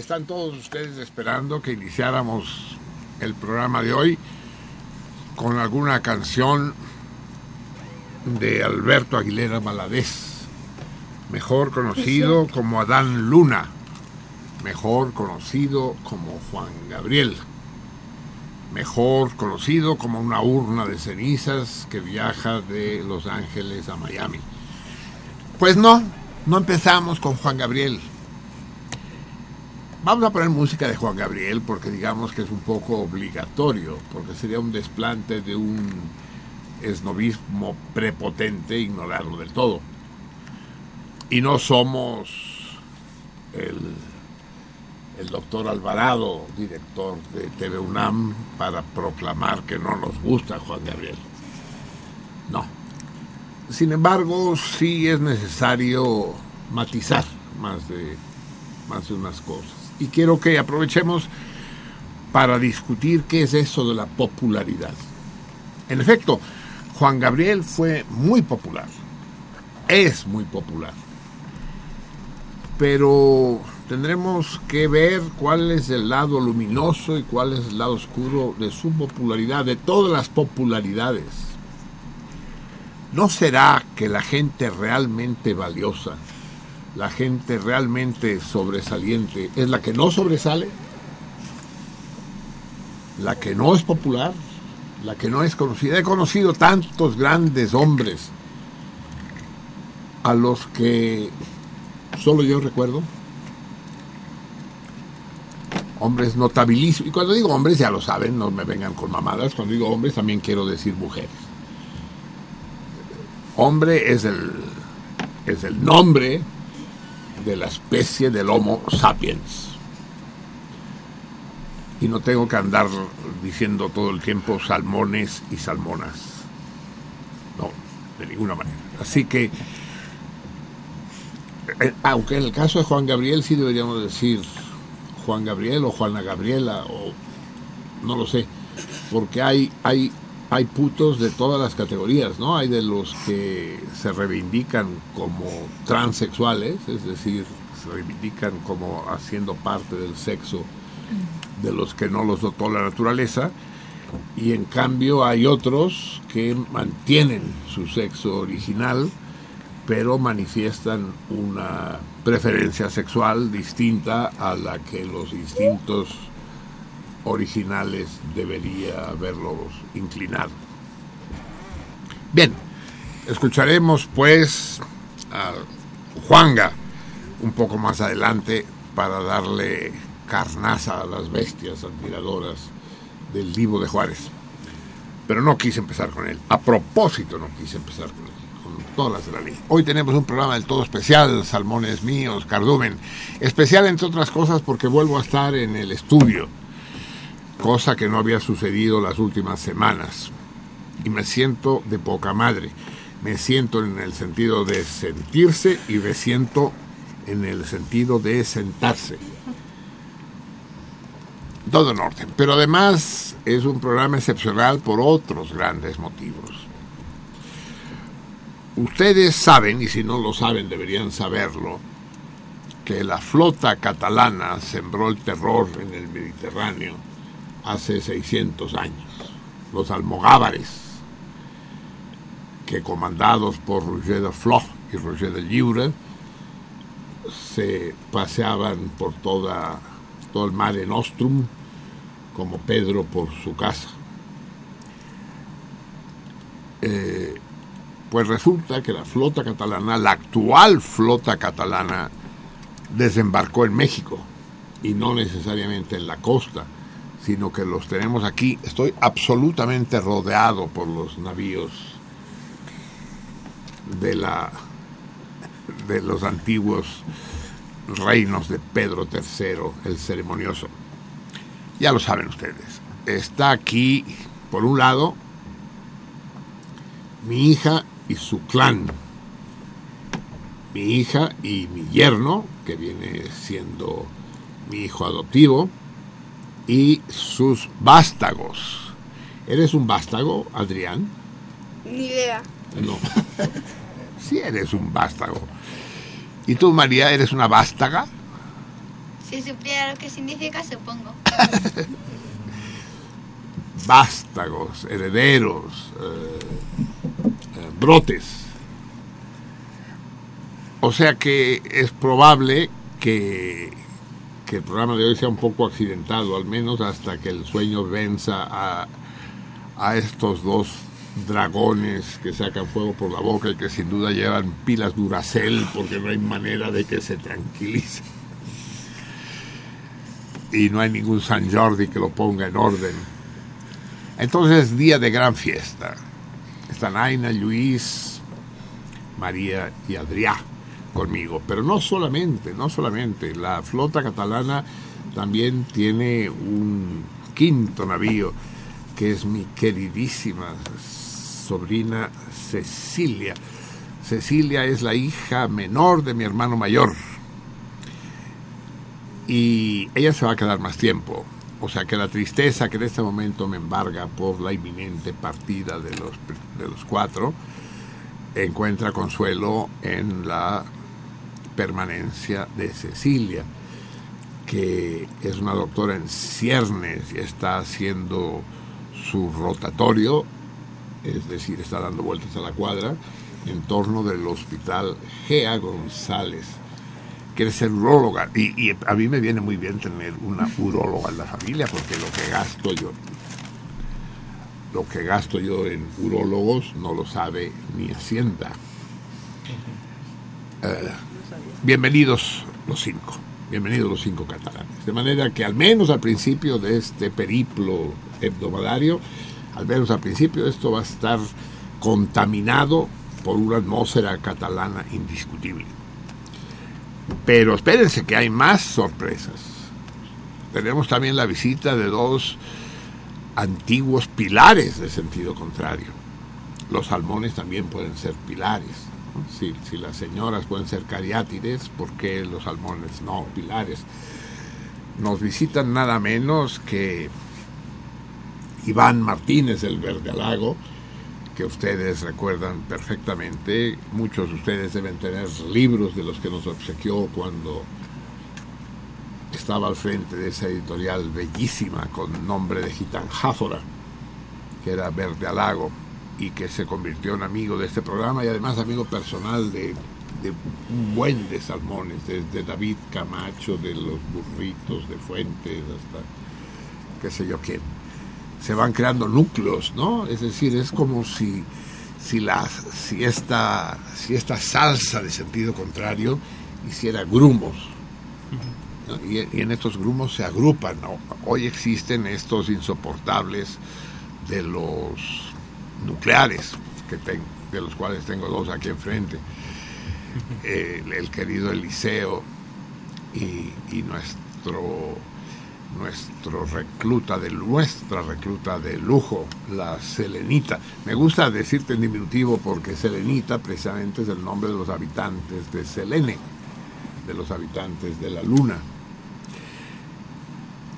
Están todos ustedes esperando que iniciáramos el programa de hoy con alguna canción de Alberto Aguilera Maladés, mejor conocido como Adán Luna, mejor conocido como Juan Gabriel, mejor conocido como una urna de cenizas que viaja de Los Ángeles a Miami. Pues no, no empezamos con Juan Gabriel. Vamos a poner música de Juan Gabriel porque digamos que es un poco obligatorio, porque sería un desplante de un esnovismo prepotente ignorarlo del todo. Y no somos el, el doctor Alvarado, director de TV UNAM, para proclamar que no nos gusta Juan Gabriel. No. Sin embargo, sí es necesario matizar más de, más de unas cosas. Y quiero que aprovechemos para discutir qué es eso de la popularidad. En efecto, Juan Gabriel fue muy popular, es muy popular, pero tendremos que ver cuál es el lado luminoso y cuál es el lado oscuro de su popularidad, de todas las popularidades. ¿No será que la gente realmente valiosa, la gente realmente sobresaliente, es la que no sobresale? ¿La que no es popular? la que no es conocida. He conocido tantos grandes hombres a los que solo yo recuerdo. Hombres notabilísimos. Y cuando digo hombres, ya lo saben, no me vengan con mamadas. Cuando digo hombres, también quiero decir mujeres. Hombre es el, es el nombre de la especie del Homo sapiens y no tengo que andar diciendo todo el tiempo salmones y salmonas. No, de ninguna manera. Así que, eh, aunque en el caso de Juan Gabriel sí deberíamos decir Juan Gabriel o Juana Gabriela o no lo sé, porque hay, hay, hay putos de todas las categorías, ¿no? Hay de los que se reivindican como transexuales, es decir, se reivindican como haciendo parte del sexo de los que no los dotó la naturaleza, y en cambio hay otros que mantienen su sexo original, pero manifiestan una preferencia sexual distinta a la que los instintos originales debería haberlos inclinado. Bien, escucharemos pues a Juanga un poco más adelante para darle carnaza a las bestias admiradoras del libro de Juárez. Pero no quise empezar con él. A propósito no quise empezar con él. Con todas las de la ley. Hoy tenemos un programa del todo especial, Salmones Míos, Cardumen. Especial entre otras cosas porque vuelvo a estar en el estudio. Cosa que no había sucedido las últimas semanas. Y me siento de poca madre. Me siento en el sentido de sentirse y me siento en el sentido de sentarse. Todo en orden. Pero además es un programa excepcional por otros grandes motivos. Ustedes saben, y si no lo saben deberían saberlo, que la flota catalana sembró el terror en el Mediterráneo hace 600 años. Los almogávares, que comandados por Roger de y Roger de se paseaban por toda, todo el mar en Ostrum, como Pedro por su casa. Eh, pues resulta que la flota catalana, la actual flota catalana, desembarcó en México y no necesariamente en la costa, sino que los tenemos aquí. Estoy absolutamente rodeado por los navíos de la de los antiguos reinos de Pedro III, el ceremonioso. Ya lo saben ustedes. Está aquí, por un lado, mi hija y su clan. Mi hija y mi yerno, que viene siendo mi hijo adoptivo, y sus vástagos. ¿Eres un vástago, Adrián? Ni idea. No. sí eres un vástago. ¿Y tú, María, eres una vástaga? Si supiera lo que significa, supongo. Vástagos, herederos, eh, eh, brotes. O sea que es probable que, que el programa de hoy sea un poco accidentado, al menos hasta que el sueño venza a, a estos dos dragones que sacan fuego por la boca y que sin duda llevan pilas Duracel porque no hay manera de que se tranquilicen. Y no hay ningún San Jordi que lo ponga en orden. Entonces, día de gran fiesta. Están Aina, Luis, María y Adrià conmigo. Pero no solamente, no solamente. La flota catalana también tiene un quinto navío que es mi queridísima sobrina Cecilia. Cecilia es la hija menor de mi hermano mayor. Y ella se va a quedar más tiempo. O sea que la tristeza que en este momento me embarga por la inminente partida de los, de los cuatro encuentra consuelo en la permanencia de Cecilia, que es una doctora en ciernes y está haciendo su rotatorio, es decir, está dando vueltas a la cuadra en torno del hospital Gea González. Quiere ser uróloga y, y, a mí me viene muy bien tener una uróloga en la familia porque lo que gasto yo, lo que gasto yo en urólogos no lo sabe ni Hacienda. Uh, bienvenidos los cinco, bienvenidos los cinco catalanes. De manera que al menos al principio de este periplo hebdomadario, al menos al principio esto va a estar contaminado por una atmósfera catalana indiscutible. Pero espérense que hay más sorpresas. Tenemos también la visita de dos antiguos pilares de sentido contrario. Los salmones también pueden ser pilares. Si, las señoras pueden ser cariátides, ¿por qué los salmones no pilares? Nos visitan nada menos que Iván Martínez del Verdalago, que ustedes recuerdan perfectamente. Muchos de ustedes deben tener libros de los que nos obsequió cuando estaba al frente de esa editorial bellísima con nombre de Gitanjáfora, que era Verde Alago, y que se convirtió en amigo de este programa y además amigo personal de, de un buen de salmones, desde David Camacho, de los burritos de Fuentes, hasta qué sé yo quién. Se van creando núcleos, ¿no? Es decir, es como si, si, la, si, esta, si esta salsa de sentido contrario hiciera grumos. ¿no? Y, en estos grumos se agrupan. Hoy existen estos insoportables de los nucleares, que de los cuales tengo dos aquí enfrente, el, el querido Eliseo y, y, nuestro nuestro recluta de nuestra recluta de lujo, la Selenita. Me gusta decirte en diminutivo porque Selenita precisamente es el nombre de los habitantes de Selene, de los habitantes de la luna.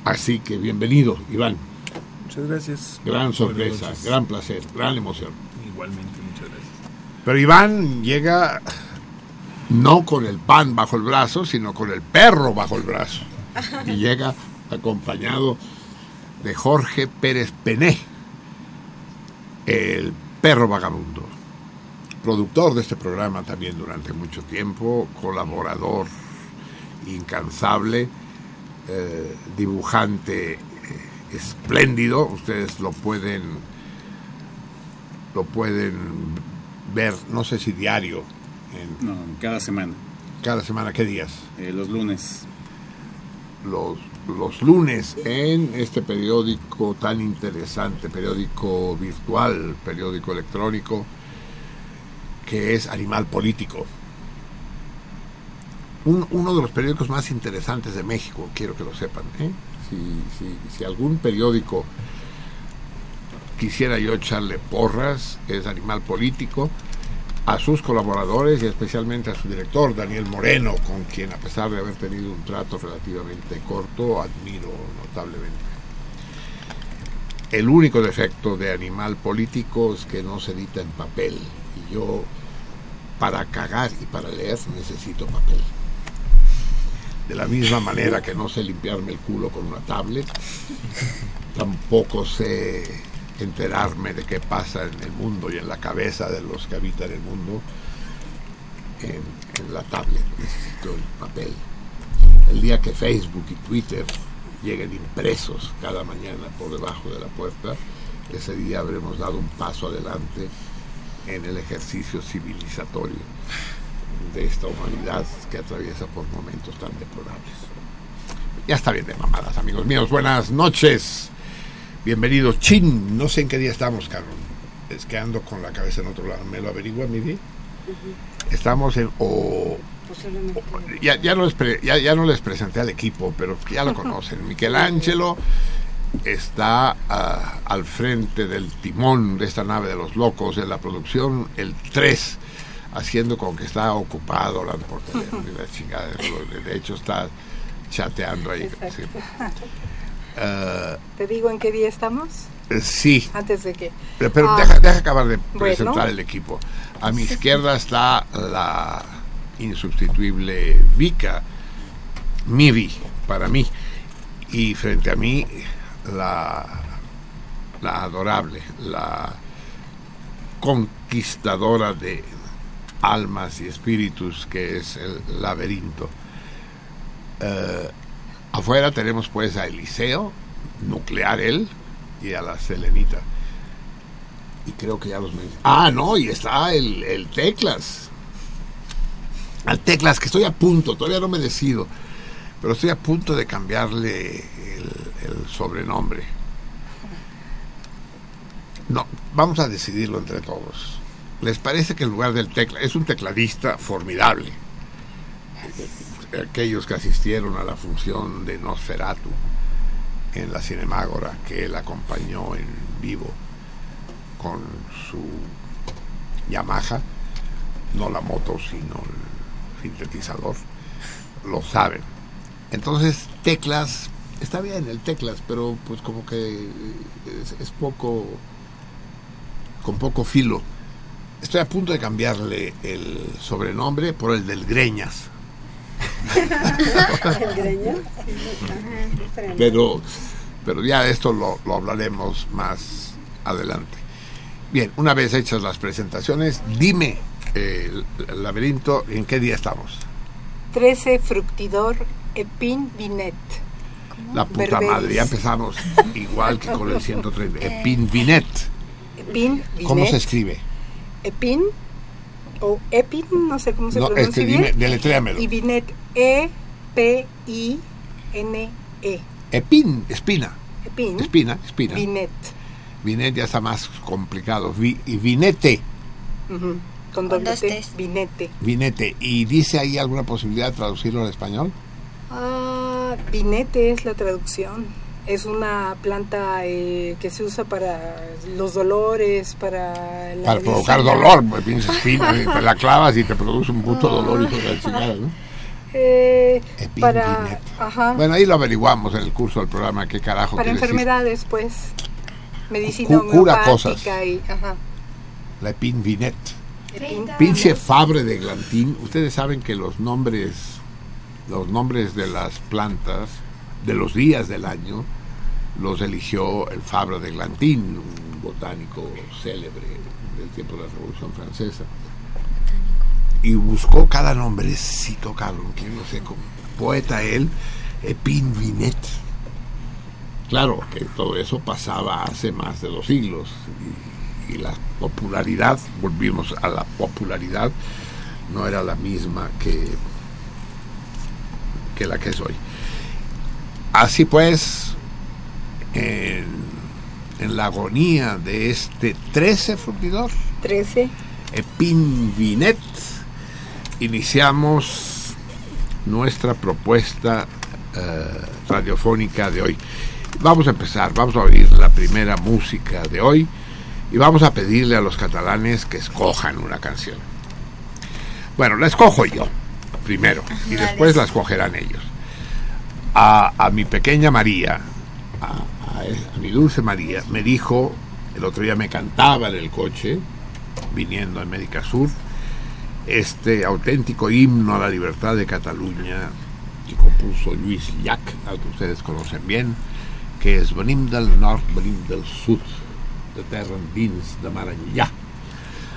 Así que bienvenido, Iván. Muchas gracias. Gran sorpresa, gran placer, gran emoción. Igualmente, muchas gracias. Pero Iván llega no con el pan bajo el brazo, sino con el perro bajo el brazo. Y llega acompañado de Jorge Pérez Pené, el perro vagabundo, productor de este programa también durante mucho tiempo, colaborador incansable, eh, dibujante espléndido, ustedes lo pueden lo pueden ver, no sé si diario. En, no, cada semana. ¿Cada semana qué días? Eh, los lunes. Los los lunes en este periódico tan interesante, periódico virtual, periódico electrónico, que es Animal Político. uno de los periódicos más interesantes de México, quiero que lo sepan. ¿eh? Si, algún periódico quisiera yo echarle porras, es Animal Político a sus colaboradores y especialmente a su director, Daniel Moreno, con quien a pesar de haber tenido un trato relativamente corto, admiro notablemente. El único defecto de Animal Político es que no se edita en papel y yo para cagar y para leer necesito papel. De la misma manera que no sé limpiarme el culo con una tablet, tampoco sé enterarme de qué pasa en el mundo y en la cabeza de los que habitan el mundo en, la tablet, necesito el papel. El día que Facebook y Twitter lleguen impresos cada mañana por debajo de la puerta, ese día habremos dado un paso adelante en el ejercicio civilizatorio de esta humanidad que atraviesa por momentos tan deplorables. Ya está bien de mamadas, amigos míos. Buenas noches. Bienvenidos. Chin, no sé en qué día estamos, cabrón. Es que ando con la cabeza en otro lado. ¿Me lo averigua, mi vida? Estamos en... O, ya, ya, no les ya, ya, no les presenté al equipo, pero ya lo conocen. Michelangelo está uh, al frente del timón de esta nave de los locos en la producción, el 3, haciendo con que está ocupado hablando por teléfono y la chingada. De hecho, está chateando ahí. Sí. Uh, ¿Te digo en qué día estamos? Eh, sí. Antes de que... Pero ah, deja, deja, acabar de presentar el equipo. A mi izquierda está la insustituible Vika, Mivi, para mí. Y frente a mí, la, la adorable, la conquistadora de almas y espíritus que es el laberinto. Uh, Afuera tenemos pues a Eliseo, nuclear él, y a la Selenita. Y creo que ya los Ah, no, y está el, Teclas. Al Teclas, que estoy a punto, todavía no me decido, pero estoy a punto de cambiarle el, sobrenombre. No, vamos a decidirlo entre todos. ¿Les parece que en lugar del tecla es un tecladista formidable? aquellos que asistieron a la función de Nosferatu en la Cinemágora, que él acompañó en vivo con su Yamaha, no la moto, sino el sintetizador, lo saben. Entonces, teclas, está bien el teclas, pero pues como que es, es poco, con poco filo. Estoy a punto de cambiarle el sobrenombre por el del Greñas pero, pero ya esto lo, lo hablaremos más adelante. Bien, una vez hechas las presentaciones, dime, el, laberinto, ¿en qué día estamos? 13 Fructidor Epin Vinet. La puta madre, ya empezamos igual que con el 130. Epin Vinet. Epin ¿Cómo se escribe? Epin o Epin, no sé cómo se no, pronuncia este, bien. deletréamelo. Y Vinet, E P I N E. Epin, espina. Epin. Espina, espina. Vinet. Vinet ya está más complicado. Vi, y vinete. Con doble T, vinete. Vinete. ¿Y dice ahí alguna posibilidad de traducirlo al español? Ah, Ah, vinete es la traducción. Es una planta eh, que se usa para los dolores, para la Para provocar medicina. dolor, pues, pinche espina, y te la clavas y te produce un puto dolor y de chingada, ¿no? Eh, para ajá, Bueno, ahí lo averiguamos en el curso del programa, qué carajo para decir enfermedades, pues. Medicina Cu- cura homeopática y ajá. la epinvinet. Epin- Pinche Fabre de Glantín, ustedes saben que los nombres, los nombres de las plantas, de los días del año, los eligió el Fabre de Glantín, un botánico célebre del tiempo de la Revolución Francesa. Y buscó cada nombrecito, cabrón, que no sé, como poeta él, Epinvinet. Claro que todo eso pasaba hace más de dos siglos y, y la popularidad, volvimos a la popularidad, no era la misma que, que la que es hoy. Así pues, en, en la agonía de este 13 fundidor, 13. Epinvinet, iniciamos nuestra propuesta eh, radiofónica de hoy. Vamos a empezar, vamos a oír la primera música de hoy y vamos a pedirle a los catalanes que escojan una canción. Bueno, la escojo yo primero y después la escogerán ellos. A, a mi pequeña María, a, mi dulce María, me dijo, el otro día me cantaba en el coche, viniendo a América Sur, este auténtico himno a la libertad de Cataluña que compuso Luis Llach, al que ustedes conocen bien, que es Venim del nord, venim del sud, de terra endins, de mar enllà.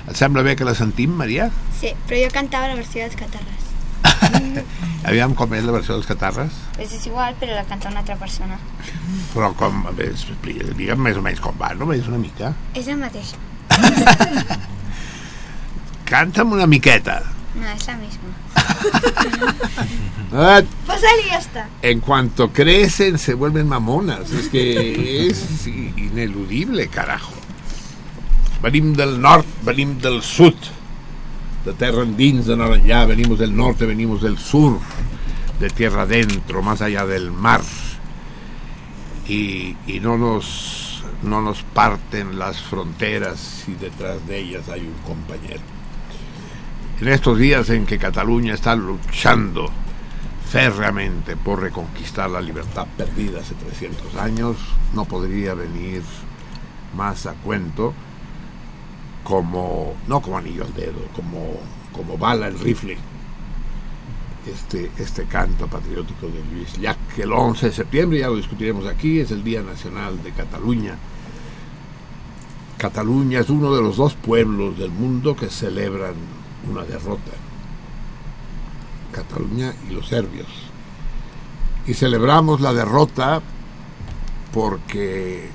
Et sembla bé que la sentim, Maria? Sí, però jo cantava la versió dels catarres. Aviam com és la versió dels catarres, Pues és igual, però la canta una altra persona. però com, explica- digue'm més o menys com va, no? És una mica. És el mateix. Canta'm una miqueta. No, és la misma. Pásale y ya está. en cuanto crecen se vuelven mamonas. Es que es ineludible, carajo. Venim del nord, venim del sud. De terra endins, de enllà, venimos del norte, venimos del sur. De tierra adentro, más allá del mar. Y, y no, nos, no nos parten las fronteras si detrás de ellas hay un compañero. En estos días en que Cataluña está luchando férreamente por reconquistar la libertad perdida hace 300 años, no podría venir más a cuento como, no como anillo al dedo, como, como bala al rifle, este, este canto patriótico de Luis Llach, que el 11 de septiembre, ya lo discutiremos aquí, es el Día Nacional de Cataluña. Cataluña es uno de los dos pueblos del mundo que celebran una derrota. Cataluña y los serbios. Y celebramos la derrota porque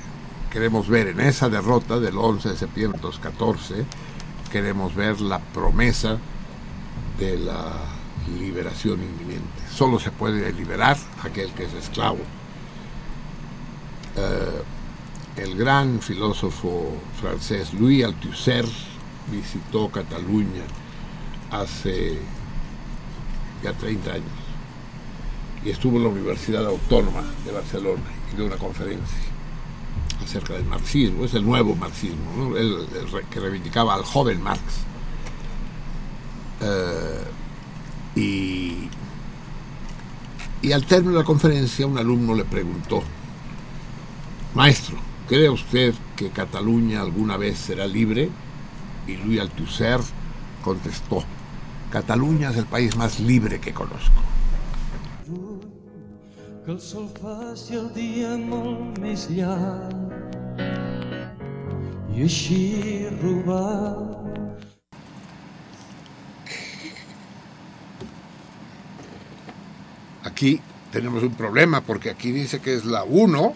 queremos ver en esa derrota del 11 de septiembre de 2014, queremos ver la promesa de la liberación inminente. Solo se puede liberar aquel que es esclavo. Eh, el gran filósofo francés Louis Althusser visitó Cataluña hace ya 30 años y estuvo en la Universidad Autónoma de Barcelona y dio una conferencia acerca del marxismo, es el nuevo marxismo, el que reivindicaba al joven Marx. Eh, y, y al término de la conferencia un alumno le preguntó, maestro, ¿cree usted que Cataluña alguna vez será libre? Y Louis Althusser contestó, Cataluña es el país más libre que conozco. Que el sol faci el dia molt més llarg i així robar Aquí tenemos un problema porque aquí dice que es la 1,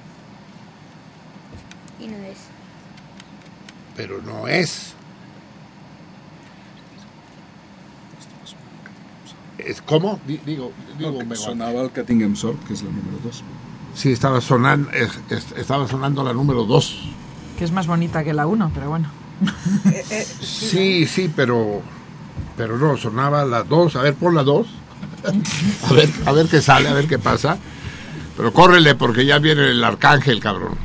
Y no es. pero no es. Cómo? Di- Digo, digo No, que me- sonava el que tinguem sort, que és la número 2. Sí, estaba sonando, es- es- estaba sonando la número 2. Que es más bonita que la 1, pero bueno. Sí, sí, pero pero no, sonaba la 2. A ver, pon la 2. A ver, a ver qué sale, a ver qué pasa. Pero córrele porque ya viene el arcángel, cabrón.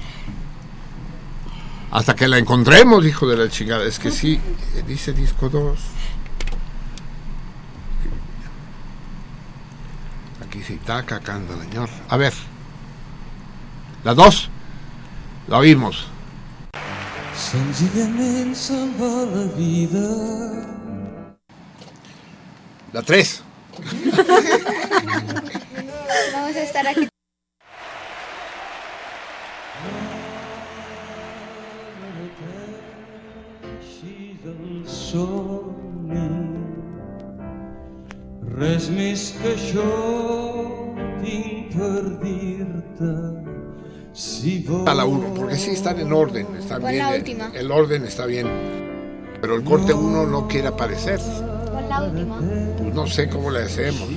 Hasta que la encontremos, hijo de la chingada. Es que sí, eh, dice disco 2. Cacando, señor. A ver. La 2. La oímos. Senzillament la vida. La 3. Vamos a estar aquí. Així del somni. Res més que això tinc per dir-te. Si vols... A la 1, porque sí están en orden. Están Pon bien, la el- última. El, orden está bien. Pero el corte 1 no quiere aparecer. Con la última. Pues no sé cómo le hacemos.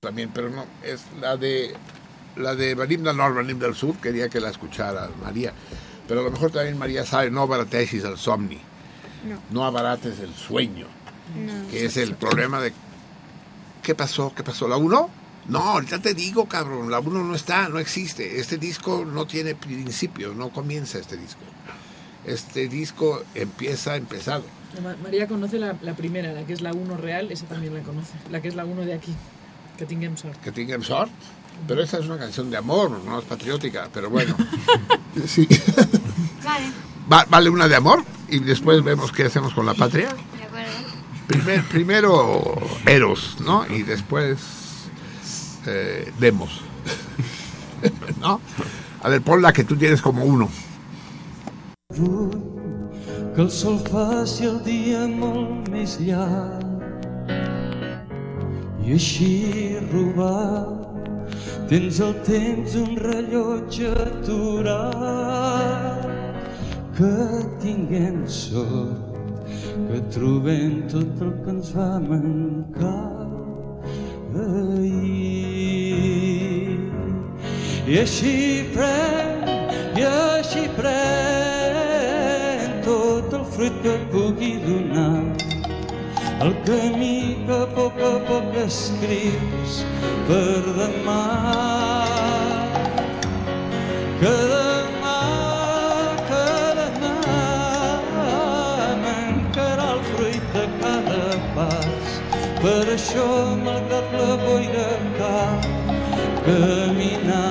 También, pero no, es la de la de Vanim del Nord, Vanim del Sur, quería que la escuchara María. Pero a lo mejor también María sabe, no abaratesis el somni. No. abarates el sueño, No. que es el problema de... ¿Qué pasó? ¿Qué pasó? ¿La 1? No, ahorita te digo, cabrón, la 1 no está, no existe. Este disco no tiene principio, no comienza este disco. Este disco empieza empezado. Ma- María conoce la, la primera, la que es la 1 real, esa también la conoce. La que es la 1 de aquí, sort. que tengan sort. Pero esta es una canción de amor, no es patriótica, pero bueno. sí. Vale, Va- vale una de amor y después vemos qué hacemos con la patria. de acuerdo. Primer- primero Eros, ¿no? Y después eh, Demos. ¿No? A ver, ponla que tú tienes como uno. Que el sol faci el dia molt més llarg i així robar tens el temps un rellotge aturat que tinguem sort que trobem tot el que ens va mancar ahir i així pren, i així pren tot el fruit que pugui donar. El camí que a poc a poc escrius per demà. Que demà, que demà mancarà el fruit de cada pas. Per això, malgrat la boira cal caminar.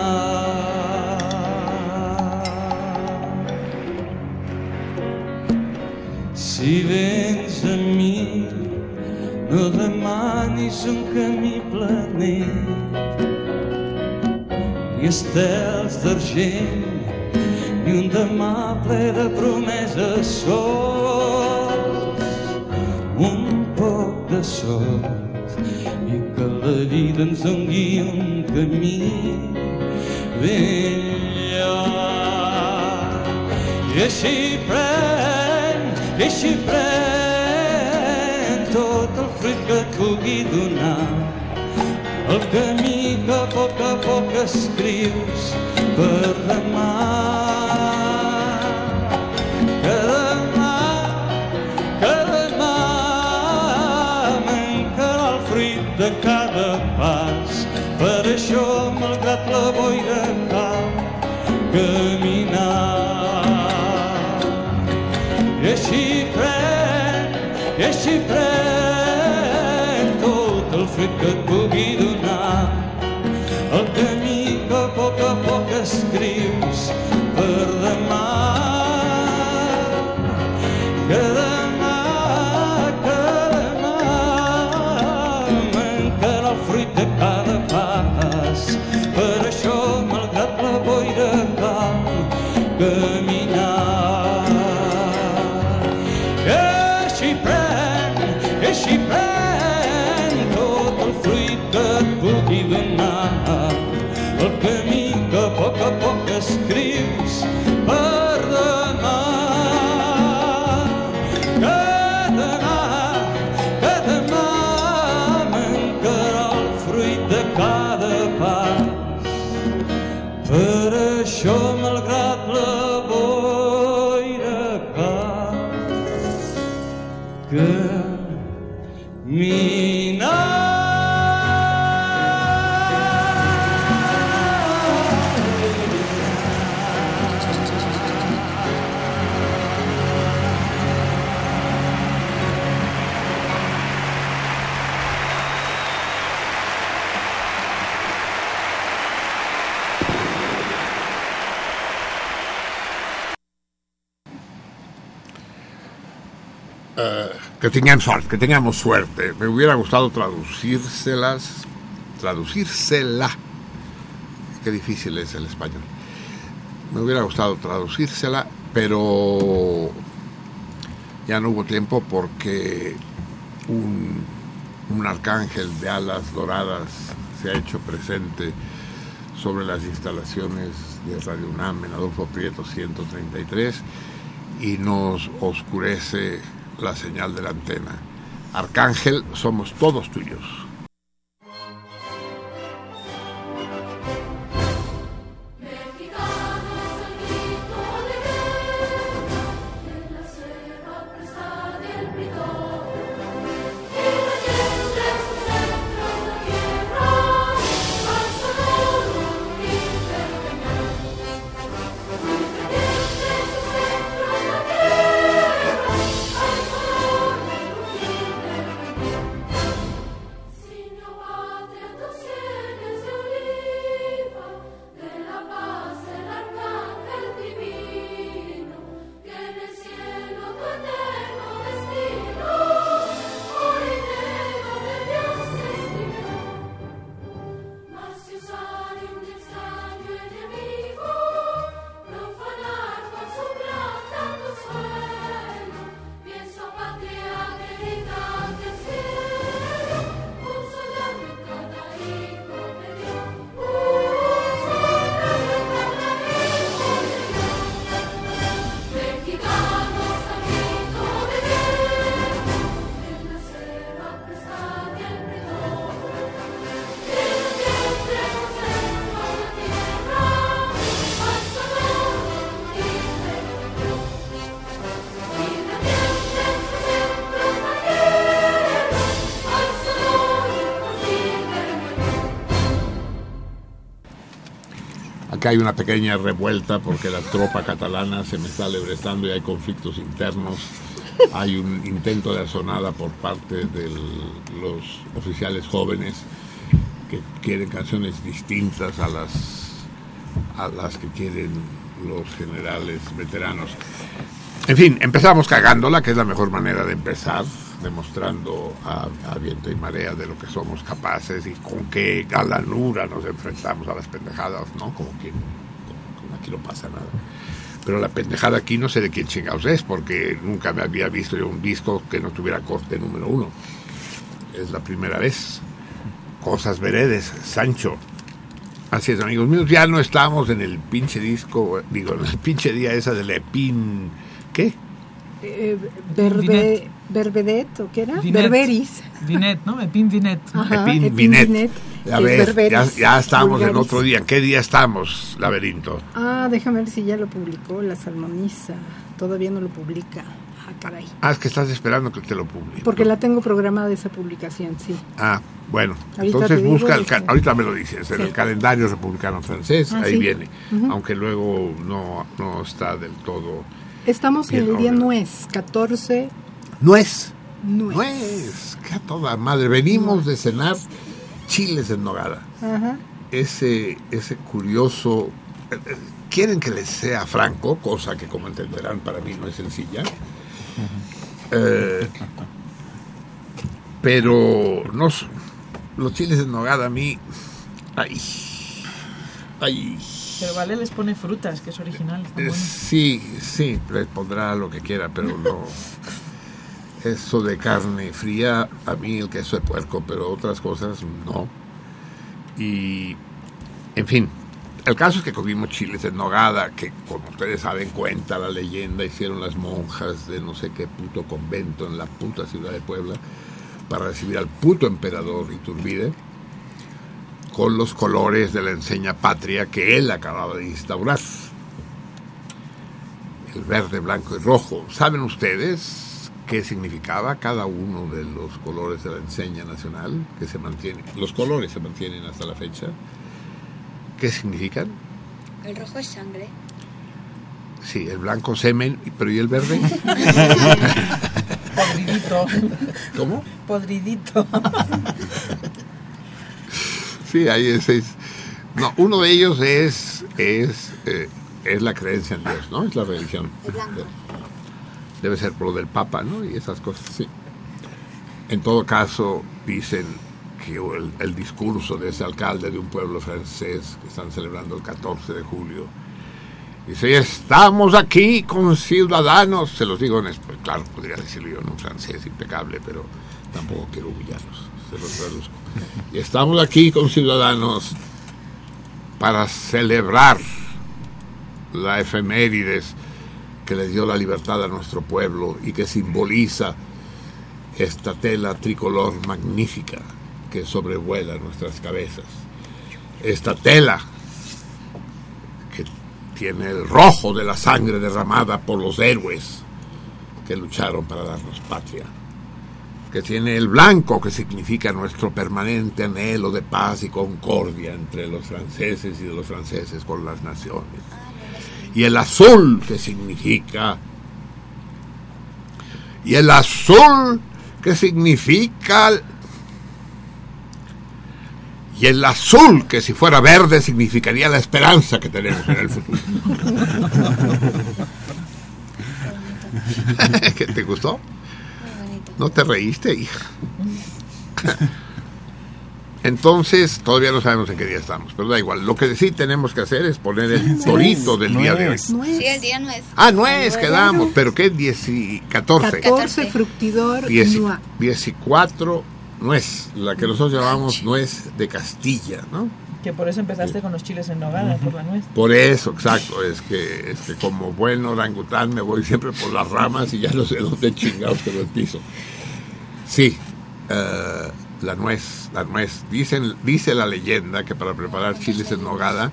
Si vens a mi, no demanis un camí planer, ni estels d'argent, ni un demà ple de promeses sols, un poc de sort i que la vida ens doni un camí ben llarg. I així pren, i així pren tot el fruit que et pugui donar el camí que a poc a poc escrius per demà. Que tengamos suerte. Me hubiera gustado traducírselas, traducírsela. Qué difícil es el español. Me hubiera gustado traducírsela, pero ya no hubo tiempo porque un, un arcángel de alas doradas se ha hecho presente sobre las instalaciones de Radio UNAM en Adolfo Prieto 133 y nos oscurece la señal de la antena. Arcángel, somos todos tuyos. Hay una pequeña revuelta porque la tropa catalana se me está lebrestando y hay conflictos internos. Hay un intento de asonada por parte de los oficiales jóvenes que quieren canciones distintas a las, a las que quieren los generales veteranos. En fin, empezamos cagándola, que es la mejor manera de empezar, demostrando a, a viento y marea de lo que somos capaces y con qué galanura nos enfrentamos a las pendejadas, ¿no? Como que como- aquí no pasa nada. Pero la pendejada aquí no sé de quién chingados es, porque nunca me había visto yo un disco que no tuviera corte número uno. Es la primera vez. Cosas veredes, Sancho. Así es, amigos míos, ya no estamos en el pinche disco, digo, en el pinche día esa de Lepin. ¿Qué? Eh, verbe, Vinet. Verbedet, ¿o qué era? Vinet. Berberis. Vinet, ¿no? Epin Vinet. Ajá, Epin Epin Vinet. Vinet, es ves, ya, ya estamos en otro día. ¿En qué día estamos, laberinto? Ah, déjame ver si ya lo publicó la Salmoniza. Todavía no lo publica. Ah, caray. Ah, es que estás esperando que te lo publique. Porque la tengo programada esa publicación, sí. Ah, bueno. Ahorita Entonces busca, el este. ahorita me lo dices, en Sí. el calendario republicano francés, Ah, ahí sí. viene. Ujú. Aunque luego no, no está del todo... Estamos en el día nuez, 14 Nuez. nuez. Nuez. Que a toda madre. Venimos de cenar chiles en nogada. Ajá. ese, ese curioso... eh, Quieren que les sea franco, cosa que como entenderán para mí no es sencilla. Eh, pero nos, los chiles en nogada a mí... Ay, ay, Pero Vale les pone frutas, que es original. eh, bueno. sí, sí, les pondrá lo que quiera, pero no... Eso de carne fría, a mí el queso de puerco, pero otras cosas no. Y, en fin, el caso es que comimos chiles en nogada, que como ustedes saben, cuenta la leyenda, hicieron las monjas de no sé qué puto convento en la puta ciudad de Puebla para recibir al puto emperador Iturbide con los colores de la enseña patria que él acababa de instaurar. El verde, blanco y rojo. ¿Saben ustedes qué significaba cada uno de los colores de la enseña nacional que se mantiene? Los colores se mantienen hasta la fecha. ¿Qué significan? El rojo es sangre. Sí, el blanco semen, pero ¿y el verde? Podridito. ¿Cómo? Podridito. Sí, ahí es, es- No, uno de ellos es, es, eh, es la creencia en Dios, ¿no? Es la religión. El blanco. Debe ser por lo del Papa, ¿no? Y esas cosas, sí. En todo caso, dicen que el, el discurso de ese alcalde de un pueblo francés que están celebrando el 14 de julio, dice, estamos aquí con ciudadanos, se los digo en español, claro, podría decirlo yo en un francés impecable, pero tampoco quiero humillarlos, se estamos aquí con ciudadanos para celebrar la efemérides que le dio la libertad a nuestro pueblo y que simboliza esta tela tricolor magnífica que sobrevuela nuestras cabezas. Esta tela que tiene el rojo de la sangre derramada por los héroes que lucharon para darnos patria. Que tiene el blanco que significa nuestro permanente anhelo de paz y concordia entre los franceses y de los franceses con las naciones y el azul que significa y el azul que significa y el azul que si fuera verde significaría la esperanza que tenemos en el futuro. ¿Qué te gustó? ¿No te reíste, hija? Entonces, todavía no sabemos en qué día estamos, pero da igual. Lo que sí tenemos que hacer es poner el torito del día de hoy. Sí, el día no es. Ah, nuez, quedamos, pero ¿qué? 10 y 14. 14 fructidor Dieci- Nua. 14 nuez, la que nosotros llamamos nuez de Castilla, ¿no? Que por eso empezaste con los chiles en nogada, por la nuez. Por eso, exacto, es que, es que como buen orangután me voy siempre por las ramas y ya no sé dónde chingados quedó el piso. Sí, eh, la nuez, la nuez. Dicen, dice la leyenda que para preparar chiles en nogada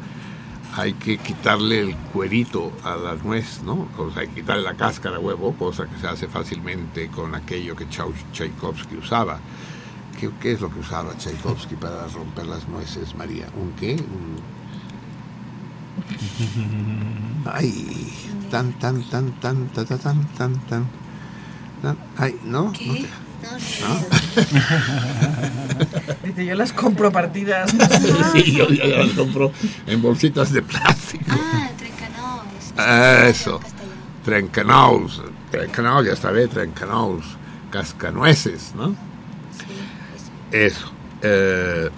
hay que quitarle el cuerito a la nuez, ¿no? O sea, hay que quitarle la cáscara a huevo, cosa que se hace fácilmente con aquello que Tchaikovsky usaba. ¿Qué, qué es lo que usaba Tchaikovsky para romper las nueces, María? ¿Un qué? Un... Ay, tan, tan, tan, tan, tan, tan, tan, tan. Ay, ¿no? ¿No ¿Qué? te- No, no. Dice, yo las compro partidas. Sí, yo, yo las compro en bolsitas de plástico. Ah. Eso. Trencanous, trencanous, ya sabés, trencanous, cascanueces, ¿no? Sí, eso. Eh,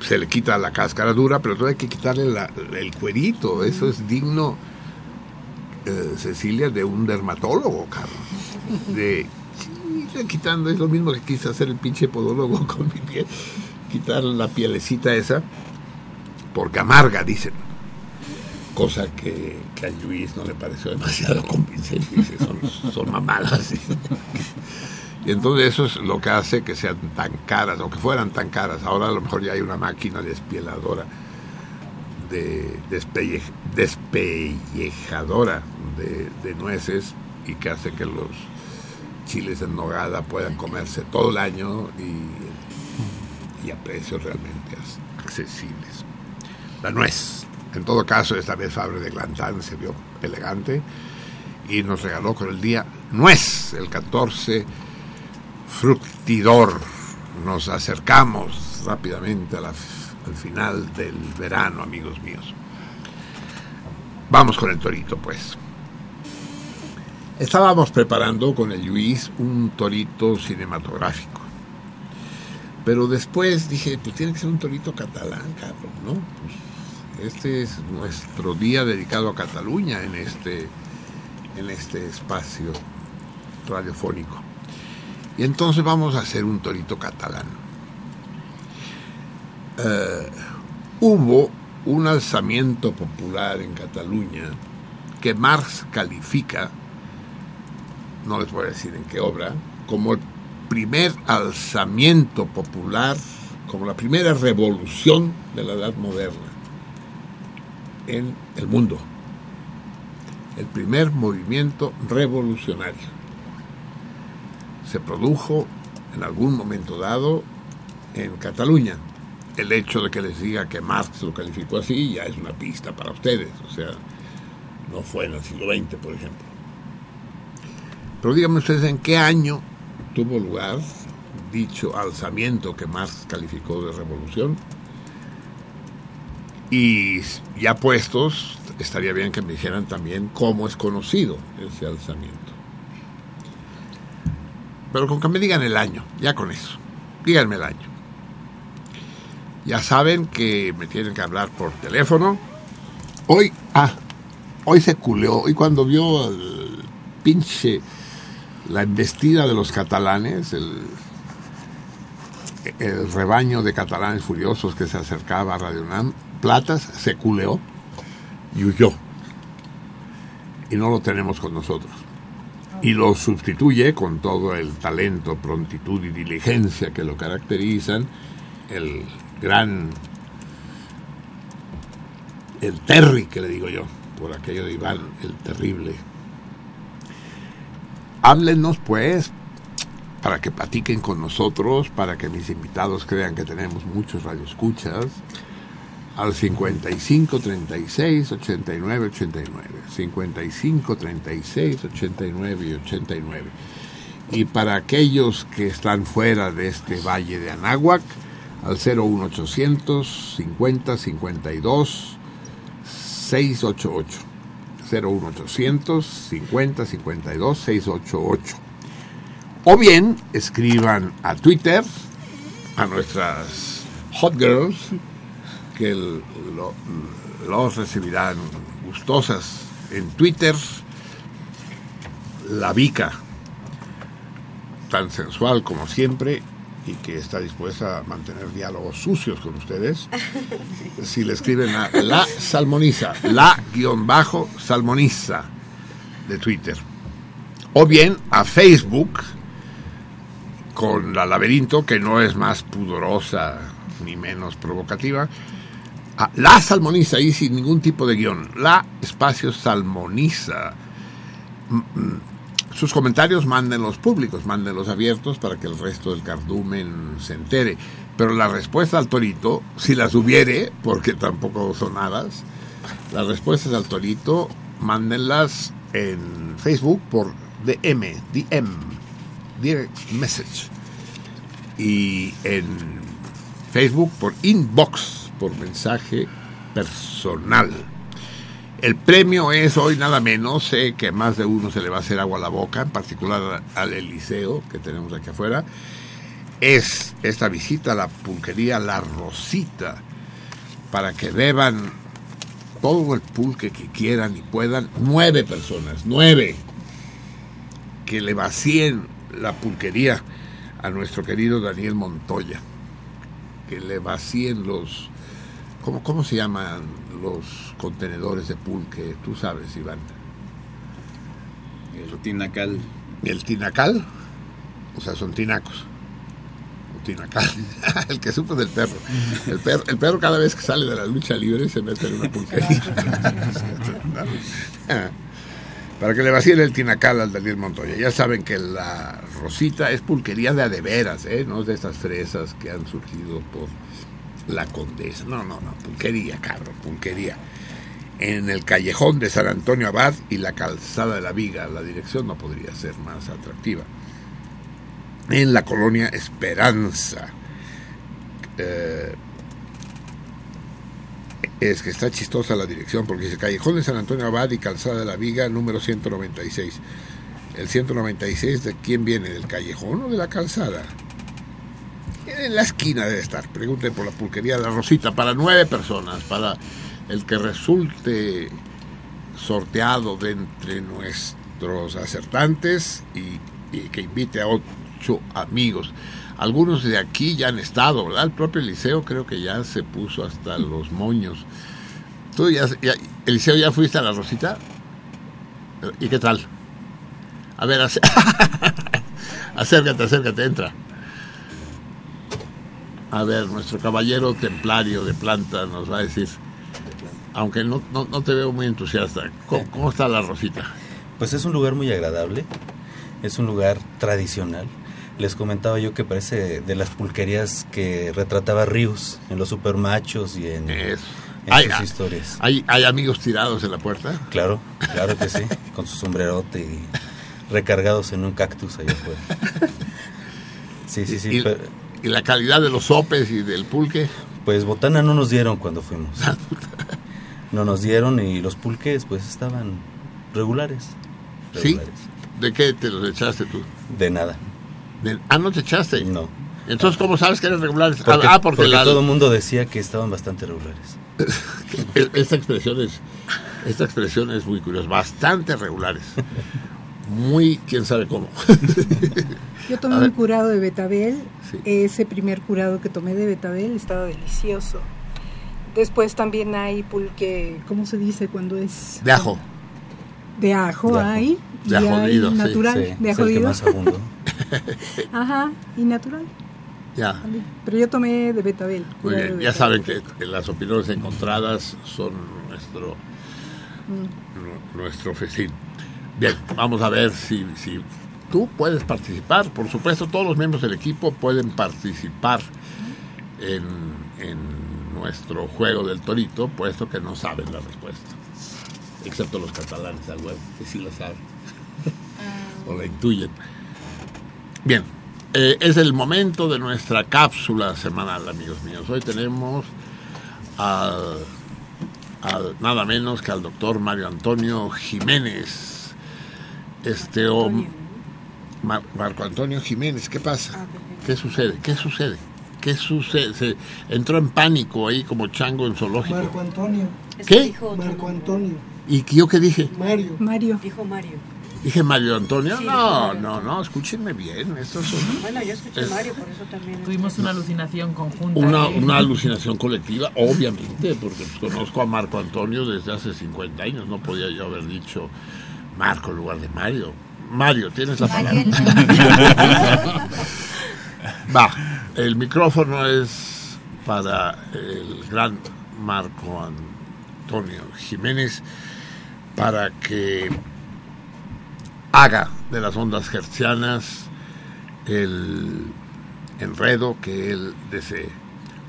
se le quita la cáscara dura, pero todavía hay que quitarle el cuerito. Eso es digno, eh, Cecilia, de un dermatólogo, Carlos. De sí, quitando, es lo mismo que quise hacer el pinche podólogo con mi piel. Quitar la pielecita esa, porque amarga, dicen. Cosa que, a Luis no le pareció demasiado convincente. Dice, son, son mamadas. Y entonces eso es lo que hace que sean tan caras, o que fueran tan caras. Ahora a lo mejor ya hay una máquina despieladora, de despelle- despellejadora de, nueces y que hace que los chiles en nogada puedan comerse todo el año y, y a precios realmente accesibles. La nuez. En todo caso, esta vez Fabre de Glantán se vio elegante y nos regaló con el día nuez, el 14 fructidor. Nos acercamos rápidamente al final del verano, amigos míos. Vamos con el torito, pues. Estábamos preparando con el Luis un torito cinematográfico. Pero después dije, pues tiene que ser un torito catalán, cabrón, ¿no? Pues este es nuestro día dedicado a Cataluña en este, en este espacio radiofónico. Y entonces vamos a hacer un torito catalán. Eh, hubo un alzamiento popular en Cataluña que Marx califica, no les voy a decir en qué obra, como el primer alzamiento popular, como la primera revolución de la edad moderna en el mundo. El primer movimiento revolucionario se produjo en algún momento dado en Cataluña. El hecho de que les diga que Marx lo calificó así ya es una pista para ustedes, o sea, no fue en el siglo XX, por ejemplo. Pero díganme ustedes en qué año tuvo lugar dicho alzamiento que Marx calificó de revolución. Y ya puestos, estaría bien que me dijeran también cómo es conocido ese alzamiento. Pero con que me digan el año, ya con eso. Díganme el año. Ya saben que me tienen que hablar por teléfono. Hoy, ah, hoy se culeó. Hoy cuando vio el pinche, la embestida de los catalanes, el, el rebaño de catalanes furiosos que se acercaba a Radio UNAM, Platas se culeó y huyó. Y no lo tenemos con nosotros. Y lo sustituye con todo el talento, prontitud y diligencia que lo caracterizan, el gran, el Terry que le digo yo, por aquello de Iván, el terrible. Háblenos pues, para que platiquen con nosotros, para que mis invitados crean que tenemos muchos radioescuchas, al 55 36 89 89, 55 36 89 y 89. Y para aquellos que están fuera de este valle de Anáhuac, al 01800 50 52 688. 01800 50 52 688. O bien escriban a Twitter, a nuestras hot girls, que el- lo- los recibirán gustosas en Twitter. La Vica, tan sensual como siempre y que está dispuesta a mantener diálogos sucios con ustedes. Si le escriben a la salmoniza, la guion bajo salmoniza de Twitter. O bien a Facebook con la laberinto, que no es más pudorosa ni menos provocativa. A la salmoniza, ahí sin ningún tipo de guion. La espacio salmoniza. Mm, mm. Sus comentarios mándenlos públicos, mándenlos abiertos para que el resto del cardumen se entere. Pero la respuesta al torito, si las hubiere, porque tampoco son hadas, las respuestas al torito, mándenlas en Facebook por DM, DM, Direct Message. Y en Facebook por inbox, por mensaje personal. El premio es hoy nada menos, sé que más de uno se le va a hacer agua a la boca, en particular al Eliseo que tenemos aquí afuera. Es esta visita a la pulquería La Rosita para que beban todo el pulque que quieran y puedan. Nueve personas, nueve, que le vacíen la pulquería a nuestro querido Daniel Montoya. Que le vacíen los. ¿Cómo, cómo se llaman los contenedores de pulque? Tú sabes, Iván. El tinacal. ¿El tinacal? O sea, son tinacos. O tinacal. el que supo del perro. El, perro. el perro cada vez que sale de la lucha libre se mete en una pulquería. Para que le vacíen el tinacal al Daniel Montoya. Ya saben que la Rosita es pulquería de adeveras, ¿eh? No es de estas fresas que han surgido por la condesa. No, no, no. Pulquería, cabrón. Pulquería. En el callejón de San Antonio Abad y la calzada de la Viga. La dirección no podría ser más atractiva. En la colonia Esperanza. Eh, es que está chistosa la dirección porque dice Callejón de San Antonio Abad y Calzada de la Viga número 196. El 196 de quién viene, del callejón o de la calzada? En la esquina debe estar. Pregunten por la pulquería de la Rosita para nueve personas, para el que resulte sorteado de entre nuestros acertantes y, que invite a ocho amigos. Algunos de aquí ya han estado, ¿verdad? El propio Eliseo creo que ya se puso hasta los moños. ¿Tú ya, ya- Eliseo, ya fuiste a la Rosita? ¿Y qué tal? A ver, ac- acércate, acércate, entra. A ver, nuestro caballero templario de planta nos va a decir, aunque no, no, no te veo muy entusiasta, ¿cómo, cómo está la Rosita? Pues es un lugar muy agradable, es un lugar tradicional. Les comentaba yo que parece de las pulquerías que retrataba Rius en los supermachos y en, en Hay, sus historias. hay, hay amigos tirados en la puerta. Claro, claro que sí, con su sombrerote y recargados en un cactus allá afuera. Sí, sí, sí. y, pero- y la calidad de los sopes y del pulque. Pues botana no nos dieron cuando fuimos. No nos dieron y los pulques pues estaban regulares. ¿Sí? regulares. ¿De qué te los echaste tú? De nada. De- ah, ¿no te echaste? No. Entonces, ¿cómo sabes que eres regular? Porque, ah, porque, porque la- todo el mundo decía que estaban bastante regulares. e- esta expresión es esta expresión es muy curiosa, bastante regulares. Muy, quién sabe cómo. Yo tomé un curado de betabel. Sí. Ese primer curado que tomé de betabel estaba delicioso. Después también hay pulque, ¿cómo se dice cuando es? De ajo. De ajo De ajo. hay. De ajo molido, sí, natural, Sí, de jodido. Ajá, y natural. Ya. Pero yo tomé de betabel. Muy bien, de ya saben que las opiniones encontradas son nuestro Mm. nu- nuestro festín. Bien, vamos a ver si, si tú puedes participar. Por supuesto, todos los miembros del equipo pueden participar en, en nuestro juego del torito, puesto que no saben la respuesta. Excepto los catalanes al huevo, que sí la saben. o la intuyen. Bien, eh, es el momento de nuestra cápsula semanal, amigos míos. Hoy tenemos al, al- nada menos que al doctor Mario Antonio Jiménez. Este Mar- Marco Antonio Jiménez, ¿qué pasa? ¿Qué sucede? ¿Qué sucede? ¿Qué sucede? Se entró en pánico ahí como chango en zoológico. Marco Antonio. ¿Qué? Marco Antonio. ¿Y yo qué dije? Mario. Mario. Dijo Mario. ¿Dije Mario Antonio? Sí, no, Mario. no, no, escúchenme bien. Estos son Bueno, yo escuché Es- Mario, por eso también. Tuvimos una alucinación conjunta. una, una alucinación colectiva, obviamente, porque pues, conozco a Marco Antonio desde hace 50 años. No podía yo haber dicho Marco en lugar de Mario. Mario, tienes la palabra. Va, el micrófono es para el gran Marco Antonio Jiménez para que haga de las ondas hertzianas el enredo que él desee.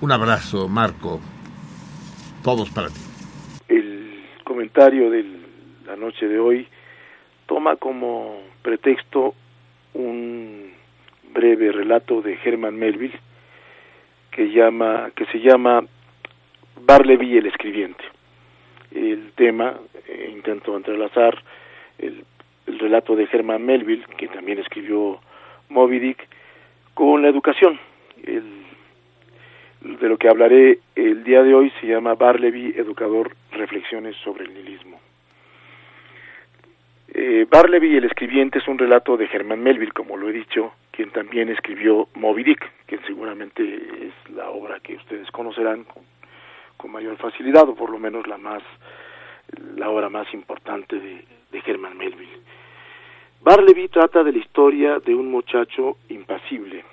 Un abrazo, Marco. Todos para ti. el comentario de la noche de hoy toma como pretexto un breve relato de Herman Melville que llama que se llama Barleby el escribiente. El tema eh, intento entrelazar el, el relato de Herman Melville que también escribió Moby Dick con la educación. El de lo que hablaré el día de hoy se llama Barleby, educador, reflexiones sobre el nihilismo. Eh, Barleby, el escribiente, es un relato de Herman Melville, como lo he dicho, quien también escribió Moby Dick, que seguramente es la obra que ustedes conocerán con, mayor facilidad, o por lo menos la más, la obra más importante de, de Herman Melville. Barleby trata de la historia de un muchacho impasible,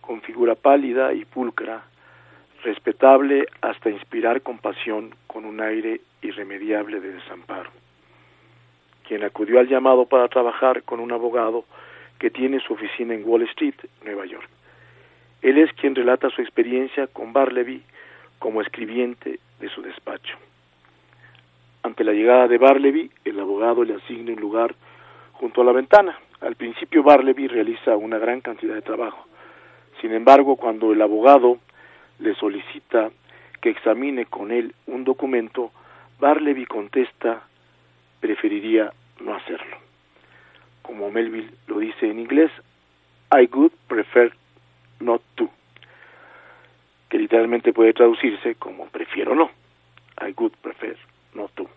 con figura pálida y pulcra, respetable hasta inspirar compasión con un aire irremediable de desamparo, quien acudió al llamado para trabajar con un abogado que tiene su oficina en Wall Street, Nueva York. Él es quien relata su experiencia con Barleby como escribiente de su despacho. Ante la llegada de Barleby, el abogado le asigna un lugar junto a la ventana. Al principio Barleby realiza una gran cantidad de trabajo. Sin embargo, cuando el abogado le solicita que examine con él un documento, Barleby contesta preferiría no hacerlo. Como Melville lo dice en inglés, I would prefer not to, que literalmente puede traducirse como prefiero no. I would prefer not to.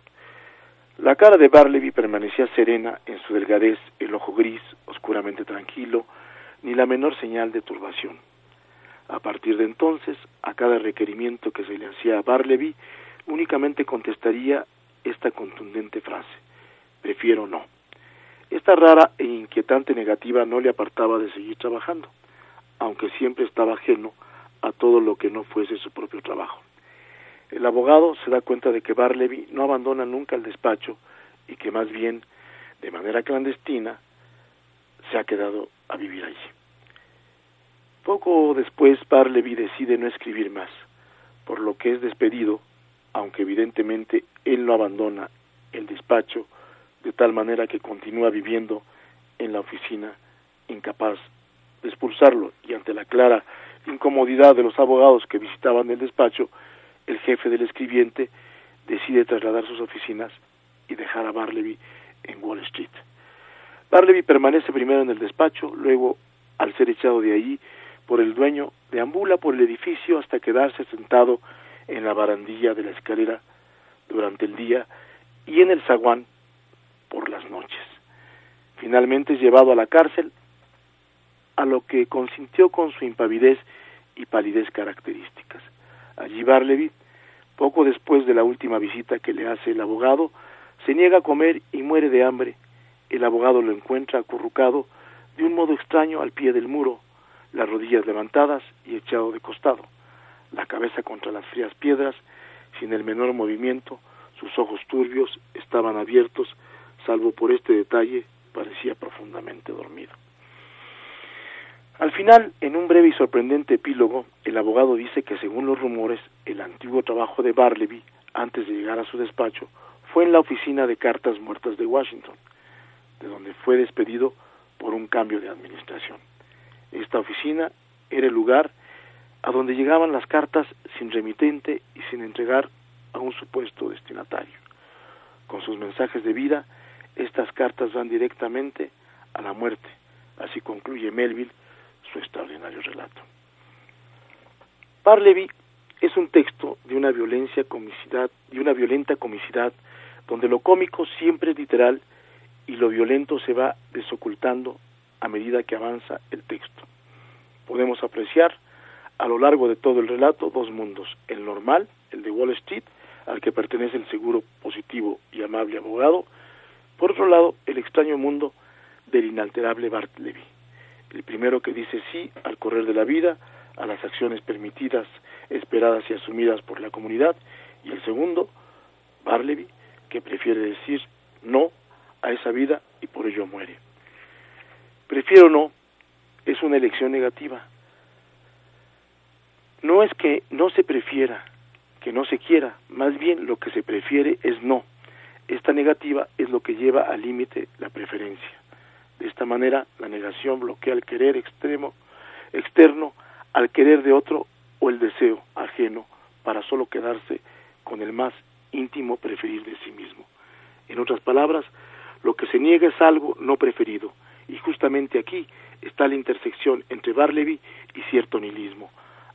La cara de Barleby permanecía serena en su delgadez, el ojo gris, oscuramente tranquilo, ni la menor señal de turbación. A partir de entonces, a cada requerimiento que se le hacía a Barleby, únicamente contestaría esta contundente frase, prefiero no. Esta rara e inquietante negativa no le apartaba de seguir trabajando, aunque siempre estaba ajeno a todo lo que no fuese su propio trabajo. El abogado se da cuenta de que Barleby no abandona nunca el despacho y que más bien, de manera clandestina, se ha quedado a vivir allí. Poco después Barleby decide no escribir más, por lo que es despedido, aunque evidentemente él no abandona el despacho, de tal manera que continúa viviendo en la oficina, incapaz de expulsarlo, y ante la clara incomodidad de los abogados que visitaban el despacho, el jefe del escribiente decide trasladar sus oficinas y dejar a Barleby en Wall Street. Barleby permanece primero en el despacho, luego al ser echado de allí por el dueño, deambula por el edificio hasta quedarse sentado en la barandilla de la escalera durante el día y en el zaguán por las noches. Finalmente es llevado a la cárcel, a lo que consintió con su impavidez y palidez características. Allí Barleby, poco después de la última visita que le hace el abogado, se niega a comer y muere de hambre. El abogado lo encuentra acurrucado de un modo extraño al pie del muro, las rodillas levantadas y echado de costado, la cabeza contra las frías piedras, sin el menor movimiento, sus ojos turbios estaban abiertos, salvo por este detalle, parecía profundamente dormido. Al final, en un breve y sorprendente epílogo, el abogado dice que según los rumores, el antiguo trabajo de Barleby, antes de llegar a su despacho, fue en la oficina de cartas muertas de Washington, de donde fue despedido por un cambio de administración. Esta oficina era el lugar a donde llegaban las cartas sin remitente y sin entregar a un supuesto destinatario. Con sus mensajes de vida, estas cartas van directamente a la muerte. Así concluye Melville su extraordinario relato. Barleby es un texto de una violencia comicidad, de una violenta comicidad, donde lo cómico siempre es literal y lo violento se va desocultando a medida que avanza el texto. Podemos apreciar a lo largo de todo el relato dos mundos, el normal, el de Wall Street, al que pertenece el seguro positivo y amable abogado, por otro lado, el extraño mundo del inalterable Bartleby, el primero que dice sí al correr de la vida, a las acciones permitidas, esperadas y asumidas por la comunidad, y el segundo, Barleby, que prefiere decir no a esa vida y por ello muere. Prefiero no es una elección negativa. No es que no se prefiera, que no se quiera, más bien lo que se prefiere es no. Esta negativa es lo que lleva al límite la preferencia. De esta manera, la negación bloquea el querer extremo, externo al querer de otro o el deseo ajeno para solo quedarse con el más íntimo preferir de sí mismo. En otras palabras, lo que se niega es algo no preferido, y justamente aquí está la intersección entre Barleby y cierto nihilismo.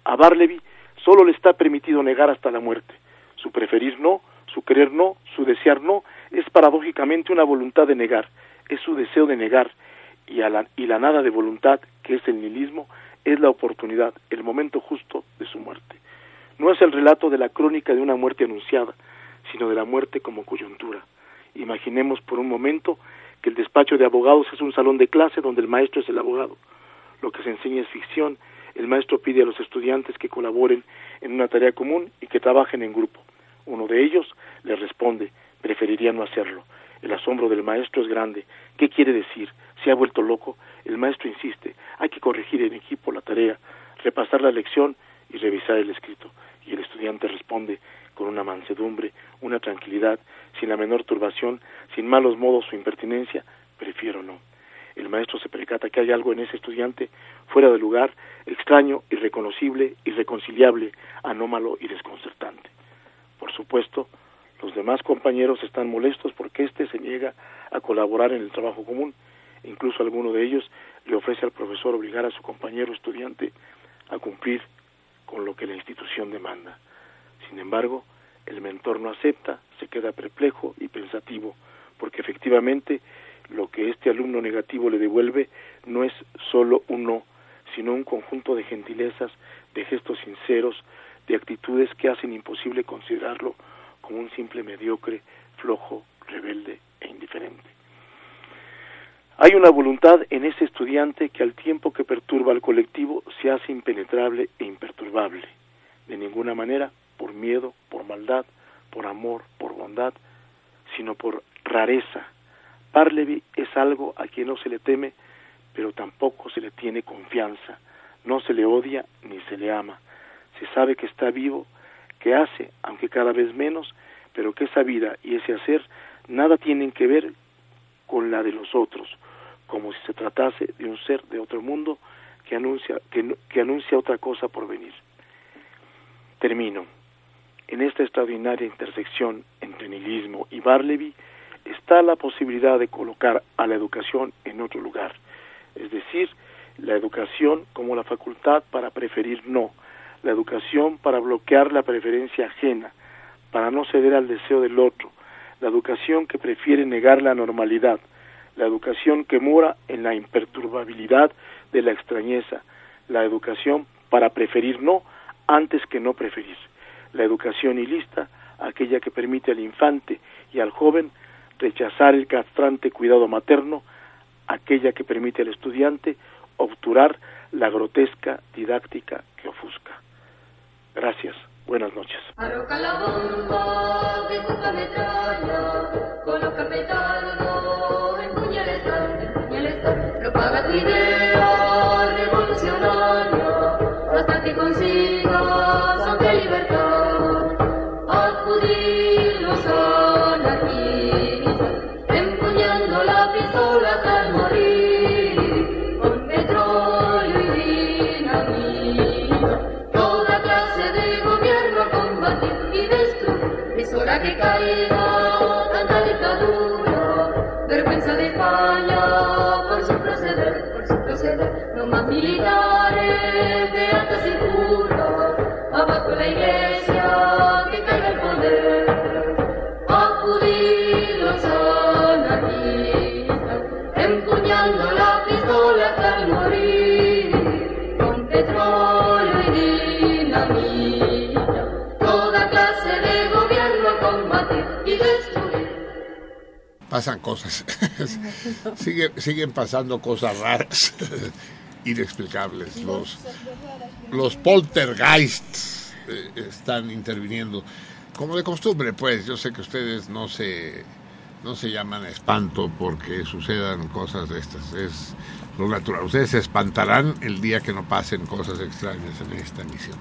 A Barleby solo le está permitido negar hasta la muerte. Su preferir no, su querer no, su desear no, es paradójicamente una voluntad de negar, es su deseo de negar, y, la, y la nada de voluntad, que es el nihilismo, es la oportunidad, el momento justo de su muerte. No es el relato de la crónica de una muerte anunciada, sino de la muerte como coyuntura. Imaginemos por un momento que el despacho de abogados es un salón de clase donde el maestro es el abogado. Lo que se enseña es ficción, el maestro pide a los estudiantes que colaboren en una tarea común y que trabajen en grupo. Uno de ellos le responde, preferiría no hacerlo. El asombro del maestro es grande. ¿Qué quiere decir? ¿Se ha vuelto loco? El maestro insiste, hay que corregir en equipo la tarea, repasar la lección y revisar el escrito. Y el estudiante responde con una mansedumbre, una tranquilidad, sin la menor turbación, sin malos modos o impertinencia, prefiero no. El maestro se percata que hay algo en ese estudiante fuera de lugar, extraño, irreconocible, irreconciliable, anómalo y desconcertante. Por supuesto, los demás compañeros están molestos porque éste se niega a colaborar en el trabajo común. Incluso alguno de ellos le ofrece al profesor obligar a su compañero estudiante a cumplir con lo que la institución demanda. Sin embargo, el mentor no acepta, se queda perplejo y pensativo, porque efectivamente lo que este alumno negativo le devuelve no es solo un no, sino un conjunto de gentilezas, de gestos sinceros, de actitudes que hacen imposible considerarlo como un simple mediocre, flojo, rebelde e indiferente. Hay una voluntad en ese estudiante que al tiempo que perturba al colectivo se hace impenetrable e imperturbable. De ninguna manera por miedo, por maldad, por amor, por bondad, sino por rareza. Barleby es algo a quien no se le teme, pero tampoco se le tiene confianza. No se le odia ni se le ama. Se sabe que está vivo, que hace, aunque cada vez menos, pero que esa vida y ese hacer nada tienen que ver con la de los otros, como si se tratase de un ser de otro mundo que anuncia, que, que anuncia otra cosa por venir. Termino. En esta extraordinaria intersección entre nihilismo y Barleby está la posibilidad de colocar a la educación en otro lugar, es decir, La educación como la facultad para preferir no. La educación para bloquear la preferencia ajena, para no ceder al deseo del otro. La educación que prefiere negar la normalidad. La educación que mora en la imperturbabilidad de la extrañeza. La educación para preferir no antes que no preferir. La educación ilista, aquella que permite al infante y al joven rechazar el castrante cuidado materno, aquella que permite al estudiante obturar la grotesca didáctica que ofusca. Gracias. Buenas noches. Pasan cosas. Sigue- siguen pasando cosas raras, inexplicables. Los, los poltergeists eh, están interviniendo. Como de costumbre, pues, yo sé que ustedes no se, no se llaman espanto porque sucedan cosas de estas. Es lo natural. Ustedes se espantarán el día que no pasen cosas extrañas en esta emisión.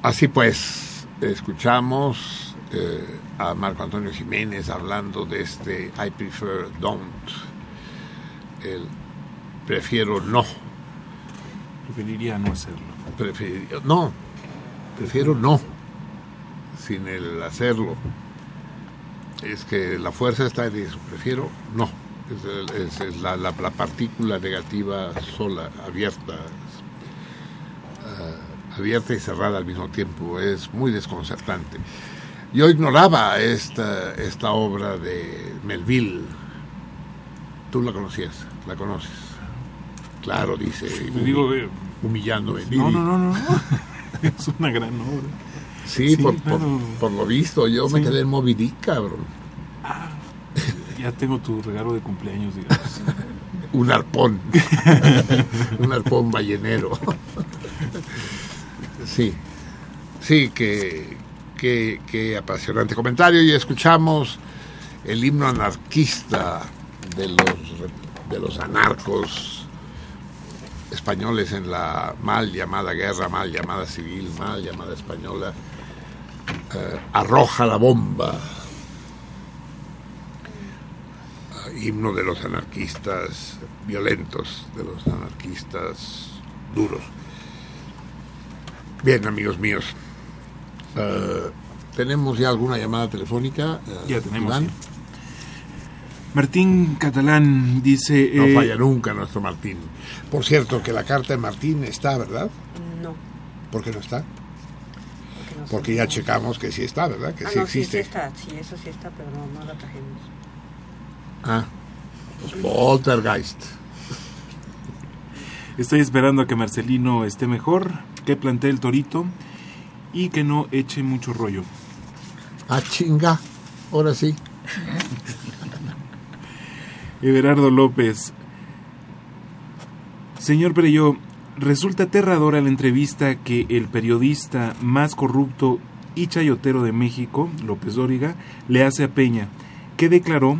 Así pues, escuchamos eh, a Marco Antonio Jiménez hablando de este I prefer don't. El prefiero no. Preferiría no hacerlo. Preferiría- no, prefiero no, sin el hacerlo. Es que la fuerza está en eso, prefiero no. Es, el- es- es la, la- la partícula negativa sola, abierta, ah, abierta y cerrada al mismo tiempo. Es muy desconcertante. Yo ignoraba esta, esta obra de Melville. Tú la conocías, la conoces. Claro, dice. Me digo, eh, humillándome. No, no, no, no. es una gran obra. Sí, por, por- claro. por lo visto, yo me quedé en Moby Dick, cabrón. Ya tengo tu regalo de cumpleaños, digamos. Un arpón. un arpón ballenero. sí, sí, que, que apasionante comentario. Y escuchamos el himno anarquista de los, de los anarcos españoles en la mal llamada guerra, mal llamada civil, mal llamada española. Eh, arroja la bomba. Ah, himno de los anarquistas violentos, de los anarquistas duros. Bien, amigos míos. Eh, ¿Tenemos ya alguna llamada telefónica? eh, Ya tenemos, Iván? sí. Martín Catalán dice... No eh, falla nunca nuestro Martín. Por cierto, que la carta de Martín está, ¿verdad? No. ¿Por qué no está? Porque, no Porque ya checamos que sí está, ¿verdad? Que ah, sí no, sí, sí existe. está, sí, eso sí está, pero no, no la trajimos. Ah, los poltergeist. Estoy esperando a que Marcelino esté mejor, que plantee el torito y que no eche mucho rollo. Ah, chinga. Ahora sí. Everardo López. Señor Perello, resulta aterradora la entrevista que el periodista más corrupto y chayotero de México, López Dóriga, le hace a Peña, que declaró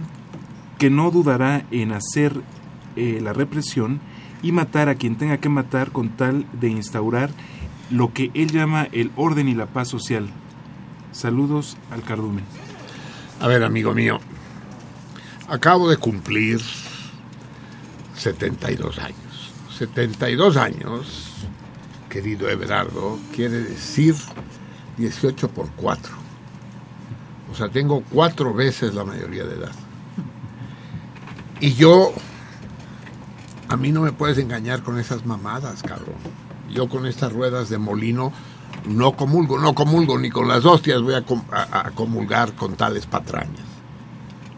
que no dudará en hacer eh, la represión y matar a quien tenga que matar con tal de instaurar lo que él llama el orden y la paz social. Saludos al cardumen. A ver, amigo mío, acabo de cumplir 72 años. 72 años, querido Everardo, quiere decir 18 por 4. O sea, tengo cuatro veces la mayoría de edad. Y yo A mí no me puedes engañar con esas mamadas, cabrón. Yo con estas ruedas de molino no comulgo, no comulgo ni con las hostias voy a, com- a- a comulgar con tales patrañas.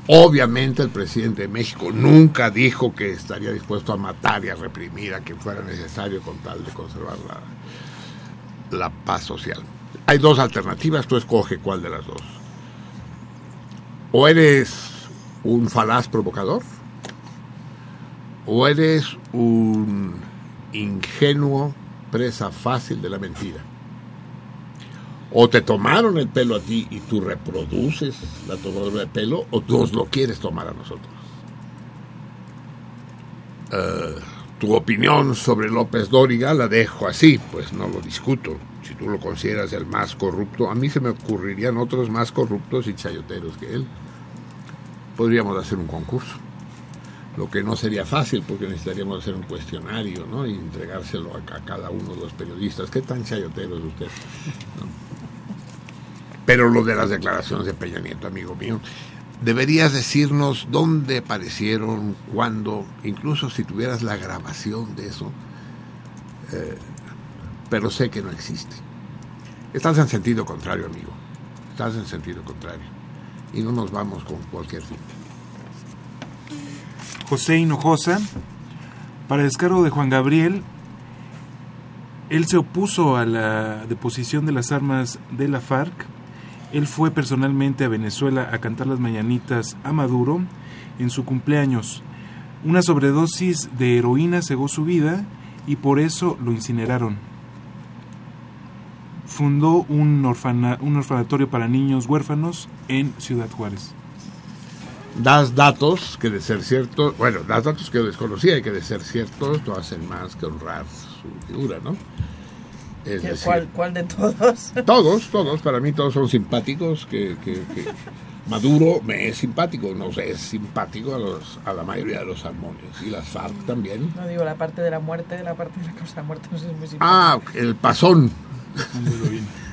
Obviamente el presidente de México nunca dijo que estaría dispuesto a matar y a reprimir a quien fuera necesario con tal de conservar la, la paz social. Hay dos alternativas, tú escoge cuál de las dos. O eres un falaz provocador, o eres un ingenuo presa fácil de la mentira. O te tomaron el pelo a ti y tú reproduces la tomadura de pelo, o tú nos lo quieres tomar a nosotros. Eh, tu opinión sobre López Dóriga la dejo así, pues no lo discuto. Si tú lo consideras el más corrupto, a mí se me ocurrirían otros más corruptos y chayoteros que él. Podríamos hacer un concurso. Lo que no sería fácil porque necesitaríamos hacer un cuestionario ¿no? y entregárselo a, cada uno de los periodistas. ¿Qué tan chayotero es usted? Pero lo de las declaraciones de Peña Nieto, amigo mío, deberías decirnos dónde aparecieron, cuándo, incluso si tuvieras la grabación de eso, eh, pero sé que no existe. Estás en sentido contrario, amigo. Estás en sentido contrario. Y no nos vamos con cualquier fin. José Hinojosa, para descargo de Juan Gabriel, él se opuso a la deposición de las armas de la FARC. Él fue personalmente a Venezuela a cantar las mañanitas a Maduro en su cumpleaños. Una sobredosis de heroína cegó su vida y por eso lo incineraron. Fundó un, un orfanatorio para niños huérfanos en Ciudad Juárez. Das datos que de ser ciertos, bueno, das datos que yo desconocía y que de ser ciertos no hacen más que honrar su figura, ¿no? Es ¿Qué- decir, ¿Cuál, ¿Cuál de todos? todos, todos, para mí todos son simpáticos, que, que- que Maduro me es simpático, no sé, es simpático a, los, a la mayoría de los salmones y las FARC también. No digo la parte de la muerte, la parte de la causa de muerte no sé si es muy simpática. Ah, el pasón.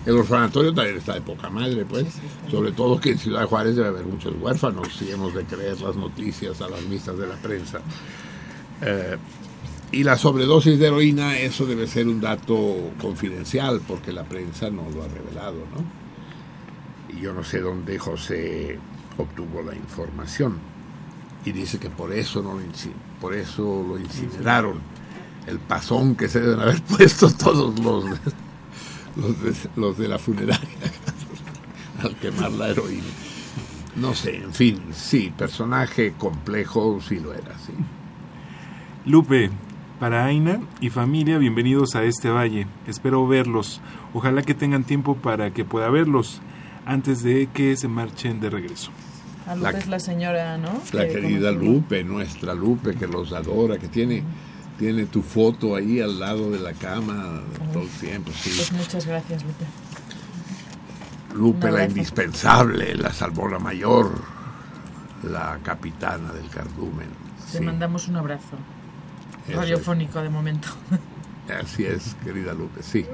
El orfanatorio también está de poca madre, pues. Sobre todo que en Ciudad Juárez debe haber muchos huérfanos, si hemos de creer las noticias alarmistas de la prensa. Eh, y la sobredosis de heroína, eso debe ser un dato confidencial, porque la prensa no lo ha revelado, ¿no? Y yo no sé dónde José obtuvo la información. Y dice que por eso, no lo, por eso lo incineraron. El pasón que se deben haber puesto todos los los de, los de la funeraria al quemar la heroína. No sé, en fin, sí, personaje complejo, sí lo era, sí. Lupe, para Aina y familia, bienvenidos a este valle. Espero verlos. Ojalá que tengan tiempo para que pueda verlos antes de que se marchen de regreso. Ah, Lupe La- es la señora, ¿no? La Que querida. Lupe, nuestra Lupe, que los adora, que tiene, tiene tu foto ahí al lado de la cama todo el tiempo, sí. Pues muchas gracias, Lupe. Lupe, un la abrazo. indispensable, la salmona mayor, la capitana del cardumen. Te sí. mandamos un abrazo. Eso Radiofónico de momento. Así es, querida Lupe, sí.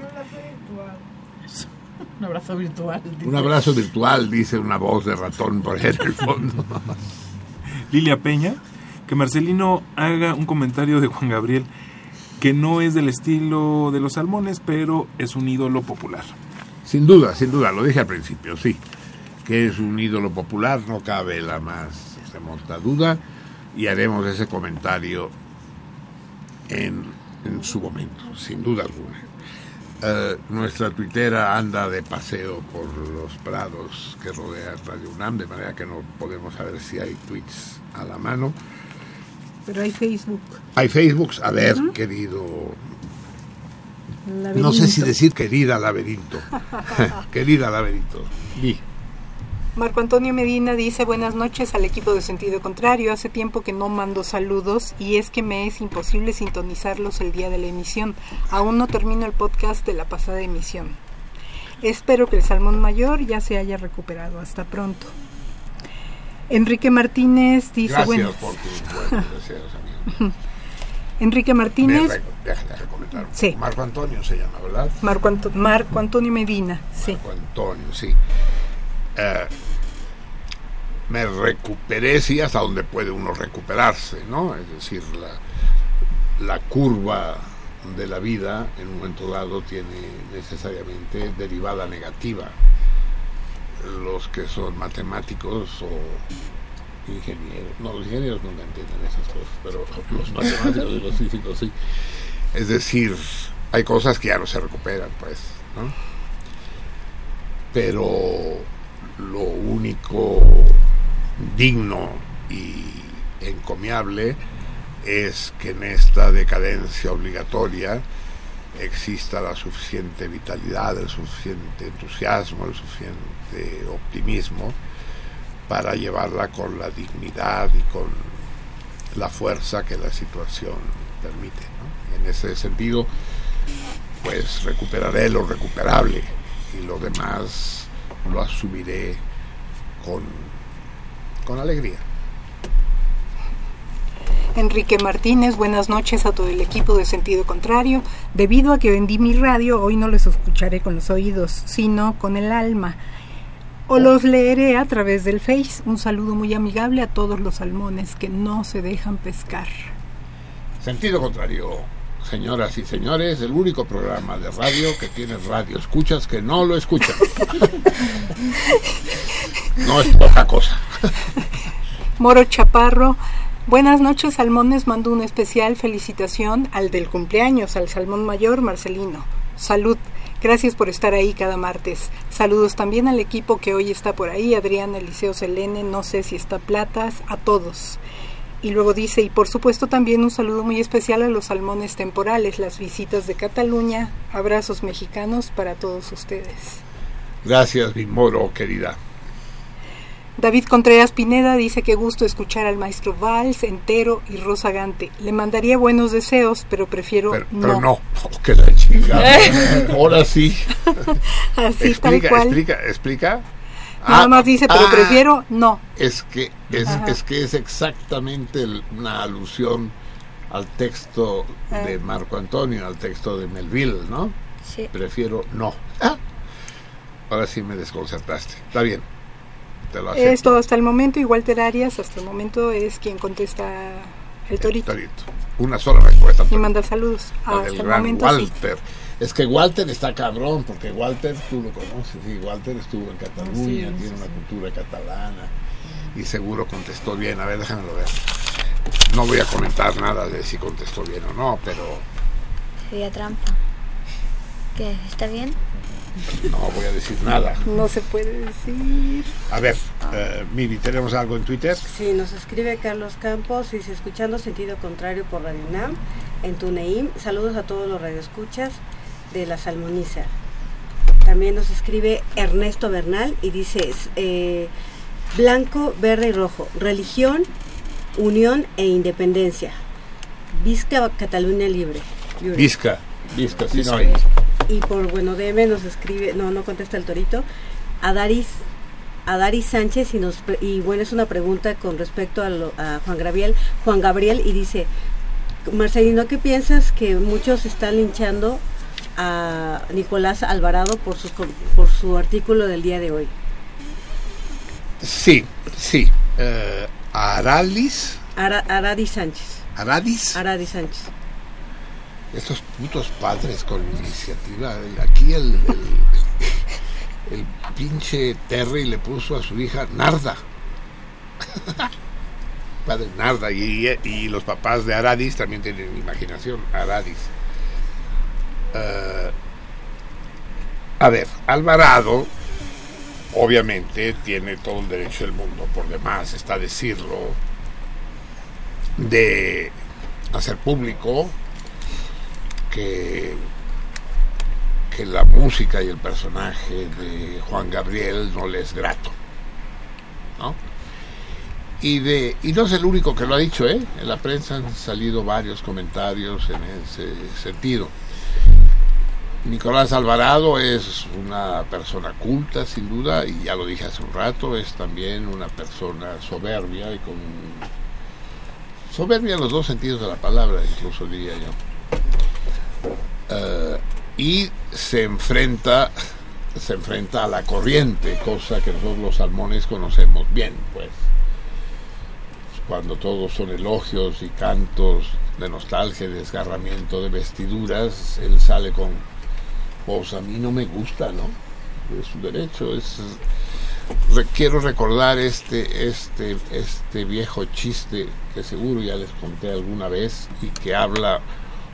un abrazo virtual. dice. Un abrazo virtual, dice una voz de ratón por ahí en el fondo. Lilia Peña, que Marcelino haga un comentario de Juan Gabriel que no es del estilo de los salmones, pero es un ídolo popular. Sin duda, sin duda, lo dije al principio, sí. Que es un ídolo popular, no cabe la más remota duda, y haremos ese comentario en, su momento, sin duda alguna. Eh, nuestra tuitera anda de paseo por los prados que rodean Radio UNAM, de manera que no podemos saber si hay tweets a la mano. Pero hay Facebook. Hay Facebooks, a ver, querido. Laberinto. No sé si decir querida laberinto. querida laberinto. Di. Marco Antonio Medina dice buenas noches al equipo de sentido contrario. Hace tiempo que no mando saludos y es que me es imposible sintonizarlos el día de la emisión. Aún no termino el podcast de la pasada emisión. Espero que el salmón mayor ya se haya recuperado. Hasta pronto. Enrique Martínez dice Gracias bueno. por tus buenos deseos, amigo. Enrique Martínez, re- Déjame recomendar. Sí. Marco Antonio se llama, ¿verdad? Marco, Anto- Marco Antonio Medina, sí. Marco Antonio, sí. Eh, me recuperé, sí, hasta donde puede uno recuperarse, ¿no? Es decir, la- la curva de la vida en un momento dado tiene necesariamente derivada negativa. Los que son matemáticos o ingenieros, no, los ingenieros no entienden esas cosas, pero los matemáticos y los físicos sí. Es decir, hay cosas que ya no se recuperan, pues, ¿no? Pero lo único digno y encomiable es que en esta decadencia obligatoria exista la suficiente vitalidad, el suficiente entusiasmo, el suficiente optimismo para llevarla con la dignidad y con la fuerza que la situación permite. En ese sentido, pues recuperaré lo recuperable y lo demás lo asumiré con, con alegría. Enrique Martínez, buenas noches a todo el equipo de Sentido Contrario. Debido a que vendí mi radio, hoy no les escucharé con los oídos, sino con el alma. O los leeré a través del Face. Un saludo muy amigable a todos los salmones que no se dejan pescar. Sentido contrario, señoras y señores, el único programa de radio que tiene radio escuchas que no lo escuchan. no es poca cosa. Moro Chaparro, buenas noches Salmones, mando una especial felicitación al del cumpleaños, al Salmón Mayor Marcelino. Salud, gracias por estar ahí cada martes. Saludos también al equipo que hoy está por ahí, Adrián Eliseo Selene, no sé si está Platas, a todos. Y luego dice, y por supuesto también un saludo muy especial a los salmones temporales, las visitas de Cataluña, abrazos mexicanos para todos ustedes. Gracias, mi moro, querida. David Contreras Pineda dice que gusto escuchar al maestro Valls entero y Rosa Gante. Le mandaría buenos deseos, pero prefiero Pero, no. pero no, Oh, que la chingada. Ahora sí. Así explica, tal cual. explica, explica. Nada Ah, más dice, pero ah, prefiero no. Es que es, es que es exactamente el- una alusión al texto de Ah. Marco Antonio, al texto de Melville, ¿no? Sí. Prefiero no. Ah, Ahora sí me desconcertaste. Está bien. Te lo acepto. Esto hasta el momento, y Walter Arias hasta el momento es quien contesta el torito. Torito. Una sola respuesta. Y manda saludos. La Hasta del el gran momento sí. Walter. Es que Walter está cabrón, porque Walter, tú lo conoces, sí, Walter estuvo en Cataluña, Sí, tiene sí, una sí. cultura catalana y seguro contestó bien. A ver, déjamelo ver. No voy a comentar nada de si contestó bien o no, pero Sería trampa. ¿Qué? ¿Está bien? No voy a decir nada. No se puede decir. A ver, eh, Miri, ¿tenemos algo en Twitter? Sí, nos escribe Carlos Campos, dice, escuchando sentido contrario por Radio UNAM, en Tuneim. Saludos a todos los radioescuchas de la Salmoniza. También nos escribe Ernesto Bernal y dice, eh, blanco, verde y rojo, religión, unión e independencia. Vizca Cataluña Libre. Libre. Vizca, Vizca, sí, no. Y por bueno DM nos escribe, no, no contesta el torito, Adaris, Adaris Sánchez y nos y bueno es una pregunta con respecto a, lo- a Juan Gabriel, Juan Gabriel y dice, Marcelino, ¿qué piensas que muchos están linchando a Nicolás Alvarado por su por su artículo del día de hoy? Sí, sí. Eh, Aralis, Ara- Aradis Sánchez. Aradis, Aradis Sánchez. Estos putos padres con iniciativa. Aquí el, el, el pinche Terry le puso a su hija Narda. Padre Narda. Y, y los papás de Aradis también tienen imaginación. Aradis. Eh, a ver, Alvarado obviamente tiene todo el derecho del mundo, por demás está decirlo, de hacer público que, que la música y el personaje de Juan Gabriel no le es grato. ¿no? Y, de, y no es el único que lo ha dicho, ¿eh? En la prensa han salido varios comentarios en ese sentido. Nicolás Alvarado es una persona culta, sin duda, y ya lo dije hace un rato, es también una persona soberbia y con soberbia en los dos sentidos de la palabra, incluso diría yo. Eh, y se enfrenta se enfrenta a la corriente, cosa que nosotros los salmones conocemos bien, pues. cuando todos son elogios y cantos de nostalgia y desgarramiento de vestiduras, él sale con, pues a mí no me gusta, ¿no? Es su derecho, es... quiero recordar este, este, este viejo chiste que seguro ya les conté alguna vez y que habla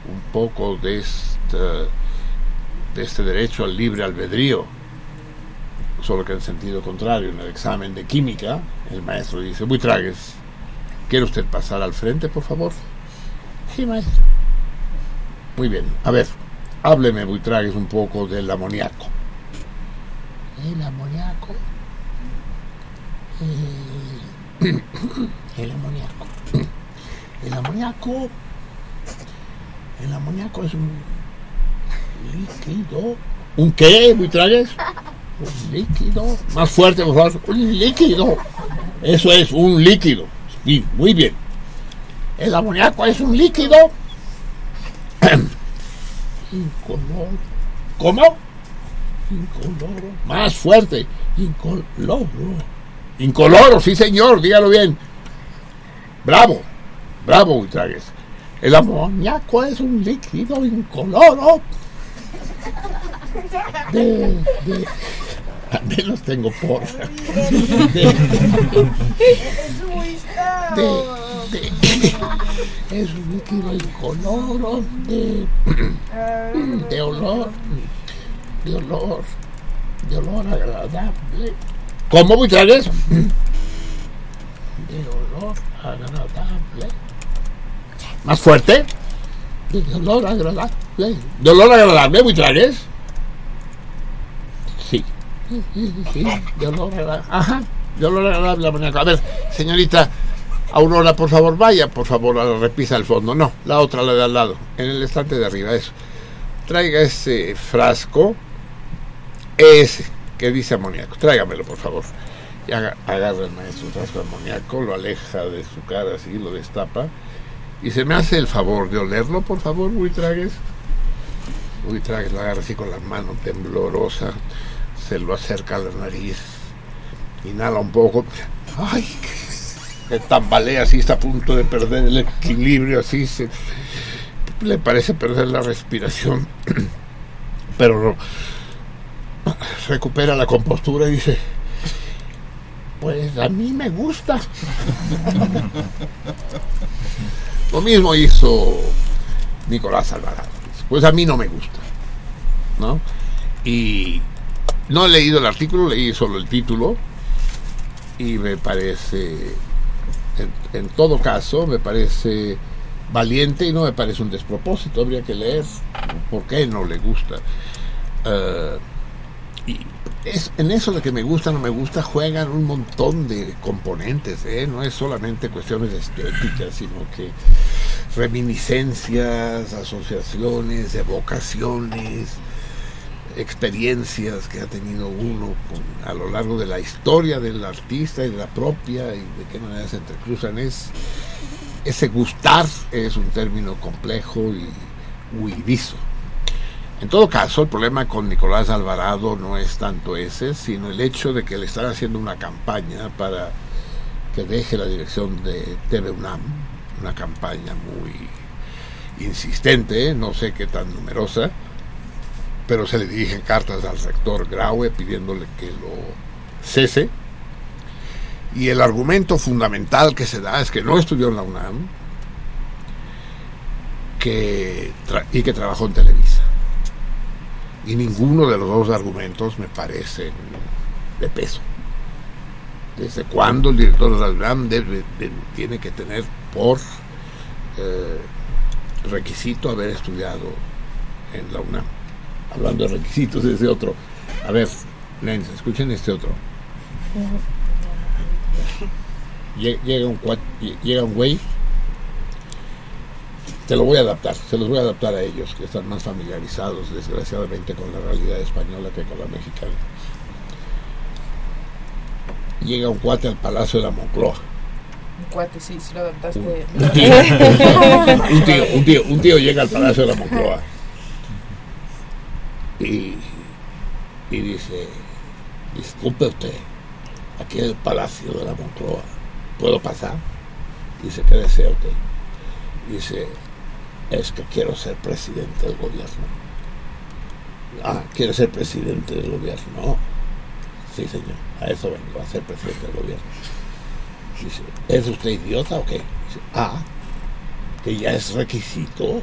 un poco de este, de este derecho al libre albedrío, solo que en sentido contrario. En el examen de química, el maestro dice, Buitragues, ¿quiere usted pasar al frente, por favor? Sí, maestro. Muy bien. A ver, hábleme, Buitragues, un poco del amoníaco. El amoníaco. Eh, el amoníaco. El amoníaco. El amoníaco es un líquido. ¿Un qué, Buitragues? Un líquido. Más fuerte, por favor. Un líquido. Eso es, un líquido. Sí, muy bien. El amoníaco es un líquido. Incoloro. ¿Cómo? Incoloro. Más fuerte. Incoloro. Incoloro, sí señor, dígalo bien. Bravo, bravo, Buitragues. El amoníaco es un líquido incoloro. De, de, menos tengo por. De, de, es un líquido incoloro de, de olor, de olor, de olor agradable. ¿Cómo, Buitragues? De olor agradable. ¿Más fuerte? De olor agradable. ¿De olor agradable, Buitragues? Sí. Sí, sí, sí, de olor agradable. Ajá, de olor agradable amoníaco. A ver, señorita Aurora, por favor, vaya, por favor, a la repisa al fondo. No, la otra, la de al lado, en el estante de arriba, eso. Traiga ese frasco, ese, que dice amoníaco. Tráigamelo, por favor. Y agarra el maestro frasco de amoníaco, lo aleja de su cara así, lo destapa. Y se me hace el favor de olerlo, por favor, Buitragues. Buitragues lo agarra así con la mano temblorosa, se lo acerca a la nariz, inhala un poco. ¡Ay! Se tambalea así, está a punto de perder el equilibrio, así se. Le parece perder la respiración, pero no. recupera la compostura y dice: Pues a mí me gusta. Lo mismo hizo Nicolás Alvarado. Pues a mí no me gusta. ¿No? Y no he leído el artículo, leí solo el título. Y me parece, en, todo caso, me parece valiente y no me parece un despropósito. Habría que leer por qué no le gusta. Eh, y es, en eso de que me gusta o no me gusta juegan un montón de componentes, ¿eh? no es solamente cuestiones estéticas, sino que reminiscencias, asociaciones, evocaciones, experiencias que ha tenido uno con- a lo largo de la historia del artista y de la propia y de qué manera se entrecruzan. Es, ese gustar es un término complejo y huidizo. En todo caso, el problema con Nicolás Alvarado no es tanto ese, sino el hecho de que le están haciendo una campaña para que deje la dirección de TV UNAM, una campaña muy insistente, no sé qué tan numerosa, pero se le dirigen cartas al rector Graue pidiéndole que lo cese. Y el argumento fundamental que se da es que no estudió en la UNAM y que trabajó en Televisa. Y ninguno de los dos argumentos me parecen de peso. ¿Desde cuándo el director de la UNAM tiene que tener por eh, requisito haber estudiado en la UNAM? Hablando de requisitos, ese otro. A ver, nens, escuchen este otro. Lle- Llega un, llega un güey te lo voy a adaptar, se los voy a adaptar a ellos, que están más familiarizados, desgraciadamente, con la realidad española que con la mexicana. Llega un cuate al Palacio de la Moncloa. Un cuate, sí, si lo adaptaste. Un tío, un tío, un tío, un tío llega al Palacio de la Moncloa y, y dice, disculpe usted, aquí en el Palacio de la Moncloa, ¿puedo pasar? Dice, ¿qué desea usted? Dice, es que quiero ser presidente del gobierno. Ah, ¿quiere ser presidente del gobierno? Sí, señor, a eso vengo, a ser presidente del gobierno. Dice, ¿es usted idiota o qué? Dice, ah, que ya es requisito.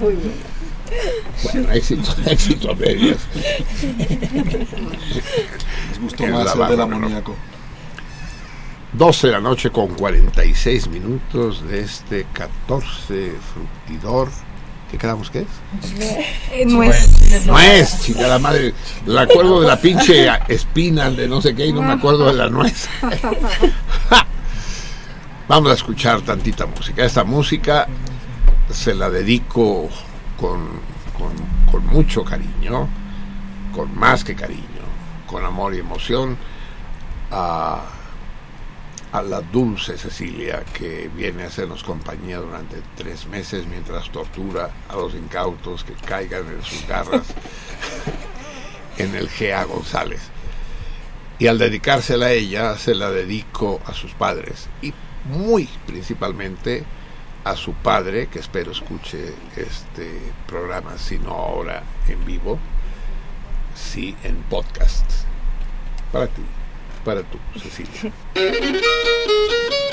Muy bien. Bueno, éxito, éxito a medias. Les gustó más la el del amoníaco. 12 de la noche con 46 minutos de este 14 fructidor. ¿Qué quedamos que es? Eh, nuez. Nuez, chica la madre. Me acuerdo de la pinche espina de no sé qué y no me acuerdo de la nuez. Vamos a escuchar tantita música. Esta música se la dedico con, con- con mucho cariño, con más que cariño, con amor y emoción a, a la dulce Cecilia que viene a hacernos compañía durante tres meses mientras tortura a los incautos que caigan en sus garras en el GA González. Y al dedicársela a ella, se la dedico a sus padres y muy principalmente a su padre, que espero escuche este programa, si no ahora en vivo, sí en podcast. Para ti, para tú, Cecilia.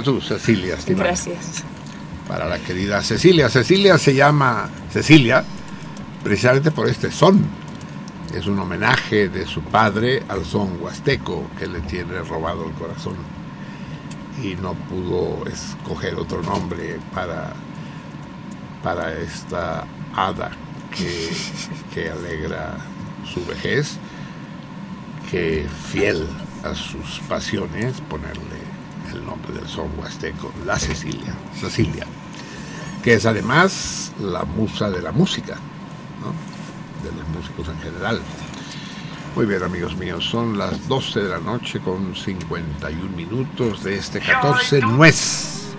Para tú, Cecilia. estimada. Gracias. Para la querida Cecilia. Cecilia se llama Cecilia precisamente por este son. Es un homenaje de su padre al son huasteco que le tiene robado el corazón. Y no pudo escoger otro nombre para, para esta hada que, que alegra su vejez, que fiel a sus pasiones, ponerle nombre del son huasteco, la Cecilia. Cecilia. que es además la musa de la música, ¿no? de los músicos en general. Muy bien, amigos míos, son las 12 de la noche con 51 minutos de este 14 nuez.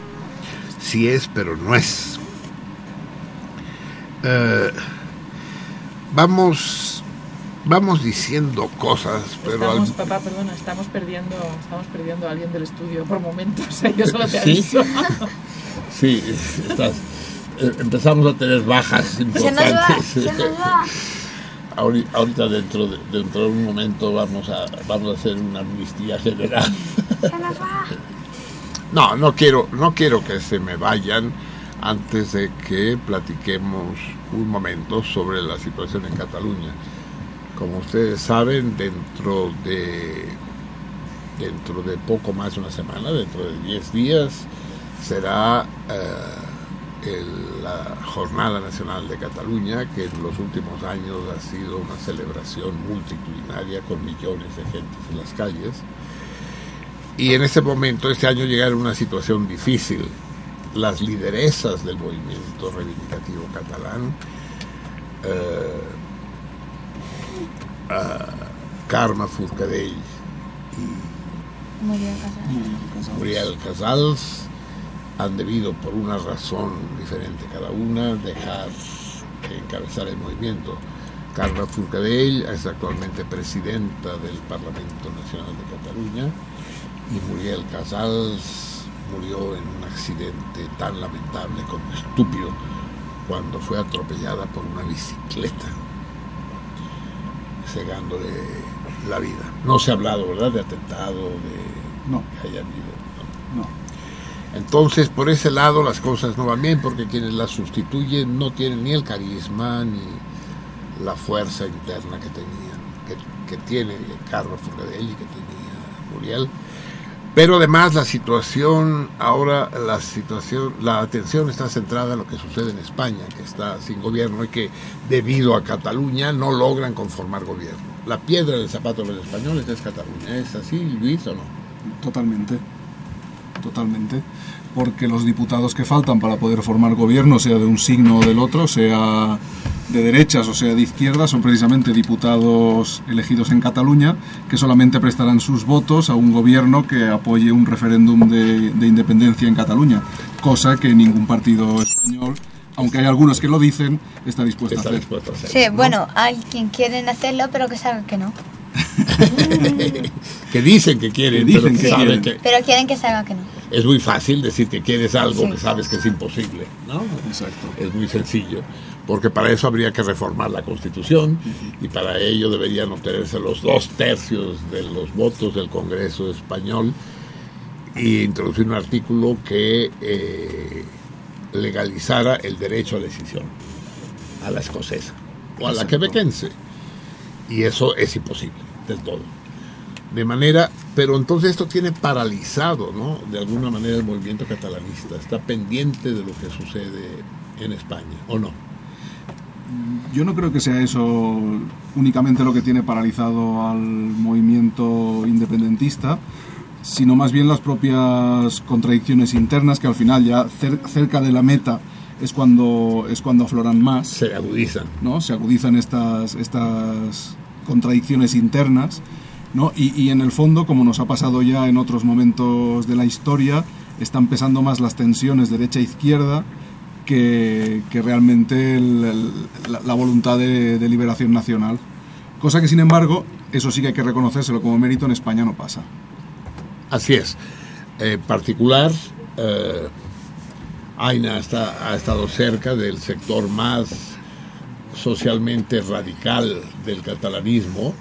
Sí es, pero no es. Eh, vamos, vamos diciendo cosas, pero al- Estamos, papá, perdona, estamos perdiendo, estamos perdiendo a alguien del estudio por momentos. ¿eh? Yo solo te ¿Sí? aviso. Sí, estás- eh, empezamos a tener bajas Se nos va, importantes. se nos va. Ahori- Ahorita dentro de, dentro de un momento vamos a vamos a hacer una amnistía general. Se nos va. No, no quiero no quiero que se me vayan antes de que platiquemos un momento sobre la situación en Cataluña. Como ustedes saben, dentro de dentro de poco más de una semana, dentro de 10 días, será eh, la Jornada Nacional de Cataluña, que en los últimos años ha sido una celebración multitudinaria con millones de gente en las calles. Y en este momento, este año, llegaron a una situación difícil. Las lideresas del movimiento reivindicativo catalán, eh, ah, Carme Forcadell casado. Muriel Casals han debido, por una razón diferente cada una, dejar de encabezar el movimiento. Carla Forcadell es actualmente presidenta del Parlamento Nacional de Cataluña y Muriel Casals murió en un accidente tan lamentable como estúpido cuando fue atropellada por una bicicleta, cegándole la vida. No se ha hablado, ¿verdad?, de atentado, de No. que haya habido. No. Entonces, por ese lado las cosas no van bien porque quienes la sustituyen no tienen ni el carisma ni la fuerza interna que tenían, que, que tiene Carlos Forcadell y que tenía Muriel. Pero además la situación, ahora la situación, la atención está centrada en lo que sucede en España, que está sin gobierno y que debido a Cataluña no logran conformar gobierno. La piedra del zapato de los españoles es Cataluña. ¿Es así, Luis, o no? Totalmente. Totalmente. Porque los diputados que faltan para poder formar gobierno, sea de un signo o del otro, sea de derechas o sea de izquierdas, son precisamente diputados elegidos en Cataluña que solamente prestarán sus votos a un gobierno que apoye un referéndum de, de independencia en Cataluña, cosa que ningún partido español, aunque hay algunos que lo dicen, está dispuesto Está a hacer. dispuesto a hacer. Sí, bueno, hay quien quieren hacerlo, pero que saben que no. que dicen que quieren, Que dicen pero que saben quieren. que Pero quieren que salga que no. Es muy fácil decir que quieres algo Sí. que sabes que es imposible, ¿no? Exacto. Es muy sencillo, porque para eso habría que reformar la Constitución y para ello deberían obtenerse los dos tercios de los votos del Congreso español y introducir un artículo que eh, legalizara el derecho a decisión a la escocesa o a la quebequense. Y eso es imposible del todo. De manera, pero entonces esto tiene paralizado, ¿no? De alguna manera el movimiento catalanista. Está pendiente de lo que sucede en España, ¿o no? Yo no creo que sea eso únicamente lo que tiene paralizado al movimiento independentista, sino más bien las propias contradicciones internas que al final ya cer- cerca de la meta es cuando es cuando afloran más, Se agudizan. ¿no? Se agudizan estas estas contradicciones internas, ¿no? Y, y en el fondo, como nos ha pasado ya en otros momentos de la historia, están pesando más las tensiones derecha-izquierda que, que realmente la, voluntad de, liberación nacional. Cosa que, sin embargo, eso sí que hay que reconocérselo como mérito, en España no pasa. Así es. En particular, eh, Aina está, ha estado cerca del sector más socialmente radical del catalanismo,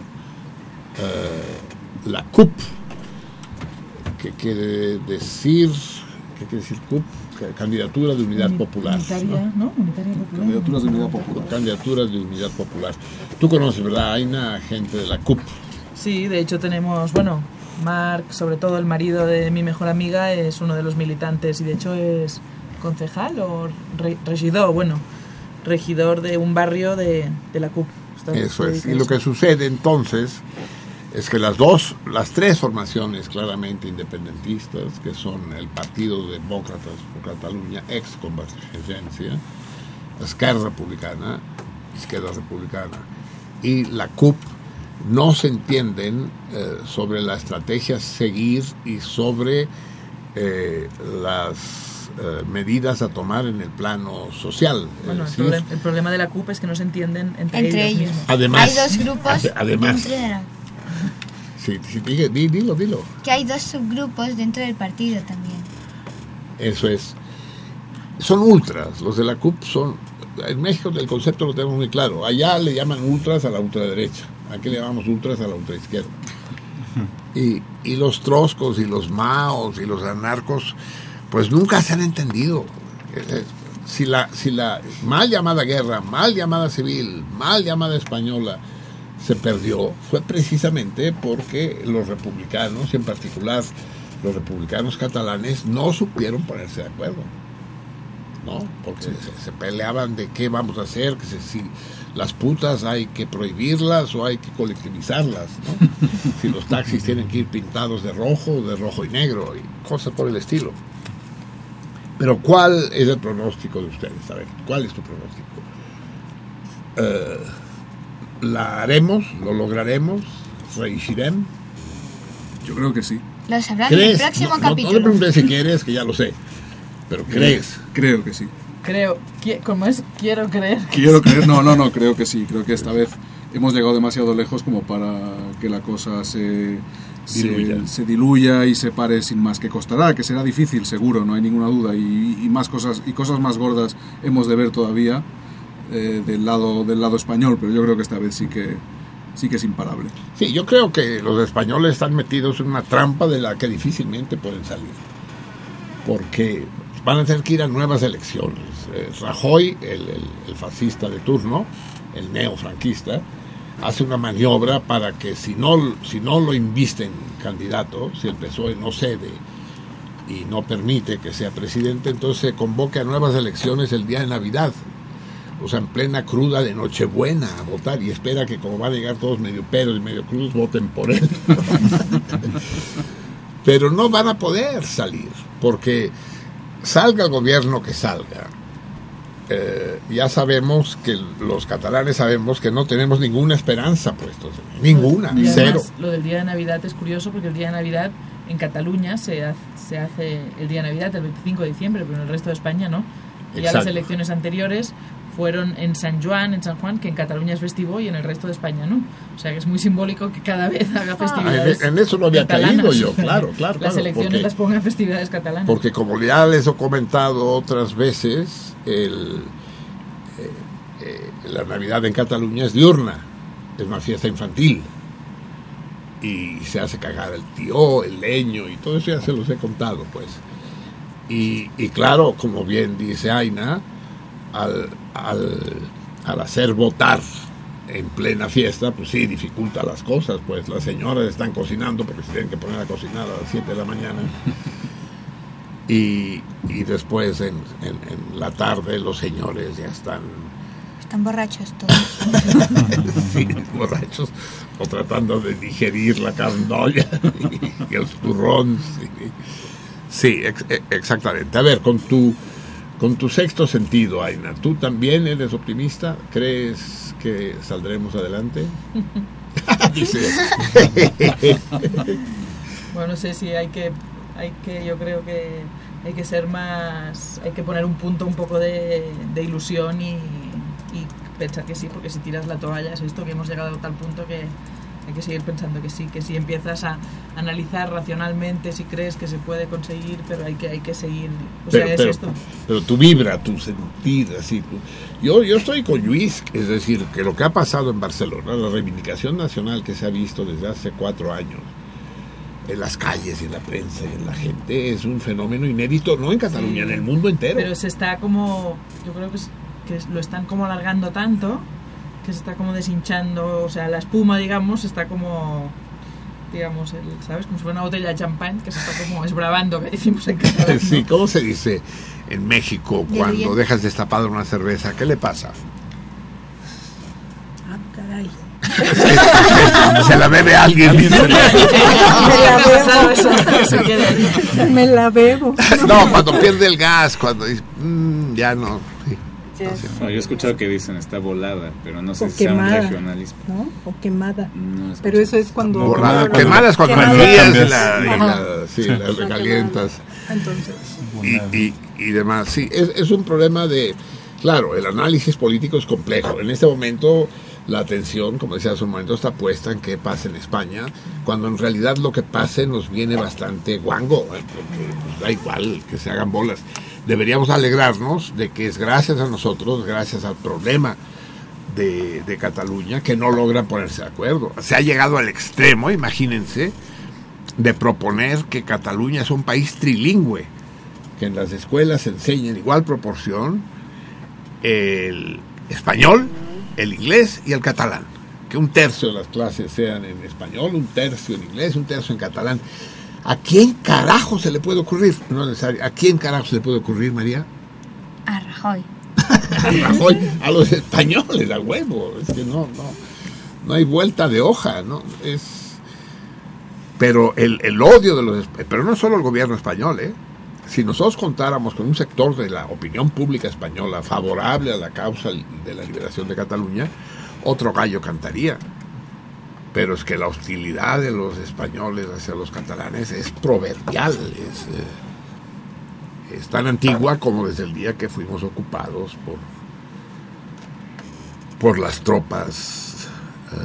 eh, la CUP, que quiere decir, ¿qué quiere decir CUP? Candidatura de Unidad Popular. Unitaria, ¿no? Unitaria popular. Candidaturas de unidad popular. Candidaturas de Unidad Popular. Tú conoces, ¿verdad, Aina, gente de la CUP? Sí, de hecho tenemos, bueno, Marc, sobre todo el marido de mi mejor amiga, es uno de los militantes y de hecho es concejal o re- regidor, bueno, regidor de un barrio de, de la CUP. Eso es. Y lo que sucede entonces es que las dos, las tres formaciones claramente independentistas, que son el Partido Demócratas por Cataluña, ex Convergencia, Esquerra Republicana, Izquierda Republicana, y la CUP, no se entienden eh, sobre la estrategia a seguir y sobre eh, las eh, medidas a tomar en el plano social. Bueno, el, problem- el problema de la CUP es que no se entienden entre, Entre ellos. mismos. Además- hay dos grupos ade- además- dentro de la- sí, sí, diga- di- dilo, dilo. que hay dos subgrupos dentro del partido también. Eso es. Son ultras, los de la CUP son... En México el concepto lo tenemos muy claro. Allá le llaman ultras a la ultraderecha. Aquí le llamamos ultras a la ultraizquierda. Y, y los troscos y los maos y los anarcos, pues nunca se han entendido. Eh, eh, Si la, si la mal llamada guerra, mal llamada civil, mal llamada española, se perdió, fue precisamente porque los republicanos, y en particular los republicanos catalanes, no supieron ponerse de acuerdo. ¿no? Porque se, se peleaban de qué vamos a hacer, que se- si las putas hay que prohibirlas o hay que colectivizarlas, ¿no? si los taxis tienen que ir pintados de rojo, de rojo y negro, y cosas por el estilo. Pero ¿cuál es el pronóstico de ustedes? A ver, ¿cuál es tu pronóstico? Eh, ¿La haremos? ¿Lo lograremos? ¿Reishirem? Yo creo que sí. Lo sabrán en el próximo No, no, no te capítulo. preguntes si quieres, que ya lo sé. Pero ¿crees? Creo que sí. Creo, como es, quiero creer. que Quiero sí. creer, no, no, no, creo que sí. Creo que esta vez hemos llegado demasiado lejos como para que la cosa se se- Diluya. se, diluya y se pare sin más que costará, que será difícil, seguro, no hay ninguna duda. Y, y más cosas y cosas más gordas hemos de ver todavía eh, del lado del lado español, pero yo creo que esta vez sí que sí que es imparable. Sí, yo creo que los españoles están metidos en una trampa de la que difícilmente pueden salir. Porque van a tener que ir a nuevas elecciones. Eh, Rajoy, el, fascista de turno, el neofranquista, hace una maniobra para que si no, si no lo invisten candidato, si el PSOE no cede y no permite que sea presidente, entonces se convoque a nuevas elecciones el día de Navidad. O sea, en plena cruda de Nochebuena a votar y espera que como van a llegar todos medio pedos y medio crudos, voten por él. Pero no van a poder salir, porque salga el gobierno que salga. eh, ya sabemos que los catalanes sabemos que no tenemos ninguna esperanza puestos, ninguna, Y cero. lo del día de Navidad es curioso porque el día de Navidad en Cataluña se hace, se hace el día de Navidad el 25 de diciembre, pero en el resto de España no. Y ya las elecciones anteriores fueron en San Juan, en San Juan, que en Cataluña es festivo y en el resto de España no. O sea que es muy simbólico que cada vez haga festividades. Ah, en- en eso no había catalanas. caído yo, claro, claro, Las claro, elecciones porque- las pongan festividades catalanas. Porque como ya les he comentado otras veces, el, eh, eh, la Navidad en Cataluña es diurna, es una fiesta infantil. Y se hace cagar el tío, el leño, y todo eso ya se los he contado, pues. Y, y claro, como bien dice Aina, al, al, al hacer votar en plena fiesta, pues sí, dificulta las cosas, pues las señoras están cocinando porque se tienen que poner a cocinar a las 7 de la mañana. Y, y después en, en- en la tarde los señores ya están Están borrachos todos. sí, borrachos o tratando de digerir la carnolla y, el turrón. Sí, Sí, ex- e- exactamente. A ver, con tu, con tu sexto sentido, Aina, ¿tú también eres optimista? ¿Crees que saldremos adelante? Dice. Bueno, no sé si hay que, hay que, yo creo que hay que ser más, hay que poner un punto un poco de, de ilusión y, y pensar que sí, porque si tiras la toalla es esto que hemos llegado a tal punto que hay que seguir pensando que sí, que si empiezas a analizar racionalmente si crees que se puede conseguir, pero hay que, hay que seguir, o sea, pero, es pero, esto. pero tu vibra, tu sentir, así. tu- Yo, yo estoy con Luis, es decir, que lo que ha pasado en Barcelona, la reivindicación nacional que se ha visto desde hace cuatro años, en las calles y en la prensa y en la gente, es un fenómeno inédito, no en Cataluña, en el mundo entero. Pero se está como, yo creo que, es- que lo están como alargando tanto que se está como deshinchando, o sea, la espuma, digamos, está como, digamos, el, ¿sabes? Como si fuera una botella de champán que se está como esbravando, que decimos en. ¿no? Sí, ¿cómo se dice en México cuando bien. dejas destapada una cerveza? ¿Qué le pasa? Ah, caray. Se la bebe alguien. La bebo. Me la bebo. No, cuando pierde el gas, cuando dice, "Mm, ya no. No, yo he escuchado que dicen está volada, pero no sé O si sea un regionalismo. ¿no? O quemada. No Pero eso es cuando... Borrada, cuando- quemadas cuando Quemada. enfrías y la, y la- sí, la recalientas Entonces, y, y, y demás. Sí, es, es un problema de, claro, el análisis político es complejo. En este momento la atención, como decía hace un momento, está puesta en qué pasa en España, cuando en realidad lo que pase nos viene bastante guango, ¿eh? porque pues, da igual que se hagan bolas. Deberíamos alegrarnos de que es gracias a nosotros, gracias al problema de, Cataluña, que no logran ponerse de acuerdo. Se ha llegado al extremo, imagínense, de proponer que Cataluña es un país trilingüe, que en las escuelas se enseña en igual proporción el español, el inglés y el catalán. Que un tercio de las clases sean en español, un tercio en inglés, un tercio en catalán. ¿A quién carajo se le puede ocurrir? No es necesario. ¿A quién carajo se le puede ocurrir, María? A Rajoy. a Rajoy, a los españoles, a huevo. Es que no, no, no hay vuelta de hoja, ¿no? Es. Pero el, el odio de los. Pero no solo el gobierno español, ¿eh? Si nosotros contáramos con un sector de la opinión pública española favorable a la causa de la liberación de Cataluña, otro gallo cantaría. Pero es que la hostilidad de los españoles hacia los catalanes es proverbial, es. eh, tan antigua como desde el día que fuimos ocupados por, por las tropas eh,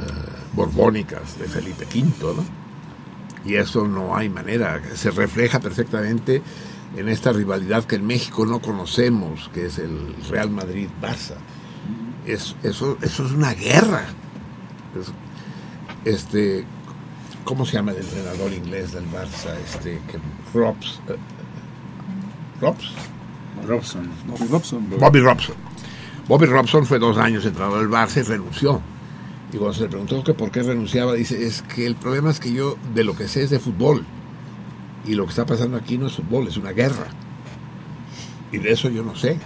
borbónicas de Felipe V, ¿no? Y eso no hay manera, se refleja perfectamente en esta rivalidad que en México no conocemos, que es el Real Madrid-Barça. Es, eso, eso es una guerra. Este, ¿Cómo se llama el entrenador inglés del Barça? Este, que Robs, eh, Robs? Robson. Bobby Robson. Bobby Robson. Bobby Robson fue dos años entrenador del Barça y renunció. Y cuando se le preguntó que por qué renunciaba, dice, es que el problema es que yo de lo que sé es de fútbol. Y lo que está pasando aquí no es fútbol, es una guerra. Y de eso yo no sé.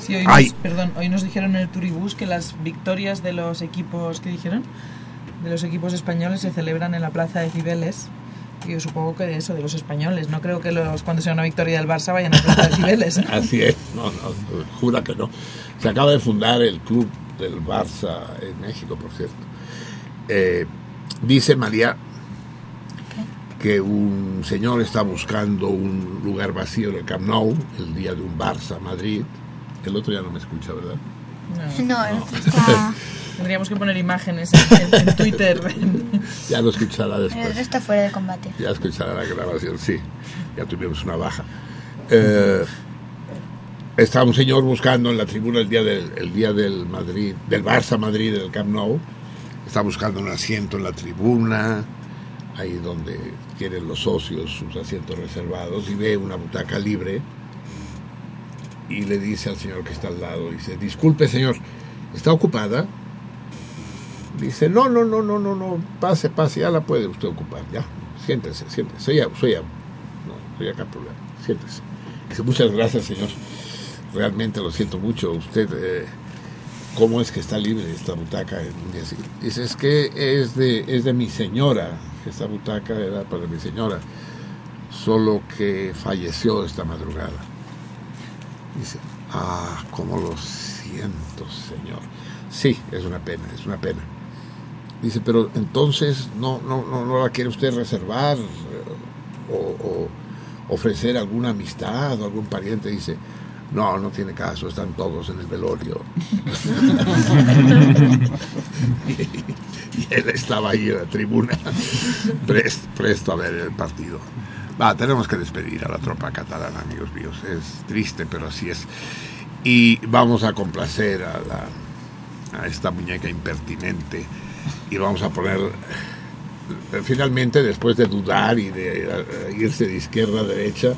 Sí, hoy Ay. nos, perdón, hoy nos dijeron en el Turibus que las victorias de los equipos, ¿qué dijeron? De los equipos españoles se celebran en la plaza de Cibeles. Y yo supongo que de eso, de los españoles. No creo que los cuando sea una victoria del Barça vayan a la plaza de Cibeles. Así es, no, no, jura que no. Se acaba de fundar el club del Barça en México, por cierto. Eh, dice María que un señor está buscando un lugar vacío en el Camp Nou el día de un Barça Madrid. El otro ya no me escucha, ¿verdad? No, está... Tendríamos que poner imágenes en, en- en Twitter. Ya lo escuchará El después. otro está fuera de combate. Ya escuchará la grabación, sí. Ya tuvimos una baja. Eh, está un señor buscando en la tribuna el día del, el día del Madrid, del Barça Madrid del Camp Nou. Está buscando un asiento en la tribuna, ahí donde tienen los socios sus asientos reservados, y ve una butaca libre. Y le dice al señor que está al lado, dice, disculpe señor, ¿está ocupada? Dice, no, no, no, no, no, no, pase, pase, ya la puede usted ocupar, ya, siéntese, siéntese, soy, a- soy, a- no, soy acá problema, siéntese. Dice, muchas gracias, señor, realmente lo siento mucho, usted, eh, ¿cómo es que está libre esta butaca? Dice, es que es de, es de mi señora, esta butaca era para mi señora, solo que falleció esta madrugada. Dice, ah, cómo lo siento, señor. Sí, es una pena, es una pena. Dice, pero entonces no, no, no, la quiere usted reservar eh, o, o ofrecer alguna amistad o algún pariente. Dice, no, no tiene caso, están todos en el velorio. y él estaba ahí en la tribuna, pres- presto a ver el partido. Va, tenemos que despedir a la tropa catalana, amigos míos. Es triste, pero así es. Y vamos a complacer a, a esta muñeca impertinente y vamos a poner eh, finalmente después de dudar y de eh, irse de izquierda a derecha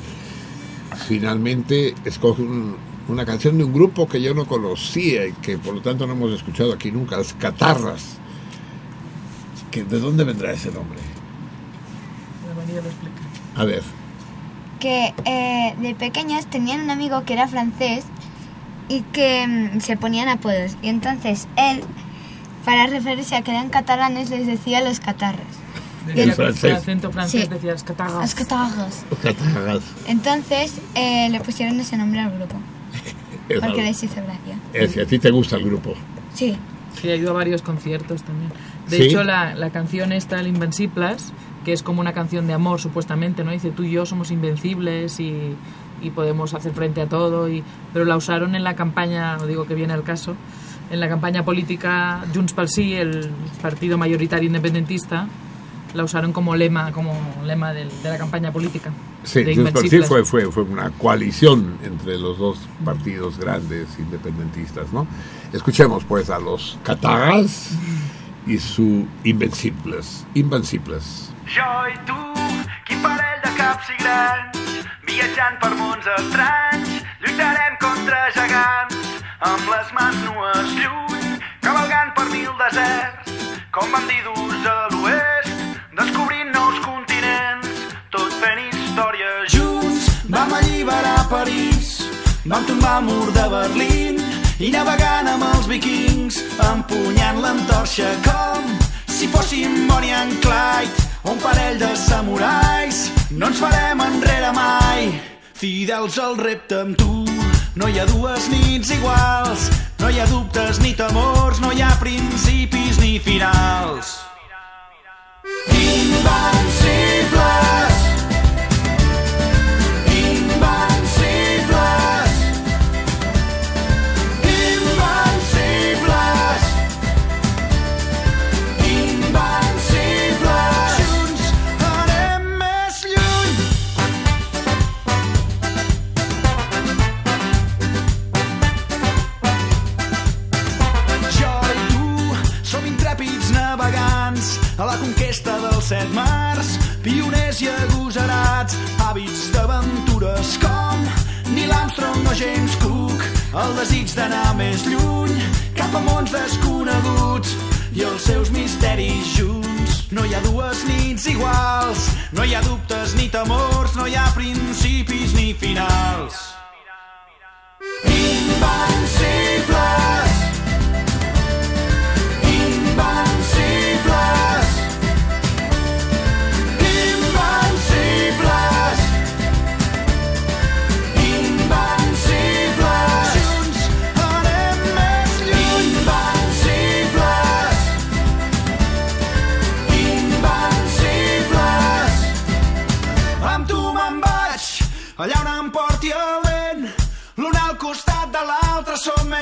finalmente escoge un- una canción de un grupo que yo no conocía y que por lo tanto no hemos escuchado aquí nunca las Catarras que, ¿de dónde vendrá ese nombre? La María lo explica. a ver que eh, de pequeños tenían un amigo que era francés y que mm, se ponían apodos. Y entonces él Para referirse a que eran catalanes les decía los catarras. Decía En francés. acento francés Sí. decía las catarras. Los catarras. Catarras. Entonces eh, le pusieron ese nombre al grupo. Es Porque algo. les hizo gracia. Es que a ti te gusta el grupo. Sí. Sí, ha ido a varios conciertos también. De ¿Sí? hecho, la, la canción esta, el Invencibles, que es como una canción de amor, supuestamente, ¿no? Dice, tú y yo somos invencibles y, y podemos hacer frente a todo. Y, pero la usaron en la campaña, no digo que viene al caso, en la campaña política Junts pel Sí, el partido mayoritario independentista, la usaron como lema, como lema del- de la campaña política. Sí, de Junts pel Sí fue, fue, fue una coalición entre los dos partidos grandes independentistas, ¿no? Escuchemos pues a los Catarras y su Invencibles. Invencibles. Jo i tu, quin parell de caps i grans, viatjant per mons estranys, lluitarem contra gegants, amb les mans nues lluny, cavalgant per mil deserts, com bandidus a l'oest, descobrint nous continents, tot fent història junts. Vam alliberar París, vam tombar el mur de Berlín, i navegant amb els vikings, empunyant l'antorxa com si fóssim Bonnie and Clyde un parell de samurais. No ens farem enrere mai, fidels al repte amb tu. No hi ha dues nits iguals, no hi ha dubtes ni temors, no hi ha principis ni finals. Invencibles, a la conquesta dels set mars, pioners i agosarats, hàbits d'aventures com Neil Armstrong o James Cook, el desig d'anar més lluny, cap a mons desconeguts i els seus misteris junts. No hi ha dues nits iguals, no hi ha dubtes ni temors, no hi ha principis ni finals. Invencibles,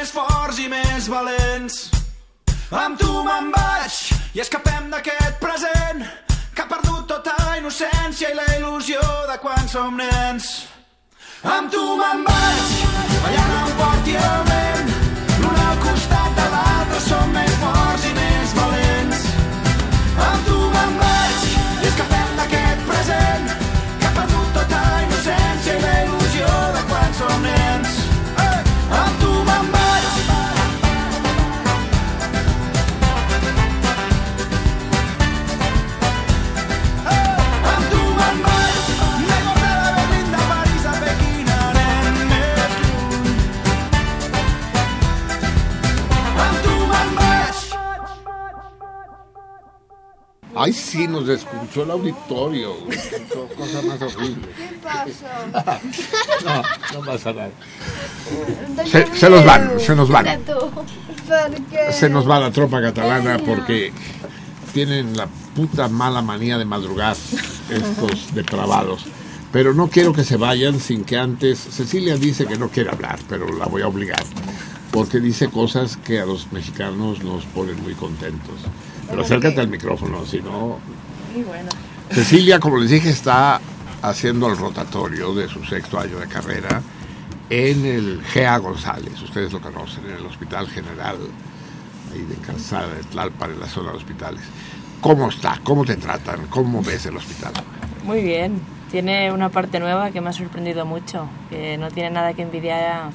més forts i més valents. Amb tu me'n vaig i escapem d'aquest present que ha perdut tota innocència i la il·lusió de quan som nens. Amb tu me'n vaig, allà on em porti el Ay, sí, nos escuchó el auditorio. Cosa más horrible. ¿Qué pasa? No, no pasa nada. Se, se nos van, se nos van. Se nos va la tropa catalana porque tienen la puta mala manía de madrugar estos depravados. Pero no quiero que se vayan sin que antes... Cecilia dice que no quiere hablar, pero la voy a obligar. Porque dice cosas que a los mexicanos nos ponen muy contentos. Pero acércate al micrófono, si no... Bueno. Cecilia, como les dije, está haciendo el rotatorio de su sexto año de carrera en el GA González, ustedes lo conocen, en el Hospital General, ahí de Calzada de Tlalpan, en la zona de hospitales. ¿Cómo está? ¿Cómo te tratan? ¿Cómo ves el hospital? Muy bien. Tiene una parte nueva que me ha sorprendido mucho, que no tiene nada que envidiar a,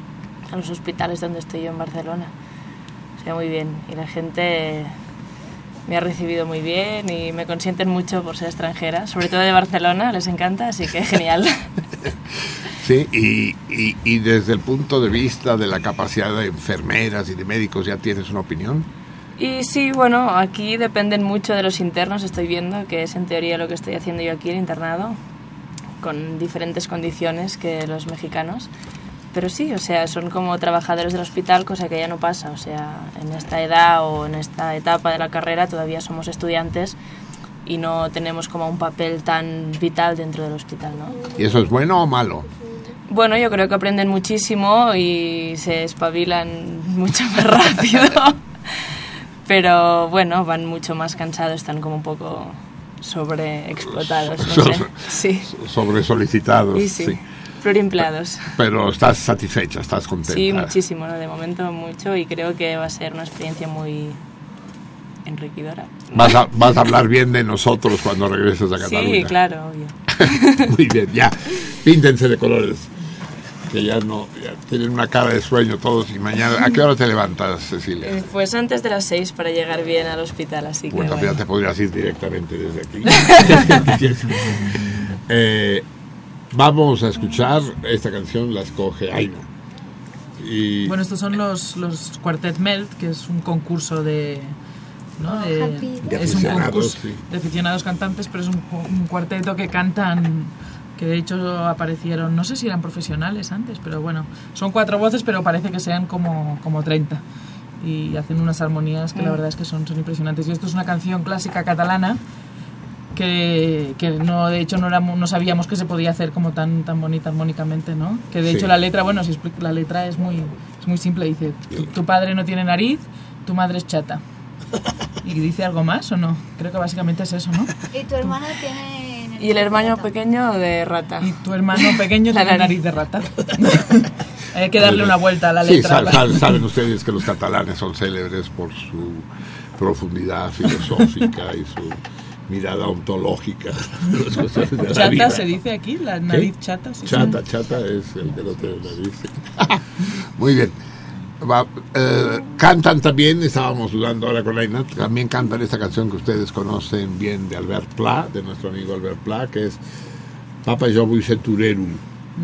a los hospitales donde estoy yo en Barcelona. O sea, muy bien. Y la gente me ha recibido muy bien y me consienten mucho por ser extranjera, sobre todo de Barcelona, les encanta, así que genial. Sí, y, y, y desde el punto de vista de la capacidad de enfermeras y de médicos, ¿ya tienes una opinión? Y sí, bueno, aquí dependen mucho de los internos, estoy viendo, que es en teoría lo que estoy haciendo yo aquí, el internado, con diferentes condiciones que los mexicanos. Pero sí, o sea, son como trabajadores del hospital, cosa que ya no pasa. O sea, en esta edad o en esta etapa de la carrera todavía somos estudiantes y no tenemos como un papel tan vital dentro del hospital, ¿no? ¿Y eso es bueno o malo? Bueno, yo creo que aprenden muchísimo y se espabilan mucho más rápido. Pero bueno, van mucho más cansados, están como un poco sobreexplotados. No sé. Sobre- Sí, Sobre solicitados. sí, pluriempleados. Pero estás satisfecha, estás contenta. Sí, muchísimo, ¿no? de momento mucho y creo que va a ser una experiencia muy enriquecedora. Vas a, vas a hablar bien de nosotros cuando regreses a Cataluña. Sí, claro, obvio. Muy bien, ya. Píntense de colores. Que ya no, ya tienen una cara de sueño todos. Y mañana, ¿a qué hora te levantas, Cecilia? Eh, Pues antes de las seis para llegar bien al hospital, así que Bueno, bueno. ya te podrías ir directamente desde aquí. Eh, vamos a escuchar esta canción, la escoge Aina. Y Bueno, estos son los, los Quartet Melt, que es un concurso de... ¿no? De- De es un aficionados, concurso sí. de aficionados cantantes, pero es un, un cuarteto que cantan, que de hecho aparecieron, no sé si eran profesionales antes, pero bueno, son cuatro voces, pero parece que sean como, como 30. Y hacen unas armonías que la Mm. verdad es que son, son impresionantes. Y esto es una canción clásica catalana que, que no de hecho no éramos, no sabíamos que se podía hacer como tan tan bonita armónicamente no que de Sí. hecho la letra bueno si explico la letra es muy es muy simple dice tu, tu padre no tiene nariz tu madre es chata y dice algo más o no creo que básicamente es eso no Y tu hermano tiene... Y el hermano pequeño de rata. y tu hermano pequeño La tiene nariz. nariz de rata. Hay que darle una vuelta a la Sí, letra. sab- saben ustedes que los catalanes son célebres por su profundidad filosófica y su mirada ontológica. las de la chata vida. se dice aquí la ¿Qué? nariz chata sí. Chata, chata es el que no tiene nariz. Muy bien. Va, eh, cantan también, estábamos dudando ahora con Aina, también cantan esta canción que ustedes conocen bien de Albert Pla, de nuestro amigo Albert Pla, que es Papa yo voy ser torero,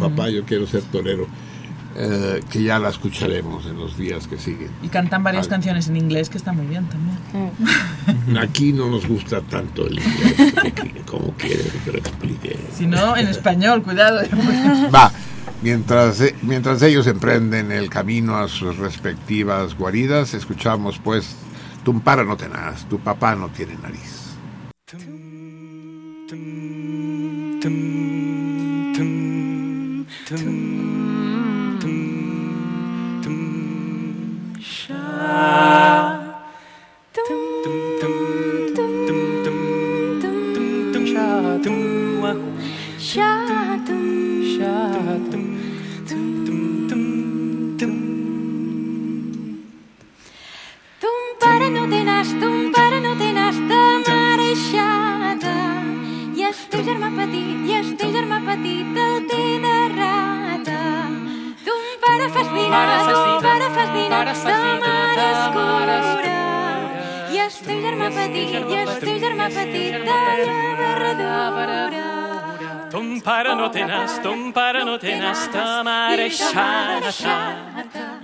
Papá yo quiero ser torero, eh, que ya la escucharemos en los días que siguen. y cantan varias Vale. canciones en inglés que están muy bien también Aquí no nos gusta tanto el inglés, como quiere que lo explique. si no en español cuidado Va, mientras, eh, mientras ellos emprenden el camino a sus respectivas guaridas, escuchamos pues, Tumpara no tenás, tu papá no tiene nariz. Ton pare no germà petit, i el teu germà petit el té de fas dinar, ton pare fas dinar de mare escura. I el teu germà petit, i el teu germà petit de la verdura. Ton pare no té nas, ton pare no té nas de mare xata.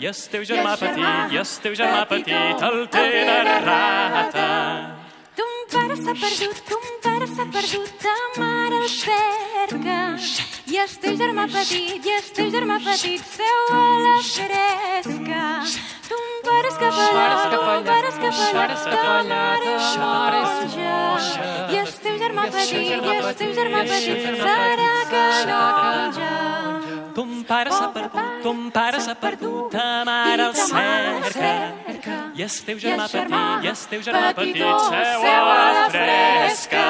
I el teu germà petit, i el teu germà petit el té de rata. Ton pare s'ha perdut, ton pare s'ha perdut, ta mare el cerca. I el teu germà petit, i el teu germà petit seu a la fresca. Ton pare és capellà, ton pare és capellà, ta mare monja. I el teu germà petit, i el teu germà petit serà canonja. Ton pare s'ha perdut, ton pare s'ha perdut, ta mare el cerca. I el teu germà petit, i el teu germà petit seu a la fresca.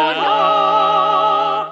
Oh, no!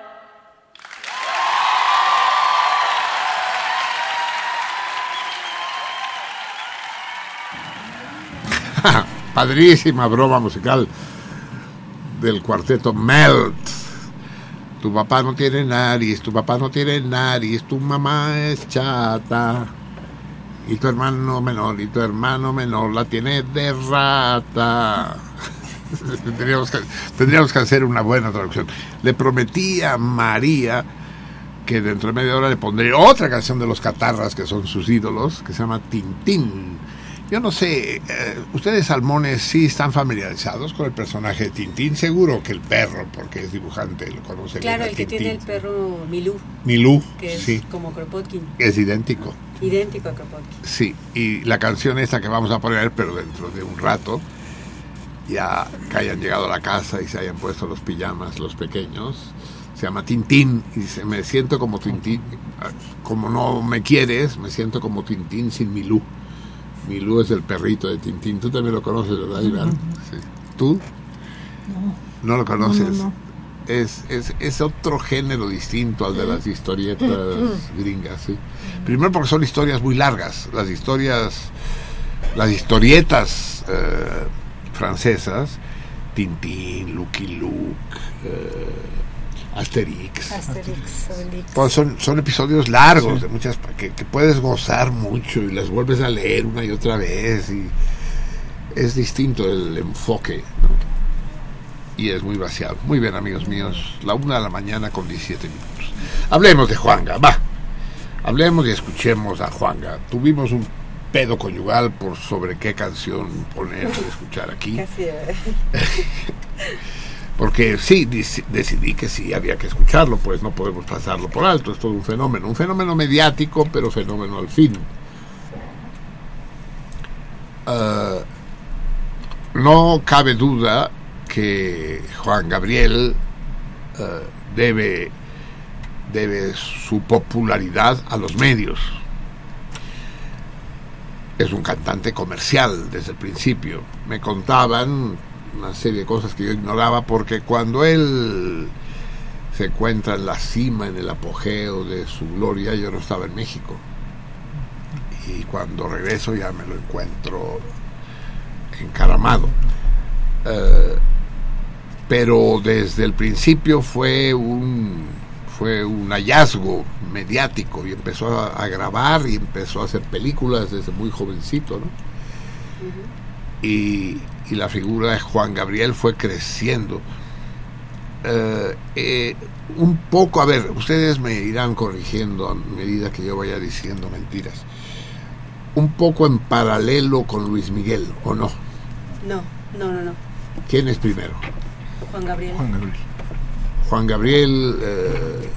Padrísima broma musical del cuarteto Melt Tu papá no tiene nariz, tu papá no tiene nariz, tu mamá es chata. Y tu hermano menor, y tu hermano menor la tiene de rata. tendríamos, que, hacer una buena traducción. Le prometí a María que dentro de media hora le pondré otra canción de los Catarras, que son sus ídolos, que se llama Tintín. Yo no sé, eh, ustedes salmones sí están familiarizados con el personaje de Tintín, seguro que el perro, porque es dibujante, lo conoce Claro, el que Tintín. tiene el perro Milú, Milú, que es sí, como Kropotkin, es idéntico. idéntico a Kropotkin. Sí, y la canción esta que vamos a poner, pero dentro de un rato, ya que hayan llegado a la casa y se hayan puesto los pijamas los pequeños, se llama Tintín y dice, me siento como Tintín, como no me quieres, me siento como Tintín sin Milú. Milú es el perrito de Tintín, tú también lo conoces, ¿verdad, Iván? Sí. ¿Tú? No lo conoces. No, no, no. Es, es, es otro género distinto al de las historietas gringas, sí. Primero porque son historias muy largas. Las historias, las historietas eh, francesas, Tintín, Lucky Luke, eh, Asterix, Asterix, pues son, son episodios largos de muchas que, que puedes gozar mucho y las vuelves a leer una y otra vez y es distinto el enfoque ¿no? y es muy vaciado. Muy bien amigos míos, la una de la mañana con 17 minutos. Hablemos de Juanga, va. Hablemos y escuchemos a Juanga. Tuvimos un pedo conyugal por sobre qué canción poner escuchar aquí. Casi. Porque sí, deci- decidí que sí había que escucharlo, pues no podemos pasarlo por alto, es todo un fenómeno, un fenómeno mediático, pero fenómeno al fin. Ah, no cabe duda que Juan Gabriel ah, debe, debe su popularidad a los medios. Es un cantante comercial desde el principio. Me contaban una serie de cosas que yo ignoraba porque cuando él se encuentra en la cima, en el apogeo de su gloria, yo no estaba en México. Y cuando regreso ya me lo encuentro encaramado. Eh, pero desde el principio fue un fue un hallazgo mediático y empezó a, a grabar y empezó a hacer películas desde muy jovencito, ¿no? y, y la figura de Juan Gabriel fue creciendo. Eh, eh, un poco, a ver, ustedes me irán corrigiendo a medida que yo vaya diciendo mentiras. Un poco en paralelo con Luis Miguel, ¿o no? No, no, no, no. ¿Quién es primero? Juan Gabriel. Juan Gabriel. Juan Gabriel eh,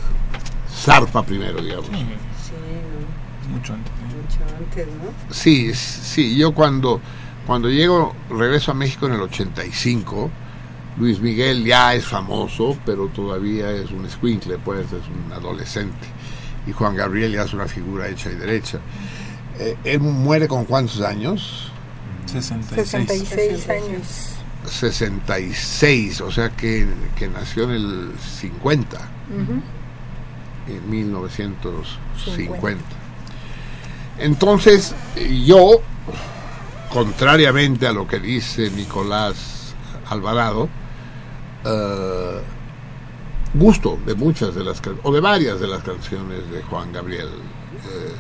zarpa primero, digamos. Sí, no, Mucho antes. mucho antes, ¿no? Sí, sí, yo cuando, cuando llego, regreso a México en el 85, Luis Miguel ya es famoso, pero todavía es un escuincle, pues es un adolescente. Y Juan Gabriel ya es una figura hecha y derecha. Eh, ¿Él muere con cuántos años? 66. 66 años. 66, o sea que, que nació en el 50, Ujú. en 1950. Entonces, yo, contrariamente a lo que dice Nicolás Alvarado, eh, gusto de muchas de las o de varias de las canciones de Juan Gabriel, eh,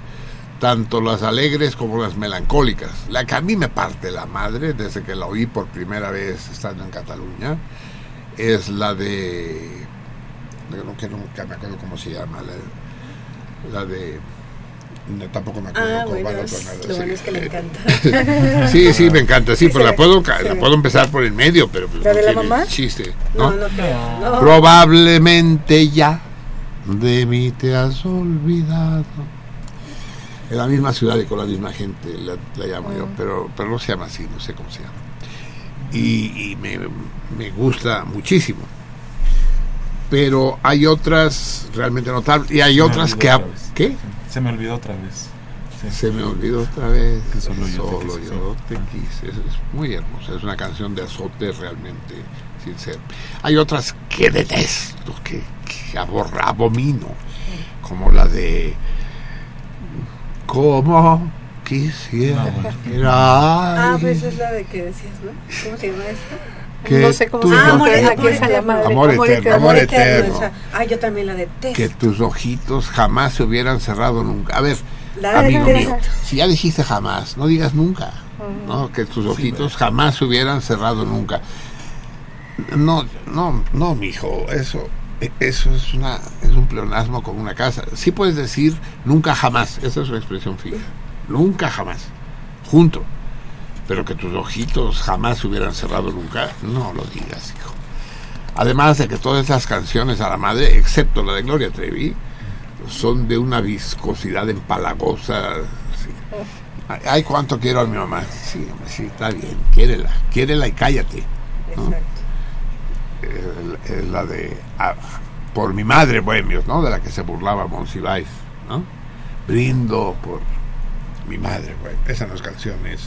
tanto las alegres como las melancólicas. La que a mí me parte la madre desde que la oí por primera vez estando en Cataluña es la de no, que nunca me acuerdo cómo se llama la, la de no, tampoco me acuerdo Ah, cómo bueno, va la es- tonada, lo sí. bueno es que le encanta. sí sí me encanta sí Sí, pero la puedo la puedo empezar por el medio pero pues ¿La no de la mamá? chiste No, ¿no? no creo. No. Probablemente ya de mí te has olvidado. En la misma ciudad y con la misma gente la, la llamo yo, pero, pero no se llama así, no sé cómo se llama. Y, y me, me gusta muchísimo. Pero hay otras realmente notables y hay otras que... ¿Qué? Se me olvidó otra vez. Sí. Se me olvidó otra vez. Que solo yo te quise, yo te quise. Es, es muy hermosa. Es una canción de azote realmente sincero. Hay otras que detesto, que, que abor- abomino, como la de. Como quisiera. Ah, pues es la de que decías, ¿no? ¿Cómo se llama esta? Que no sé cómo tus se llama, ojos- la que es a la madre. Amor eterno, amor eterno. esa. Ay, yo también la detesto. que tus ojitos jamás se hubieran cerrado nunca. A ver, La amigo mío, si ya dijiste jamás, no digas nunca. ¿no? Que tus ojitos jamás se hubieran cerrado nunca. No, no, no, mijo, eso, eso es una, es un pleonasmo con una casa. Sí puedes decir nunca jamás, esa es una expresión fija. Nunca jamás, junto. Pero que tus ojitos jamás se hubieran cerrado nunca, no lo digas, hijo. Además de que todas esas canciones a la madre, excepto la de Gloria Trevi, son de una viscosidad empalagosa. sí. Ay, cuánto quiero a mi mamá. Sí, sí, está bien. Quiérela, quiérela y cállate. ¿no? Eh, Es la de ah, Por mi madre, bohemios, ¿no? De la que se burlaba Monsiváis, ¿no? Brindo por mi madre, bueno, esa no es canción, es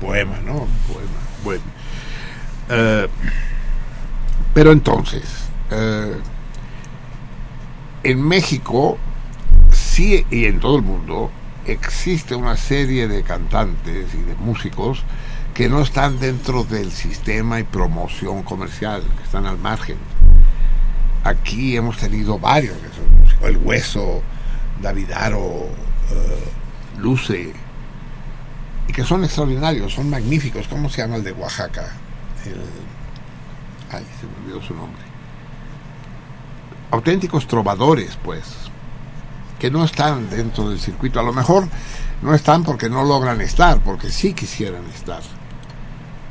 poema, ¿no? Poema, bueno. Eh, pero entonces, eh, en México, sí y en todo el mundo, existe una serie de cantantes y de músicos que no están dentro del sistema y promoción comercial, que están al margen. Aquí hemos tenido varios de esos músicos, El Hueso, Davidaro, eh, Luce, y que son extraordinarios, son magníficos. ¿Cómo se llama el de Oaxaca? Ay, se me olvidó su nombre. Auténticos trovadores, pues, que no están dentro del circuito. A lo mejor no están porque no logran estar, porque sí quisieran estar.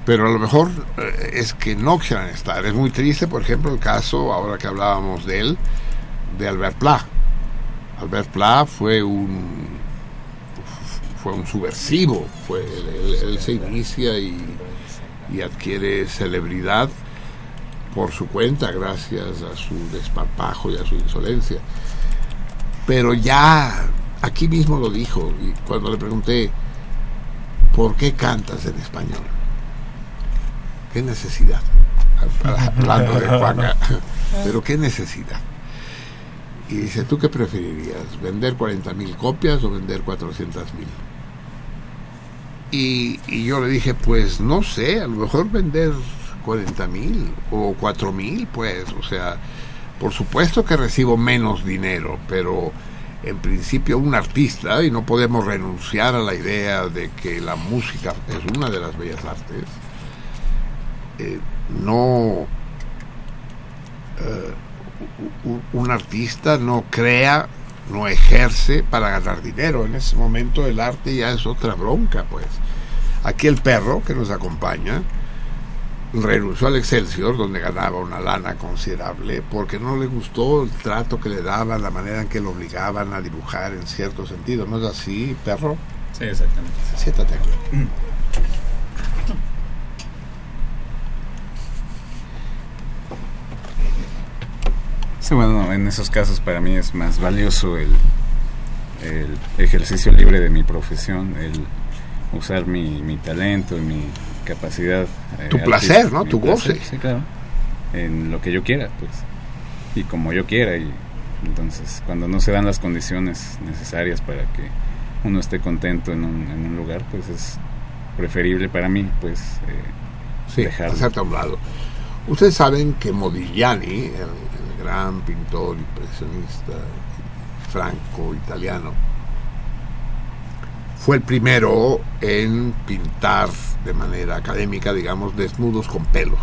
Pero a lo mejor eh, es que no quisieran estar. Es muy triste, por ejemplo, el caso, ahora que hablábamos de él, de Albert Pla. Albert Pla fue un fue un subversivo, fue él, él- se inicia y, y adquiere celebridad por su cuenta gracias a su desparpajo y a su insolencia. Pero ya aquí mismo lo dijo y cuando le pregunté ¿por qué cantas en español? ¿Qué necesidad? Hablando de Juanga, pero qué necesidad. Y dice, ¿tú qué preferirías? ¿Vender 40.000 copias o vender 400.000? Y, y yo le dije, pues no sé, a lo mejor vender 40.000 o 4.000, pues, o sea, por supuesto que recibo menos dinero, pero en principio un artista, y no podemos renunciar a la idea de que la música es una de las bellas artes, eh, no eh, un artista no crea, no ejerce para ganar dinero. En ese momento el arte ya es otra bronca, pues. Aquí el perro que nos acompaña renunció al Excelsior, donde ganaba una lana considerable, porque no le gustó el trato que le daban, la manera en que lo obligaban a dibujar en cierto sentido. ¿No es así, perro? Sí, exactamente. Siéntate aquí. Sí, bueno, en esos casos para mí es más valioso el, el ejercicio libre de mi profesión, el usar mi, mi talento y mi capacidad. eh, Tu placer, ¿no? Tu placer, goce. Sí, claro. En lo que yo quiera, pues. Y como yo quiera. Y entonces, cuando no se dan las condiciones necesarias para que uno esté contento en un, en un lugar, pues es preferible para mí, pues, eh, Sí, dejarlo. hacerte a un lado. Ustedes saben que Modigliani, el gran pintor impresionista franco-italiano, fue el primero en pintar de manera académica, digamos, desnudos con pelos.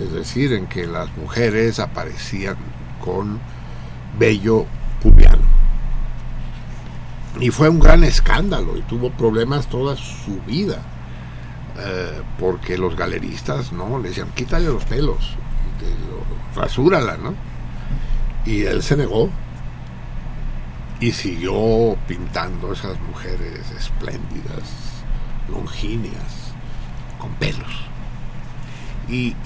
Es decir, en que las mujeres aparecían con vello pubiano. Y fue un gran escándalo y tuvo problemas toda su vida eh, porque los galeristas no le decían quítale los pelos rasúrala no y él se negó y siguió pintando esas mujeres espléndidas longíneas con pelos. Y,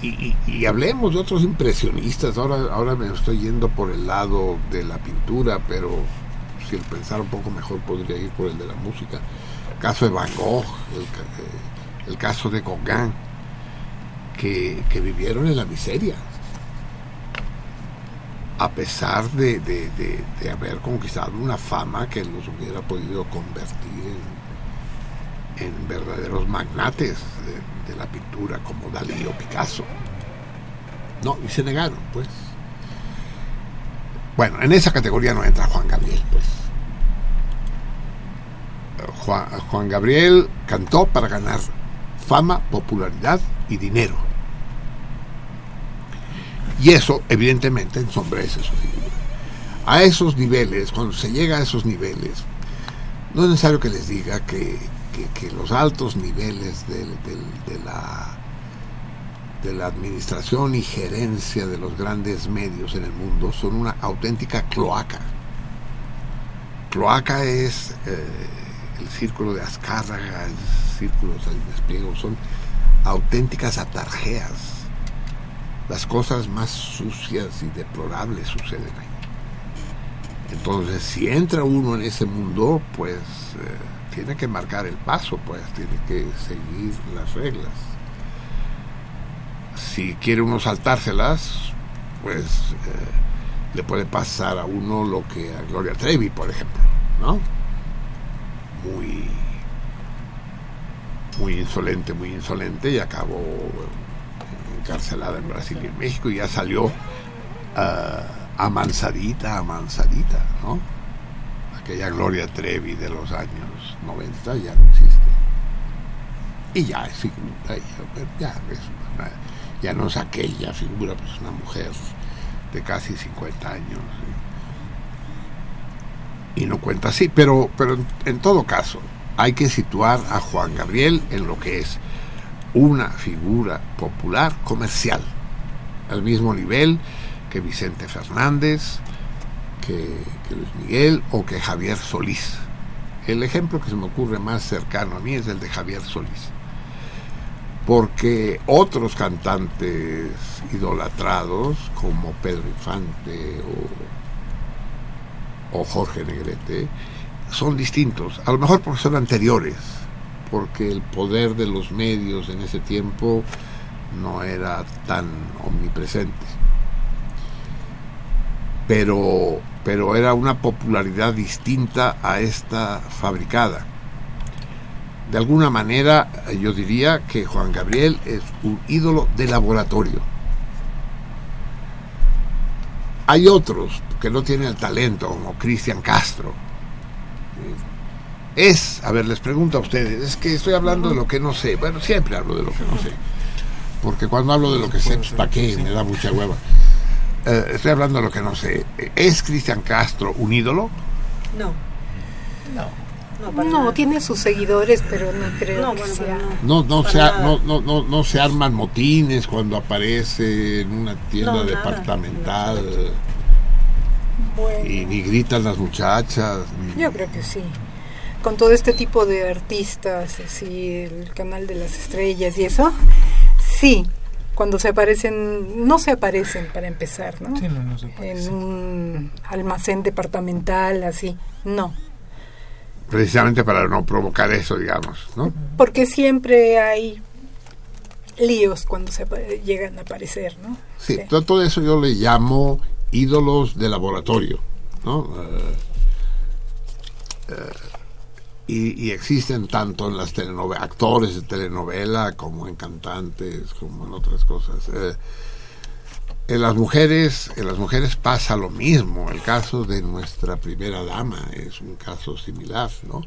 hablemos de otros impresionistas. Ahora ahora me estoy yendo por el lado de la pintura pero si el pensar un poco mejor podría ir por el de la música. El caso de Van Gogh el, eh, el caso de Gauguin que, vivieron en la miseria a pesar de, haber conquistado una fama que los hubiera podido convertir en verdaderos magnates de, la pintura como Dalí o Picasso. No, y se negaron, pues. Bueno, en esa categoría no entra Juan Gabriel, pues. Juan Gabriel cantó para ganar fama, popularidad y dinero. Y eso, evidentemente, ensombrece su figura. A esos niveles, cuando se llega a esos niveles, no es necesario que les diga que, que- los altos niveles de, la, de la administración y gerencia de los grandes medios en el mundo son una auténtica cloaca. Cloaca es eh, el círculo de Azcárraga, el círculo de Salinas son auténticas atarjeas. Las cosas más sucias y deplorables suceden ahí. Entonces, si entra uno en ese mundo, pues eh, tiene que marcar el paso, pues tiene que seguir las reglas. Si quiere uno saltárselas, pues eh, le puede pasar a uno lo que a Gloria Trevi, por ejemplo, ¿no? Muy, muy insolente, muy insolente, y acabó encarcelada en Brasil y en México, y ya salió ah, amansadita, amansadita, ¿no? Aquella Gloria Trevi de los años 90 ya no existe. Y ya es figura, ya, ya no es aquella figura, pues una mujer de casi 50 años. Y, no cuenta así, pero, pero en todo caso, hay que situar a Juan Gabriel en lo que es una figura popular comercial, al mismo nivel que Vicente Fernández, que, Luis Miguel o que Javier Solís. El ejemplo que se me ocurre más cercano a mí es el de Javier Solís. Porque otros cantantes idolatrados como Pedro Infante o, o Jorge Negrete son distintos, a lo mejor porque son anteriores, porque el poder de los medios en ese tiempo no era tan omnipresente pero, pero era una popularidad distinta a esta fabricada. De alguna manera, yo diría que Juan Gabriel es un ídolo de laboratorio. Hay otros que no tienen el talento, como Cristian Castro. Es, a ver, les pregunto a ustedes, es que estoy hablando de lo que no sé. Bueno, siempre hablo de lo que no sé. Porque cuando hablo de lo que sé, pues, ¿para qué? Me da mucha hueva. Eh, estoy hablando de lo que no sé. ¿Es Cristian Castro un ídolo? No. No, No, tiene sus seguidores, pero no creo No, que bueno, sea. No, no, se, no, no, no, no se arman motines cuando aparece en una tienda No, nada, departamental y ni gritan las muchachas. ni- Yo creo que sí. Con todo este tipo de artistas, así, el canal de las estrellas y eso, sí. Cuando se aparecen, no se aparecen para empezar, ¿no? Sí, no, no se En un almacén departamental, así, no. Precisamente para no provocar eso, digamos, ¿no? Porque siempre hay líos cuando se llegan a aparecer, ¿no? Sí, todo, todo eso yo le llamo ídolos de laboratorio, ¿no? Eh, y, y existen tanto en las telenovelas, actores de telenovela como en cantantes, como en otras cosas. Eh, en las mujeres, en las mujeres pasa lo mismo. El caso de nuestra primera dama es un caso similar, ¿no?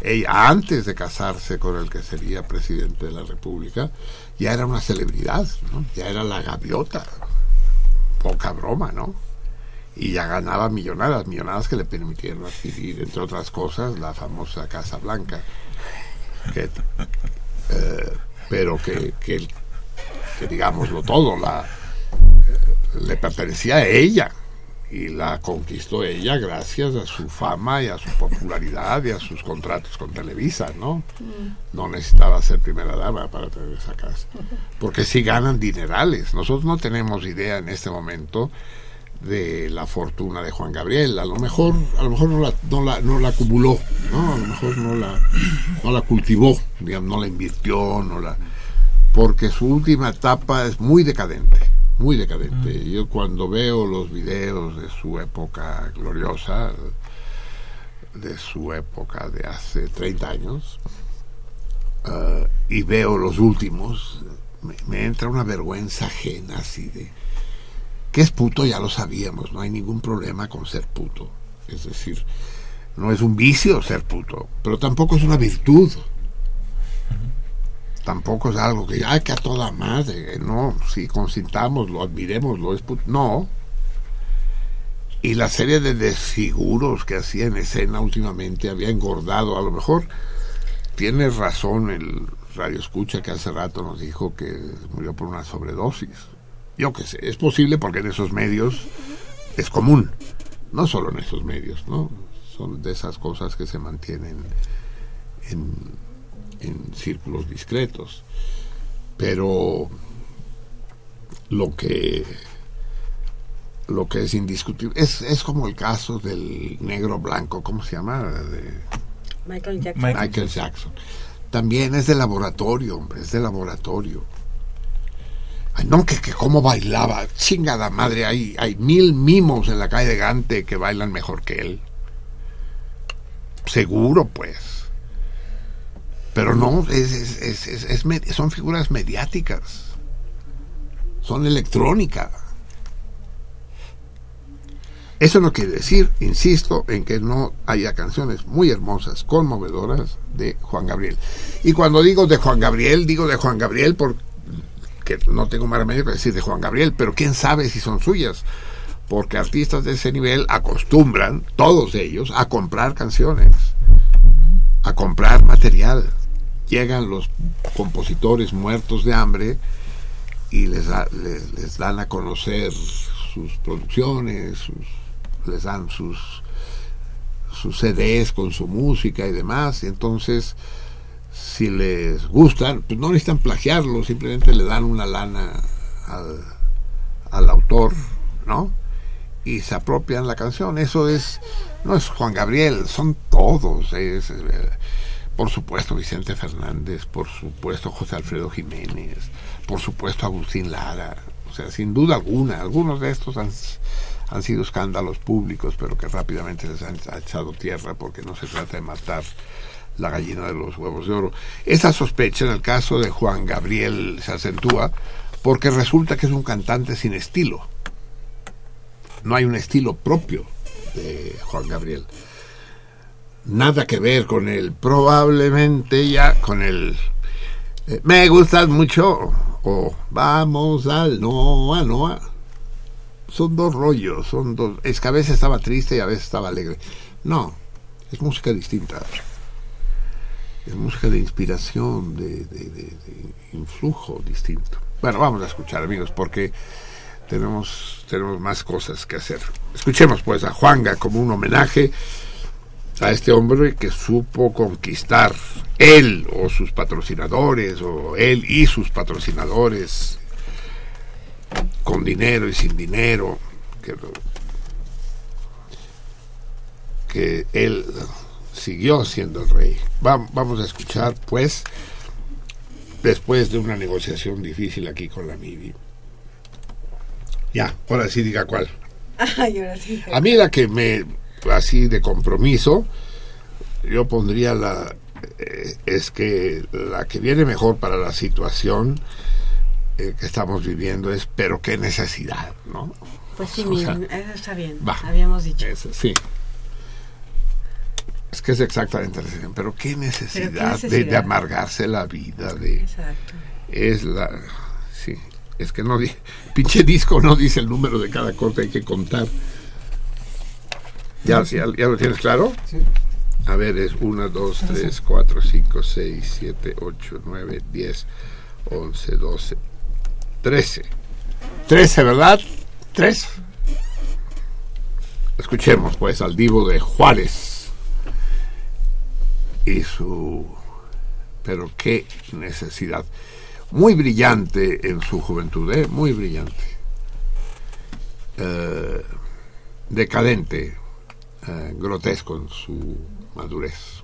Ella, antes de casarse con el que sería presidente de la República, ya era una celebridad, ¿no? Ya era la gaviota. Poca broma, ¿no? Y ya ganaba millonadas, millonadas que le permitieron adquirir, entre otras cosas, la famosa Casa Blanca. Que, eh, pero que, que, que digámoslo todo, la, le pertenecía a ella y la conquistó ella gracias a su fama y a su popularidad y a sus contratos con Televisa, ¿no? No necesitaba ser primera dama para tener esa casa. Porque sí ganan dinerales. Nosotros no tenemos idea en este momento de la fortuna de Juan Gabriel. A lo mejor, a lo mejor no la, no la, no la acumuló, ¿no? A lo mejor no la, no la cultivó, digamos, no la invirtió, no la porque su última etapa es muy decadente, muy decadente. Yo cuando veo los videos de su época gloriosa, de su época de hace 30 años, ah, y veo los últimos, me, me entra una vergüenza ajena así de... Que es puto ya lo sabíamos, no hay ningún problema con ser puto. Es decir, no es un vicio ser puto, pero tampoco es una virtud. Tampoco es algo que, ay, que a toda madre, no, sí, consintámoslo, admirémoslo, es puto. No. Y la serie de desfiguros que hacía en escena últimamente había engordado, a lo mejor tiene razón el radio escucha que hace rato nos dijo que murió por una sobredosis. Yo qué sé, es posible porque en esos medios es común, no solo en esos medios, ¿no? Son de esas cosas que se mantienen en, en círculos discretos. Pero lo que lo que es indiscutible es, es como el caso del negro blanco, ¿cómo se llama? De Michael Jackson. Michael Jackson. También es de laboratorio, hombre, es de laboratorio. No, que, que cómo bailaba. Chingada madre, hay, hay mil mimos en la calle de Gante que bailan mejor que él. Seguro, pues. Pero no, es, es- es- son figuras mediáticas. Son electrónica. Eso no quiere decir, insisto, en que no haya canciones muy hermosas, conmovedoras de Juan Gabriel. Y cuando digo de Juan Gabriel, digo de Juan Gabriel porque no tengo más remedio que decir de Juan Gabriel, pero quién sabe si son suyas. Porque artistas de ese nivel acostumbran, todos ellos, a comprar canciones, a comprar material. Llegan los compositores muertos de hambre y les, les, dan a conocer sus producciones, les dan sus, sus CDs con su música y demás. Y entonces, si les gustan, pues no necesitan plagiarlo, simplemente le dan una lana al, al autor, ¿no? Y se apropian la canción. Eso es, no es Juan Gabriel, son todos. Es, por supuesto Vicente Fernández, por supuesto José Alfredo Jiménez, por supuesto Agustín Lara. O sea, sin duda alguna, algunos de estos han, han sido escándalos públicos, pero que rápidamente les han echado tierra porque no se trata de matar la gallina de los huevos de oro. Esa sospecha en el caso de Juan Gabriel se acentúa porque resulta que es un cantante sin estilo. No hay un estilo propio de Juan Gabriel. Nada que ver con el probablemente ya con el eh, me gustas mucho o vamos al Noa Noa. Son dos rollos, son dos. Es que a veces estaba triste y a veces estaba alegre. No, es música distinta. Música de inspiración, de, influjo distinto. Bueno, vamos a escuchar, amigos, porque tenemos, tenemos más cosas que hacer. Escuchemos pues a Juanga como un homenaje a este hombre que supo conquistar él o sus patrocinadores o él y sus patrocinadores con dinero y sin dinero que él siguió siendo el rey Va- vamos a escuchar pues después de una negociación difícil aquí con la MIBI ya, ahora sí diga cuál Ay, ahora sí. a mí la que me, así de compromiso, yo pondría la, eh, es que la que viene mejor para la situación eh, que estamos viviendo es, pero qué necesidad, ¿no? Pues sí, O eso está bien. va. Habíamos dicho. Eso, sí. Es que es exactamente la situación, pero qué necesidad, De, de necesidad? amargarse la vida, de Exacto. es la sí es que no pinche disco no dice el número de cada corte hay que contar. Ya, ya, ya lo tienes claro Sí. a ver es 1 2 3 4 5 6 7 8 9 10 11 12 13 13 verdad 3 escuchemos pues al divo de Juárez y su pero qué necesidad muy brillante en su juventud, ¿eh? muy brillante. Eh, decadente, eh, grotesco en su madurez.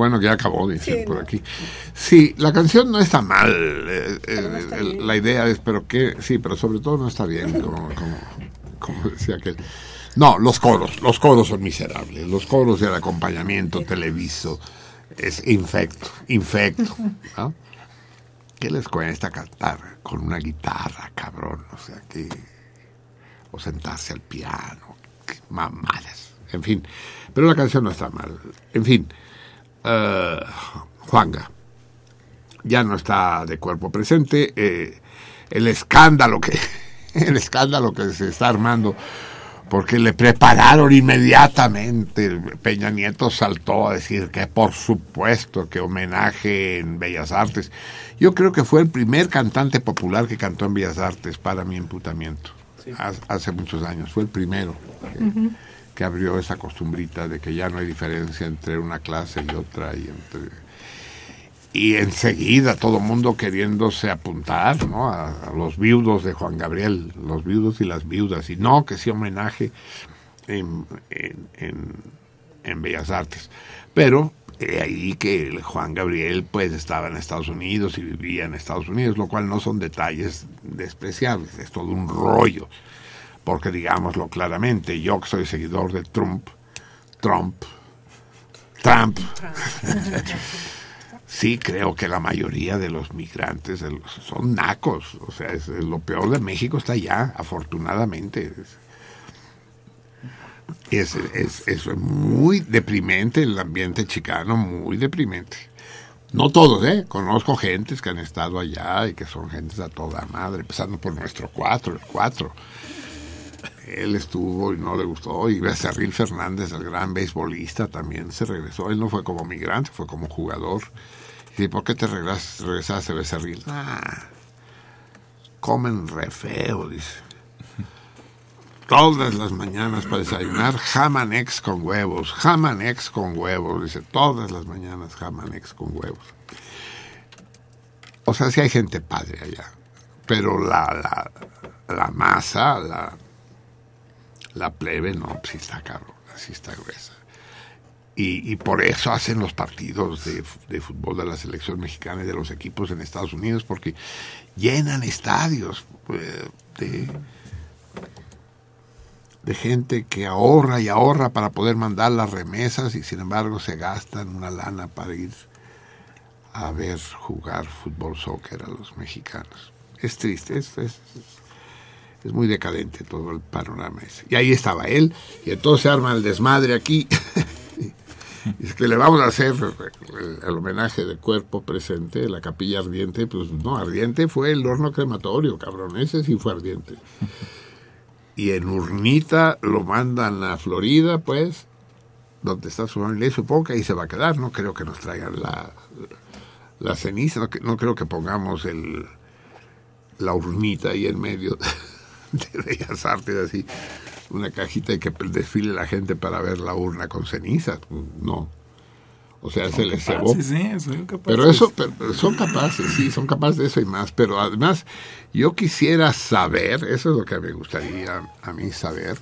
Bueno que ya acabó, dice Sí, por no. aquí. Sí, la canción no está mal. eh, eh, el- la idea es, pero que, sí, pero sobre todo no está bien, como, como, como decía aquel. No, los coros, los coros son miserables. Los coros y el acompañamiento televiso es infecto, infecto. ¿no? ¿Qué les cuesta cantar con una guitarra, cabrón? O sea, que. O sentarse al piano, qué mamadas. En fin, pero la canción no está mal. En fin, eh, Juanga ya no está de cuerpo presente. eh, el escándalo que. El escándalo que se está armando porque le prepararon inmediatamente. Peña Nieto saltó a decir que por supuesto que homenaje en Bellas Artes. Yo creo que fue el primer cantante popular que cantó en Bellas Artes para mi emputamiento. Haz- Hace muchos años, fue el primero que abrió esa costumbrita de que ya no hay diferencia entre una clase y otra y entre y enseguida todo mundo queriéndose apuntar ¿no? a, los viudos de Juan Gabriel, los viudos y las viudas, y no que sí homenaje en, en, Bellas Artes. Pero eh, ahí que Juan Gabriel pues estaba en Estados Unidos y vivía en Estados Unidos, lo cual no son detalles despreciables, es todo un rollo, porque digámoslo claramente, yo que soy seguidor de Trump, Trump, Trump, Sí, creo que la mayoría de los migrantes son nacos. O sea, es, lo peor de México está allá, afortunadamente. Es, es, es muy deprimente el ambiente chicano, muy deprimente. No todos, ¿eh? Conozco gentes que han estado allá y que son gentes a toda madre, empezando por nuestro cuatro, el cuatro. Él estuvo y no le gustó. Y Becerril Fernández, el gran beisbolista, también se regresó. Él no fue como migrante, fue como jugador. Y ¿por qué te regresas, regresaste, Becerril? Ah, comen re feo, dice. Todas las mañanas para desayunar, jamanex con huevos, jamanex con huevos, dice, todas las mañanas jamanex con huevos. O sea, sí hay gente padre allá, pero la, la, la masa, la, la plebe, no, sí está cabrón, sí está gruesa. Y, y por eso hacen los partidos de, de fútbol de la selección mexicana y de los equipos en Estados Unidos, porque llenan estadios eh, de, de gente que ahorra y ahorra para poder mandar las remesas y sin embargo se gastan una lana para ir a ver jugar fútbol soccer a los mexicanos. Es triste, es, es, es muy decadente todo el panorama ese. Y ahí estaba él, y entonces se arma el desmadre aquí. es que le vamos a hacer el, homenaje de cuerpo presente, la capilla ardiente. Pues no, ardiente fue el horno crematorio, cabrón. Ese sí fue ardiente. Y en urnita lo mandan a Florida, pues, donde está su familia. Y supongo que ahí se va a quedar. No creo que nos traigan la, la ceniza. No, no creo que pongamos el, la urnita ahí en medio de Bellas Artes, así, una cajita y que desfile la gente para ver la urna con cenizas. No. O sea, Son se les cebó. capaces, ¿eh? Son capaces. Pero eso, pero son capaces, sí, son capaces de eso y más. Pero además, yo quisiera saber, eso es lo que me gustaría a mí saber,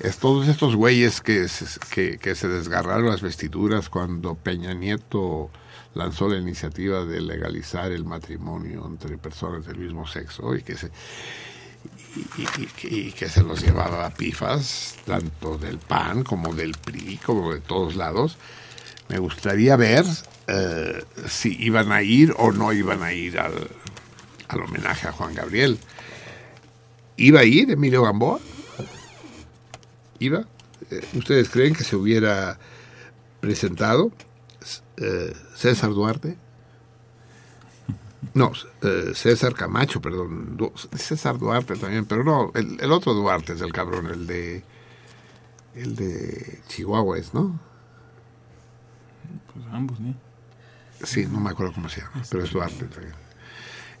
es todos estos güeyes que, que, que se desgarraron las vestiduras cuando Peña Nieto lanzó la iniciativa de legalizar el matrimonio entre personas del mismo sexo y que se y, que se los llevaba a pifas, tanto del PAN como del PRI, como de todos lados. Me gustaría ver eh, si iban a ir o no iban a ir al, al homenaje a Juan Gabriel. ¿Iba a ir Emilio Gamboa? ¿Iba? Eh, ¿Ustedes creen que se hubiera presentado eh, César Duarte? No, eh, César Camacho, perdón. Du- César Duarte también, pero no, el, el otro Duarte es el cabrón, el de. El de Chihuahua es, ¿no? Pues ambos, ¿no? Sí, no me acuerdo cómo se llama, pero es Duarte también.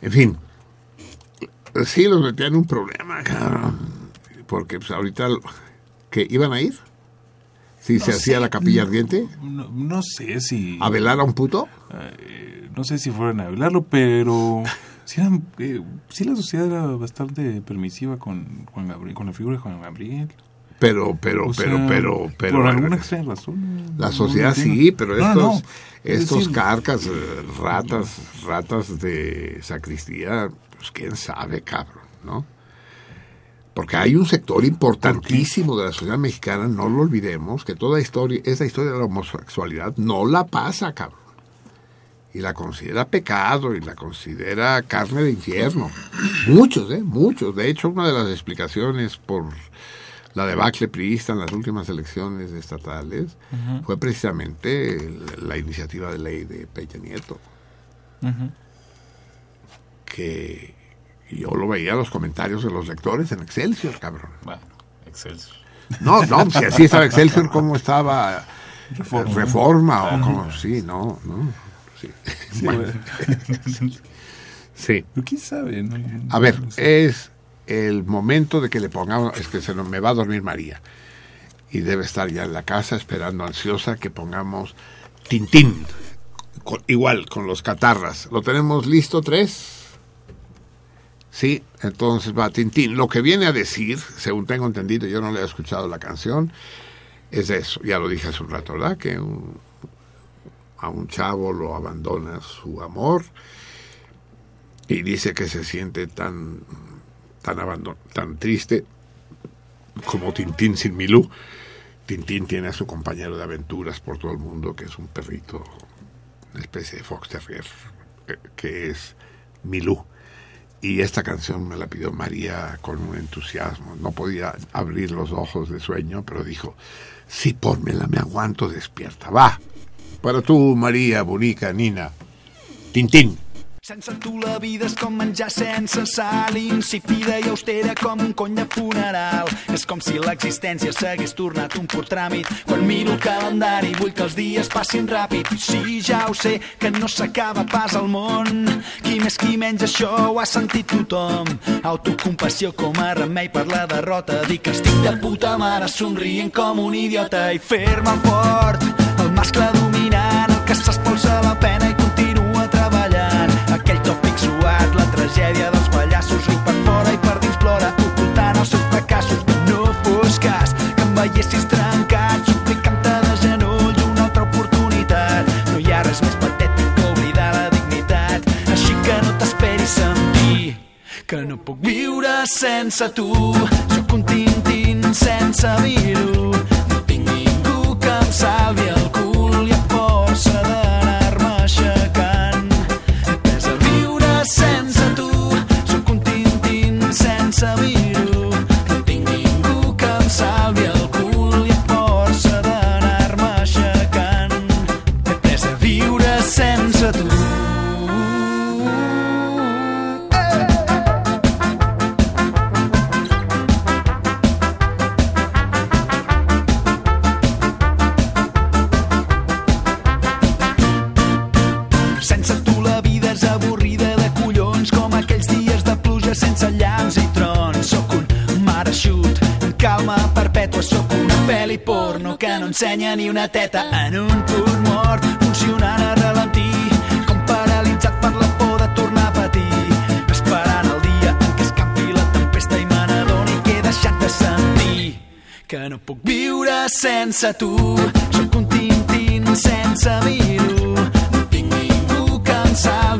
En fin, sí los metían en un problema, cabrón. Porque pues ahorita, ¿que iban a ir? Si No se hacía la capilla ardiente, No, no sé si... a velar a un puto. Eh, no sé si fueran a hablarlo, pero sí, eran, eh, sí la sociedad era bastante permisiva con Juan Gabriel, con la figura de Juan Gabriel. Pero, pero, O pero, sea, pero, pero. por alguna extraña razón. La sociedad no sí, pero estos, estos decir, carcas, eh, ratas, ratas de sacristía, pues quién sabe, cabrón, ¿no? Porque hay un sector importantísimo de la sociedad mexicana, no lo olvidemos, que toda historia, esa historia de la homosexualidad no la pasa, cabrón. Y la considera pecado y la considera carne de infierno. Muchos, ¿eh? Muchos. De hecho, una de las explicaciones por la debacle priista en las últimas elecciones estatales fue precisamente la iniciativa de ley de Peña Nieto, que yo lo veía en los comentarios de los lectores en Excelsior, cabrón. Bueno, Excelsior. No, no, si así estaba Excelsior, ¿cómo estaba Reforma. Reforma? o como, sí, no, no. Sí. Sí, Bueno. ¿Quién sabe? No- A ver, es el momento de que le pongamos, es que se nos, me va a dormir María y debe estar ya en la casa esperando ansiosa que pongamos Tintín, con- igual con los catarras. ¿Lo tenemos listo tres? Sí, entonces va Tintín. Lo que viene a decir, según tengo entendido, yo no le he escuchado la canción, es eso, ya lo dije hace un rato, ¿verdad? Que un- a un chavo lo abandona su amor y dice que se siente tan tan abandon tan triste como Tintín sin Milú. Tintín tiene a su compañero de aventuras por todo el mundo, que es un perrito, una especie de fox terrier, eh, que es Milú. Y esta canción me la pidió María con un entusiasmo. No podía abrir los ojos de sueño, pero dijo, sí, pónmela, me aguanto despierta. Va, para tú, María, bonica, Nina. Tintín. Sense tu la vida és com menjar sense sal, insípida i austera com un cony de funeral. És com si l'existència s'hagués tornat un pur tràmit. Quan miro el calendari vull que els dies passin ràpid. Sí, ja ho sé, que no s'acaba pas al món. Qui més qui menys això ho ha sentit tothom. Autocompassió com a remei per la derrota. Dic que estic de puta mare somrient com un idiota i fer-me fort. El mascle dominant, el que s'espolsa la pena i tragèdia dels pallassos, riu per fora i per dins plora, ocultant els seus fracassos. No fos cas que em veiessis trencat, suplicant-te de genoll una altra oportunitat. No hi ha res més patètic que oblidar la dignitat, així que no t'esperis sentir que no puc viure sense tu. Sóc un tintín sense vir-ho. No tinc ningú que em salvi tell me ensenya ni una teta en un punt mort, funcionant a ralentí, com paralitzat per la por de tornar a patir, esperant el dia en què escampi la tempesta i me n'adoni que he deixat de sentir que no puc viure sense tu. Sóc un tintín sense vir-ho. No tinc ningú que em salvi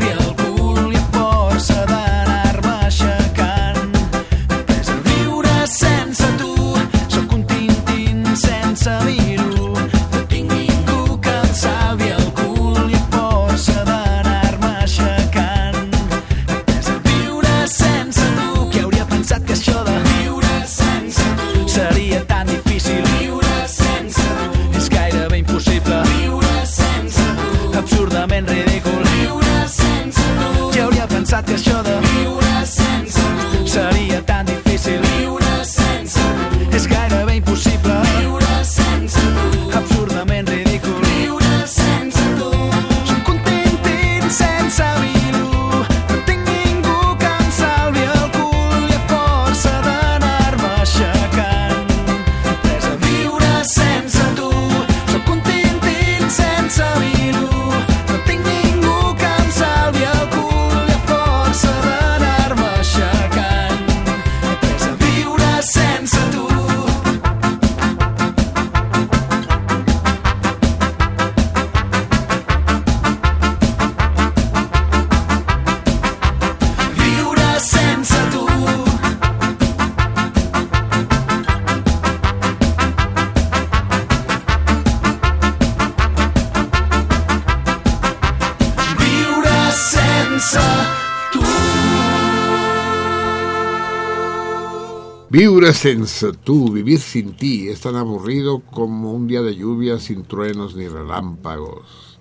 Viure sense tú, vivir sin ti, es tan aburrido como un día de lluvia sin truenos ni relámpagos.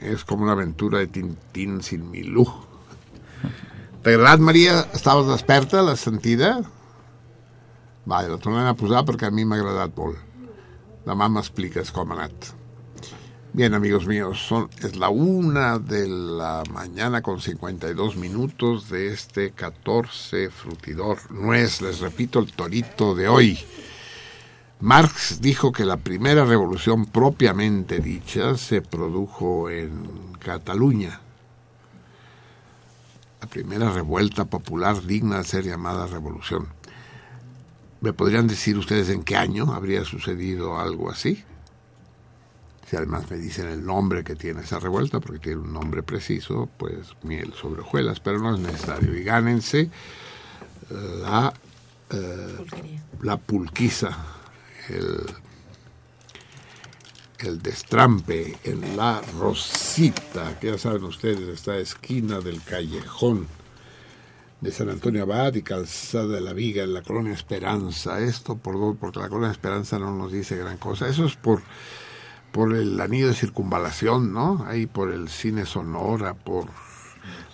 Es como una aventura de Tintín sin Milú. T'ha agradat, Maria? Estaves desperta, l'has sentida? Vaja, la tornarem a posar perquè a mi m'ha agradat molt. Demà m'expliques com ha anat. Bien, amigos míos, son, es la una de la mañana con 52 minutos de este 14 frutidor nuez, les repito, el torito de hoy. Marx dijo que la primera revolución propiamente dicha se produjo en Cataluña. La primera revuelta popular digna de ser llamada revolución. ¿Me podrían decir ustedes en qué año habría sucedido algo así? Si además me dicen el nombre que tiene esa revuelta, porque tiene un nombre preciso, pues miel sobre hojuelas, pero no es necesario. Y gánense la, eh, la pulquiza, el, el destrampe en la Rosita, que ya saben ustedes, esta esquina del callejón de San Antonio Abad y Calzada de la Viga en la colonia Esperanza. Esto por dos, porque la colonia Esperanza no nos dice gran cosa. Eso es por por el anillo de circunvalación, ¿no? Ahí por el cine Sonora, por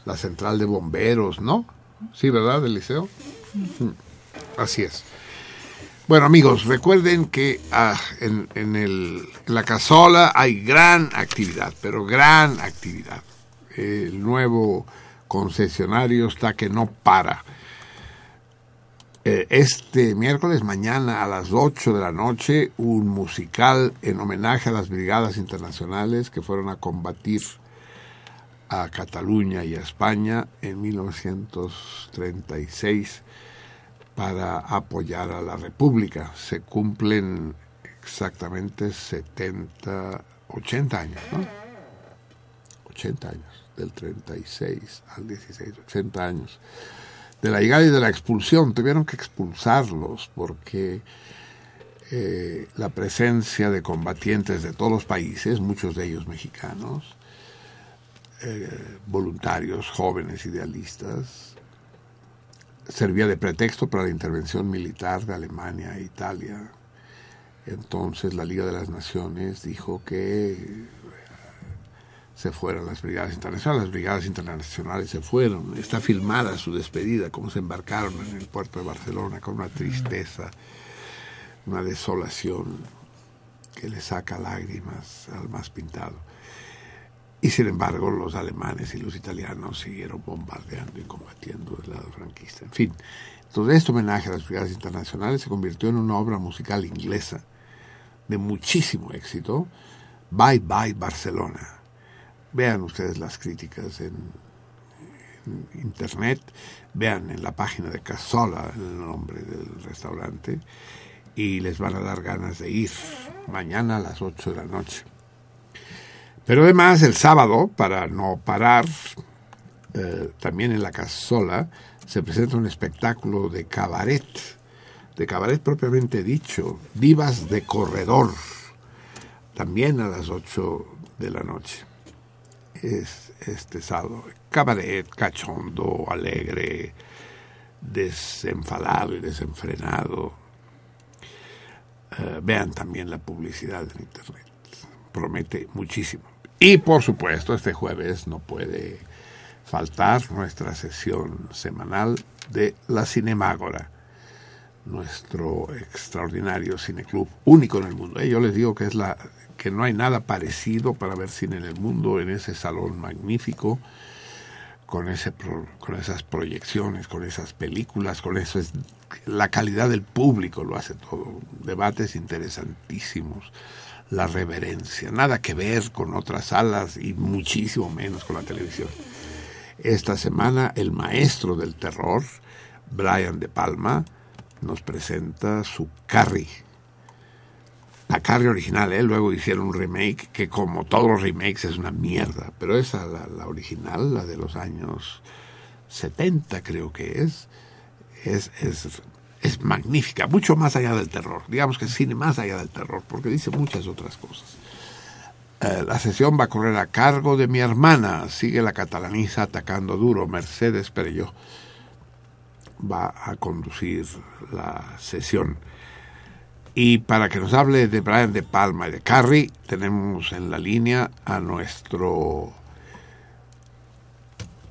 la central de bomberos, ¿no? Sí, ¿verdad, Eliseo? Mm, Así es. Bueno, amigos, recuerden que ah, en, en el, en la casola hay gran actividad, pero gran actividad. El nuevo concesionario está que no para. Eh, este miércoles mañana a las 8 de la noche un musical en homenaje a las brigadas internacionales que fueron a combatir a Cataluña y a España en 1936 para apoyar a la República. Se cumplen exactamente 70, 80 años, ¿no? 80 años, del 36 al 16, 80 años de la llegada y de la expulsión. Tuvieron que expulsarlos porque eh, la presencia de combatientes de todos los países, muchos de ellos mexicanos, eh, voluntarios, jóvenes, idealistas, servía de pretexto para la intervención militar de Alemania e Italia. Entonces la Liga de las Naciones dijo que se fueron las brigadas internacionales, las brigadas internacionales se fueron, está filmada su despedida, cómo se embarcaron en el puerto de Barcelona con una tristeza, una desolación que le saca lágrimas al más pintado. Y sin embargo los alemanes y los italianos siguieron bombardeando y combatiendo del lado franquista. En fin, entonces este homenaje a las brigadas internacionales se convirtió en una obra musical inglesa de muchísimo éxito, Bye Bye Barcelona. Vean ustedes las críticas en, internet, vean en la página de Casola el nombre del restaurante y les van a dar ganas de ir mañana a las 8 de la noche. Pero además el sábado, para no parar, eh, también en la Casola se presenta un espectáculo de cabaret, de cabaret propiamente dicho, divas de corredor, también a las 8 de la noche es este sábado. Cabaret, cachondo, alegre, desenfadado y desenfrenado. Eh, vean también la publicidad en internet. Promete muchísimo. Y por supuesto, este jueves no puede faltar nuestra sesión semanal de la Cinemágora, nuestro extraordinario cineclub, único en el mundo. Eh, Yo les digo que es la que no hay nada parecido para ver cine en el mundo en ese salón magnífico con ese pro- con esas proyecciones, con esas películas, con eso es la calidad del público lo hace todo, debates interesantísimos, la reverencia, nada que ver con otras salas y muchísimo menos con la televisión. Esta semana el maestro del terror, Brian De Palma, nos presenta su Carrie. La Carrie original, ¿eh? luego hicieron un remake que como todos los remakes es una mierda, pero esa, la, original, la de los años 70 creo que es, es, es, es magnífica, mucho más allá del terror, digamos que es cine más allá del terror, porque dice muchas otras cosas. Eh, la sesión va a correr a cargo de mi hermana. Sigue la catalaniza atacando duro. Mercedes Perello va a conducir la sesión. Y para que nos hable de Brian De Palma y de Carrie, tenemos en la línea a nuestro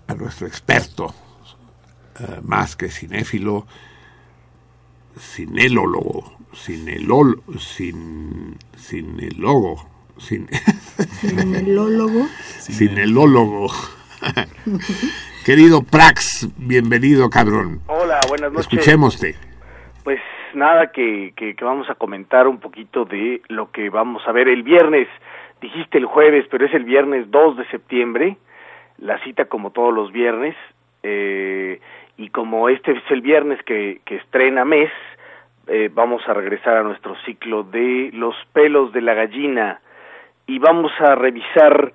a nuestro experto, eh, más que cinéfilo, cinelólogo, cinelol, sin, cinelólogo, sin, Cinelólogo. cinelólogo. Querido Prax, bienvenido, cabrón. Hola, buenas noches. Escuchémoste. Pues nada, que, que, vamos a comentar un poquito de lo que vamos a ver el viernes. Dijiste el jueves, pero es el viernes 2 de septiembre. La cita como todos los viernes. eh, y como este es el viernes que, que estrena mes, eh, vamos a regresar a nuestro ciclo de los pelos de la gallina. Y vamos a revisar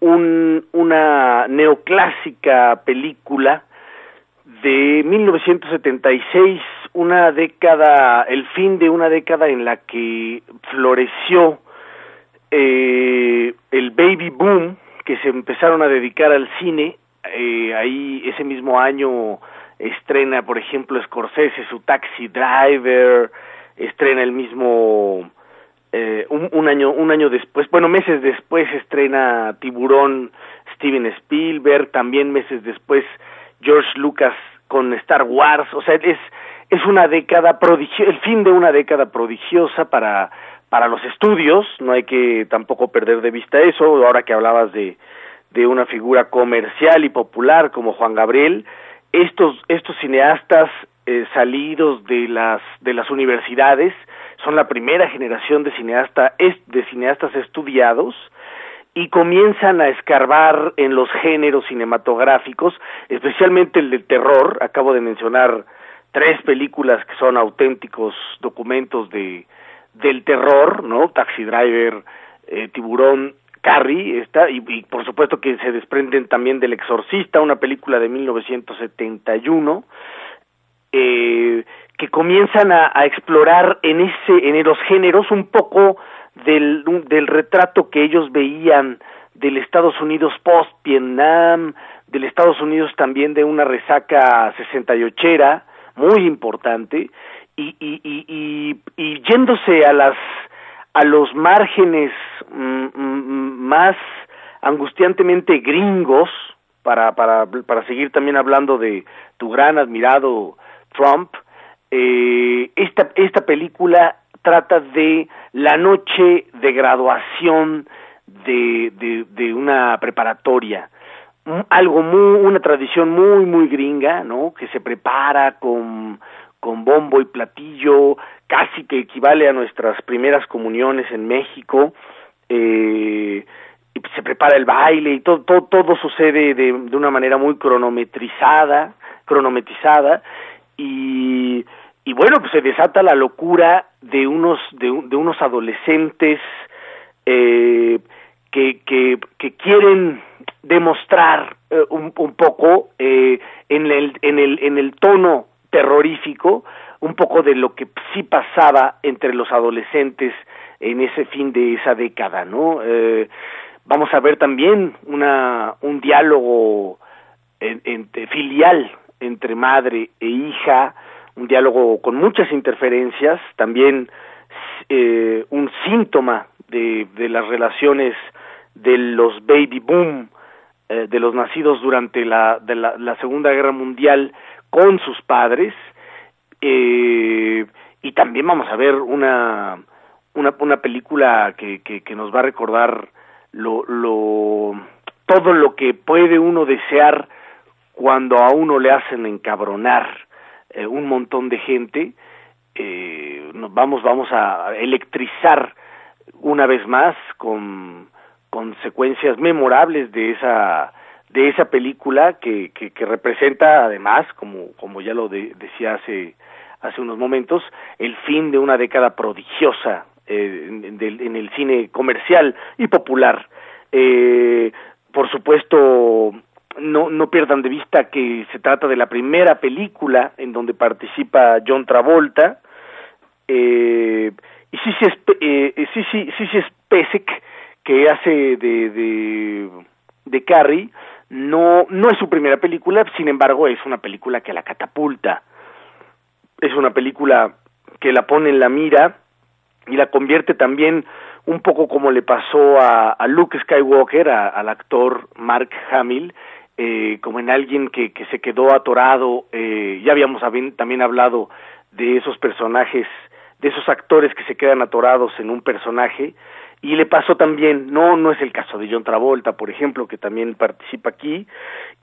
un, una neoclásica película de 1976, una década, el fin de una década en la que floreció eh, el baby boom, que se empezaron a dedicar al cine. Eh, ahí ese mismo año estrena, por ejemplo, Scorsese su Taxi Driver, estrena el mismo eh, un, un año un año después, bueno meses después estrena Tiburón Steven Spielberg, también meses después George Lucas con Star Wars, o sea es es una década el fin de una década prodigiosa para para los estudios, no hay que tampoco perder de vista eso, ahora que hablabas de de una figura comercial y popular como Juan Gabriel, estos estos cineastas eh, salidos de las de las universidades son la primera generación de cineasta de cineastas estudiados y comienzan a escarbar en los géneros cinematográficos, especialmente el del terror. Acabo de mencionar tres películas que son auténticos documentos de del terror, ¿no? Taxi Driver, eh, Tiburón, Carrie, esta, y, por supuesto que se desprenden también del Exorcista, una película de 1971, eh, que comienzan a, explorar en ese, en los géneros un poco del, del retrato que ellos veían del Estados Unidos post Vietnam, del Estados Unidos también de una resaca 68era muy importante y, y, y, y, yéndose a las a los márgenes mm, mm, más angustiantemente gringos para para para seguir también hablando de tu gran admirado Trump eh, esta esta película trata de la noche de graduación de, de, de una preparatoria. Mm, algo muy una tradición muy muy gringa no que se prepara con con bombo y platillo casi que equivale a nuestras primeras comuniones en México eh, y se prepara el baile y todo todo, todo sucede de, de una manera muy cronometrizada cronometrizada y y bueno pues se desata la locura de unos de, de unos adolescentes eh, que, que, quieren demostrar eh, un, un poco eh, en, el, en, el, en el tono terrorífico un poco de lo que sí pasaba entre los adolescentes en ese fin de esa década, ¿no? Eh, vamos a ver también una, un diálogo en- filial entre madre e hija, un diálogo con muchas interferencias, también eh, un síntoma de, de las relaciones de los baby boom, eh, de los nacidos durante la, de la, la Segunda Guerra Mundial con sus padres, eh, y también vamos a ver una, una, una película que, que, nos va a recordar lo, lo, todo lo que puede uno desear cuando a uno le hacen encabronar eh, un montón de gente, eh, nos vamos, vamos a electrizar una vez más con, con secuencias memorables de esa de esa película que, que, representa además como como ya lo de- decía hace hace unos momentos el fin de una década prodigiosa eh, en, del- en el cine comercial y popular. Eh, por supuesto no no pierdan de vista que se trata de la primera película en donde participa John Travolta. Eh, y Sissy Spe- eh, Sissy- Sissy Spacek que hace de, de, de Carrie no, no es su primera película, sin embargo es una película que la catapulta. Es una película que la pone en la mira y la convierte también un poco como le pasó a, a Luke Skywalker, a- al actor Mark Hamill, eh, como en alguien que, que se quedó atorado. eh, ya habíamos también hablado de esos personajes, de esos actores que se quedan atorados en un personaje. Y le pasó también, no, no es el caso de John Travolta, por ejemplo, que también participa aquí.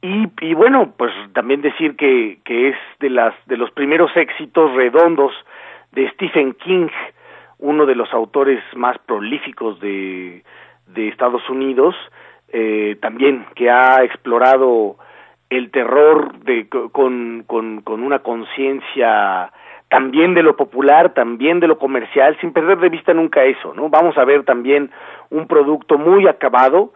Y, y bueno, pues también decir que, que es de las, de los primeros éxitos redondos de Stephen King, uno de los autores más prolíficos de, de Estados Unidos, eh, también que ha explorado el terror de, con, con, con una conciencia también de lo popular, también de lo comercial, sin perder de vista nunca eso, ¿no? Vamos a ver también un producto muy acabado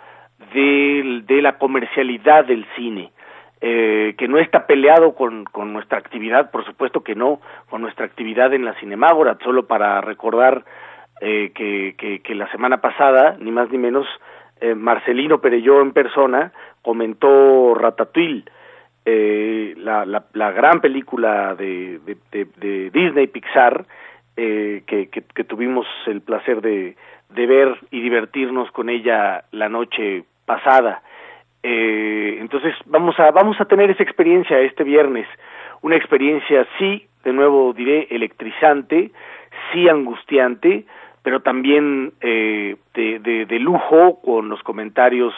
de, de la comercialidad del cine, eh, que no está peleado con, con nuestra actividad, por supuesto que no, con nuestra actividad en la Cinemágora, solo para recordar eh, que, que, la semana pasada, ni más ni menos, eh, Marcelino Perelló en persona comentó Ratatouille, eh, la, la, la gran película de, de, de, Disney Pixar eh, que, que, que tuvimos el placer de, de ver y divertirnos con ella la noche pasada. Eh, entonces vamos a vamos a tener esa experiencia este viernes, una experiencia sí, de nuevo diré electrizante, sí angustiante, pero también eh, de, de, de lujo con los comentarios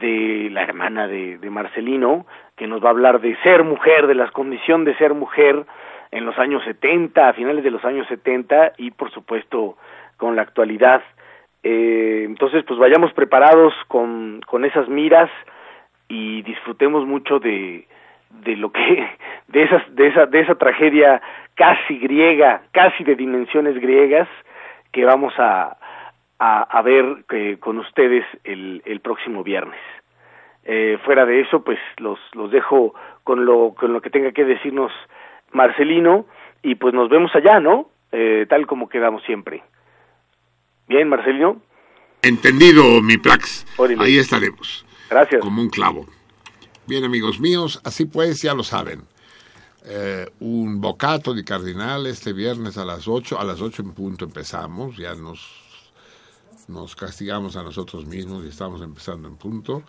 de la hermana de, de Marcelino, que nos va a hablar de ser mujer, de la condición de ser mujer en los años 70, a finales de los años 70 y por supuesto con la actualidad. Eh, entonces, pues vayamos preparados con, con esas miras y disfrutemos mucho de, de lo que de esas de esa de esa tragedia casi griega, casi de dimensiones griegas que vamos a a, a ver eh, con ustedes el, el próximo viernes. Eh, fuera de eso, pues los los dejo con lo con lo que tenga que decirnos Marcelino y pues nos vemos allá, ¿no? Eh, tal como quedamos siempre. Bien, Marcelino. Entendido, mi Plax. Órale. Ahí estaremos. Gracias. Como un clavo. Bien, amigos míos, así pues, ya lo saben. Eh, un bocato de cardinal este viernes a las 8, a las 8 en punto empezamos, ya nos, nos castigamos a nosotros mismos y estamos empezando en punto.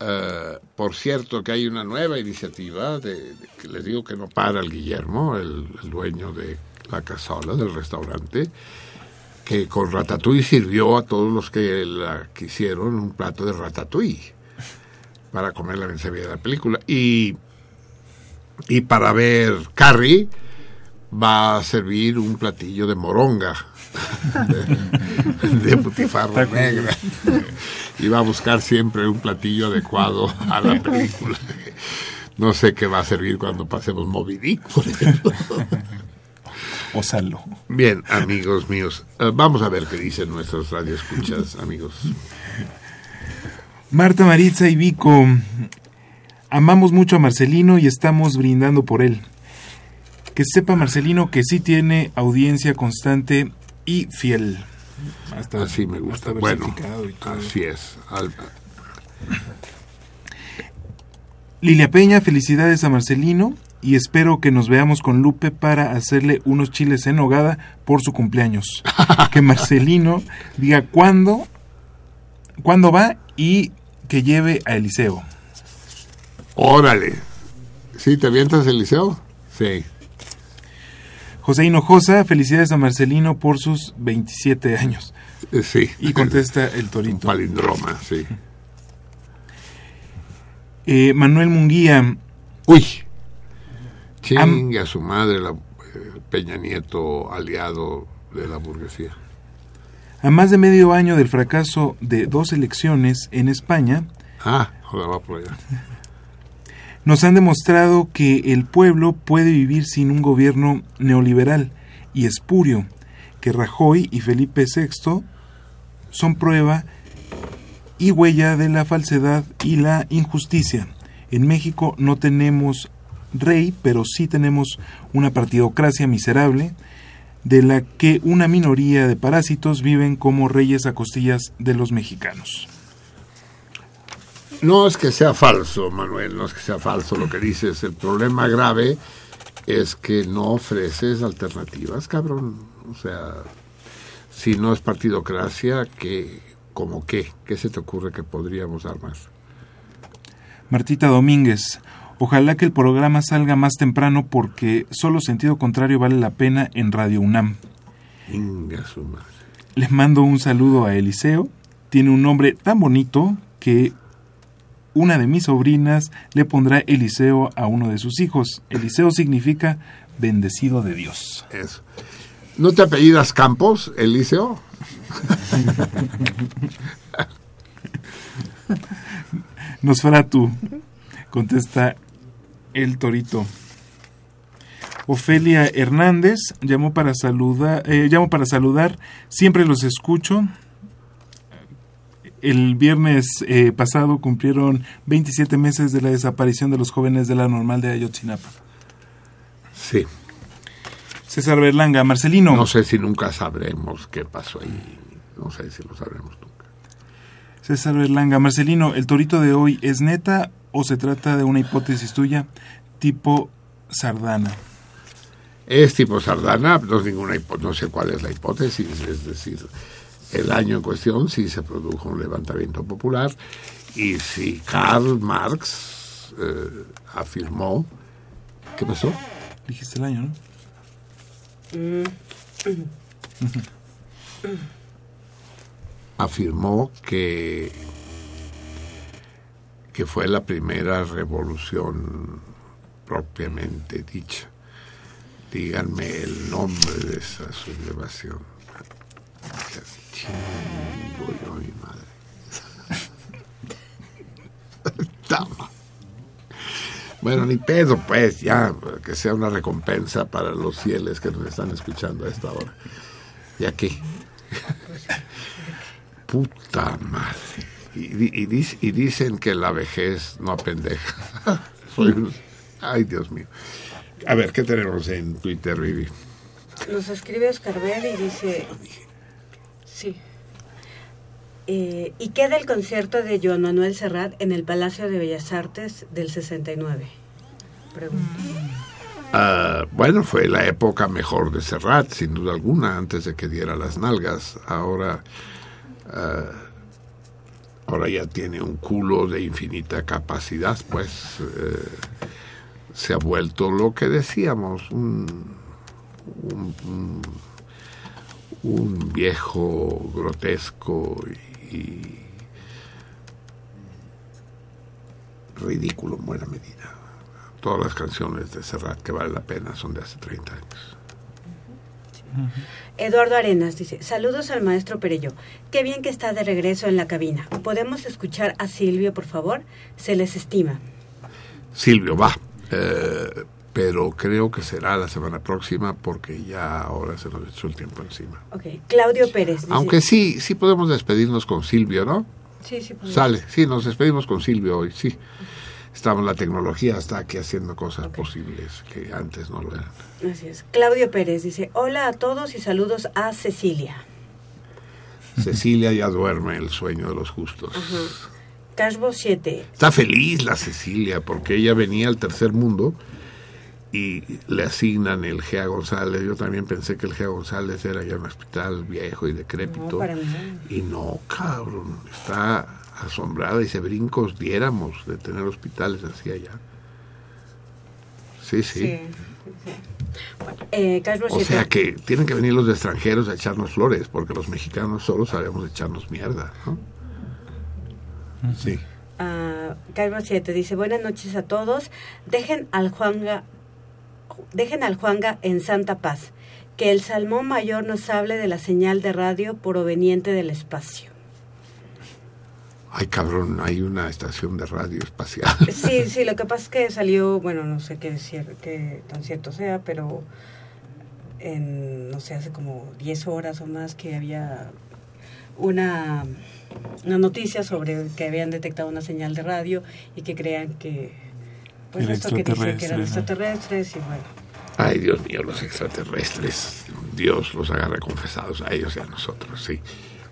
Eh, por cierto que hay una nueva iniciativa, de, de- que les digo que no para el Guillermo, el, dueño de la casola, del restaurante, que con ratatouille sirvió a todos los que la quisieron un plato de ratatouille para comer la se veía la película. Y, y para ver Carrie va a servir un platillo de moronga, de, de butifarra negra. Y va a buscar siempre un platillo adecuado a la película. No sé qué va a servir cuando pasemos Moby Dick, por ejemplo. O saló. Bien, amigos míos, eh, vamos a ver qué dicen nuestros radioescuchas, amigos. Marta, Maritza y Vico, amamos mucho a Marcelino y estamos brindando por él. Que sepa Marcelino que sí tiene audiencia constante y fiel. Hasta- Así me gusta. Bueno, versificado y todo. así es. Al- Lilia Peña, felicidades a Marcelino y espero que nos veamos con Lupe para hacerle unos chiles en hogada por su cumpleaños. que Marcelino diga cuándo, cuándo va y que lleve a Eliseo. Órale. ¿Sí te avientas el liceo? Sí. José Hinojosa, felicidades a Marcelino por sus 27 años. Eh, Sí. Y contesta el torito. palindroma, sí. Eh, Manuel Munguía. Uy. Chingue a su madre, la, eh, Peña Nieto, aliado de la burguesía. A más de medio año del fracaso de dos elecciones en España, Ah, joder, va por allá. Nos han demostrado que el pueblo puede vivir sin un gobierno neoliberal y espurio, que Rajoy y Felipe VI son prueba y huella de la falsedad y la injusticia. En México no tenemos rey, pero sí tenemos una partidocracia miserable, de la que una minoría de parásitos viven como reyes a costillas de los mexicanos. No es que sea falso, Manuel, no es que sea falso lo que dices. El problema grave es que no ofreces alternativas, cabrón. O sea, si no es partidocracia, ¿qué, ¿cómo qué? ¿Qué se te ocurre que podríamos dar más? Martita Domínguez, ojalá que el programa salga más temprano porque solo sentido contrario vale la pena en Radio UNAM. Inga su madre. Les mando un saludo a Eliseo. Tiene un nombre tan bonito que una de mis sobrinas le pondrá Eliseo a uno de sus hijos. Eliseo significa bendecido de Dios. Eso. ¿No te apellidas Campos, Eliseo? Nosferatu, contesta el torito. Ofelia Hernández llamó para saludar, eh, llamo para saludar, siempre los escucho. El viernes eh, pasado cumplieron 27 meses de la desaparición de los jóvenes de la normal de Ayotzinapa. Sí. César Berlanga, Marcelino. No sé si nunca sabremos qué pasó ahí. No sé si lo sabremos nunca. César Berlanga, Marcelino, ¿el torito de hoy es neta o se trata de una hipótesis tuya tipo Sardana? Es tipo Sardana, no, es ninguna no sé cuál es la hipótesis, es decir, el año en cuestión sí se produjo un levantamiento popular y si Karl Marx eh, afirmó... ¿Qué pasó? Dijiste el año, ¿no? afirmó que, que fue la primera revolución propiamente dicha. Díganme el nombre de esa sublevación. Bueno, ni pedo, pues, ya, que sea una recompensa para los fieles que nos están escuchando a esta hora. ¿Y aquí? Puta madre. Y, di- y dic- y dicen que la vejez no apendeja. Ay, Dios mío. A ver, ¿qué tenemos en Twitter, Vivi? Nos escribe Oscar Bell y dice... Sí. Eh, ¿Y qué del concierto de Joan Manuel Serrat en el Palacio de Bellas Artes del 69? Pregunta. Ah, bueno, fue la época mejor de Serrat, sin duda alguna, antes de que diera las nalgas. Ahora, ah, ahora ya tiene un culo de infinita capacidad, pues eh, se ha vuelto lo que decíamos, un, un, un- un viejo grotesco y, ridículo en buena medida. Todas las canciones de Serrat que vale la pena son de hace 30 años. Eduardo Arenas dice, saludos al maestro Perello. Qué bien que está de regreso en la cabina. ¿Podemos escuchar a Silvio, por favor? Se les estima. Silvio va, eh, pero creo que será la semana próxima porque ya ahora se nos echó el tiempo encima. Ok. Claudio Pérez dice, Aunque sí, sí podemos despedirnos con Silvio, ¿no? Sí, sí, podemos. Sale, sí, nos despedimos con Silvio hoy, sí. Estamos, la tecnología está aquí haciendo cosas posibles que antes no lo eran. Así es. Claudio Pérez dice, hola a todos y saludos a Cecilia. Cecilia ya duerme el sueño de los justos. Cashbo 7. Está feliz la Cecilia porque ella venía al tercer mundo y le asignan el Gea González. Yo también pensé que el Gea González era ya un hospital viejo y decrépito. No. Y no, cabrón, está asombrada y se brincos diéramos de tener hospitales así allá. Sí, sí. Eh, Cashbo O 7. sea que tienen que venir los extranjeros a echarnos flores, porque los mexicanos solo sabemos echarnos mierda, ¿no? Sí. Ah, Carlos 7 dice, buenas noches a todos. Dejen al Juanga, dejen al Juanga en santa paz. Que el salmón mayor nos hable de la señal de radio proveniente del espacio. Ay, cabrón, hay una estación de radio espacial. Sí, sí, lo que pasa es que salió, bueno, no sé qué, cier- qué tan cierto sea, pero en, no sé, hace como 10 horas o más que había una, una noticia sobre que habían detectado una señal de radio y que crean que, pues esto que dicen que eran extraterrestres y bueno. Ay, Dios mío, los extraterrestres. Dios los agarre confesados a ellos y a nosotros, sí.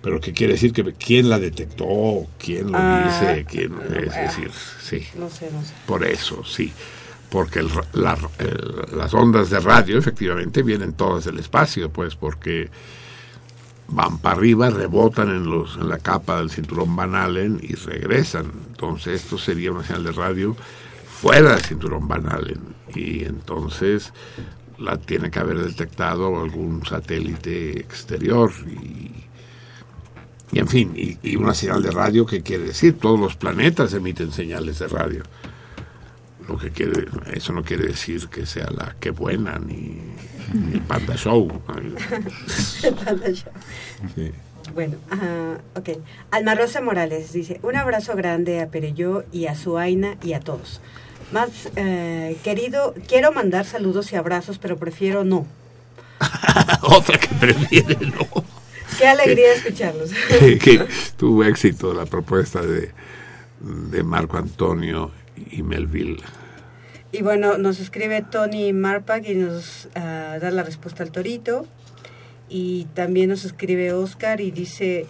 Pero ¿qué quiere decir? que ¿Quién la detectó? ¿Quién lo Ah, dice? ¿Quién, es decir, sí. No sé, no sé. Por eso, sí. Porque el ra- la- el- las ondas de radio efectivamente vienen todas del espacio, pues porque van para arriba, rebotan en, los, en la capa del cinturón Van Allen y regresan. Entonces esto sería una señal de radio fuera del cinturón Van Allen. Y entonces la tiene que haber detectado algún satélite exterior y, y en fin, y, y una señal de radio que quiere decir, todos los planetas emiten señales de radio. Lo que quiere, eso no quiere decir que sea la que buena ni, ni el Panda Show. Sí. Bueno, ah, ok. Alma Rosa Morales dice, un abrazo grande a Pereyó y a Suaina y a todos. Más, eh, querido, quiero mandar saludos y abrazos, pero prefiero no. Otra que prefiere no. Qué alegría escucharlos. que, que tuvo éxito la propuesta de, de Marco Antonio y Melville. Y bueno, nos escribe Tony Marpak y nos ah, da la respuesta al torito. Y también nos escribe Oscar y dice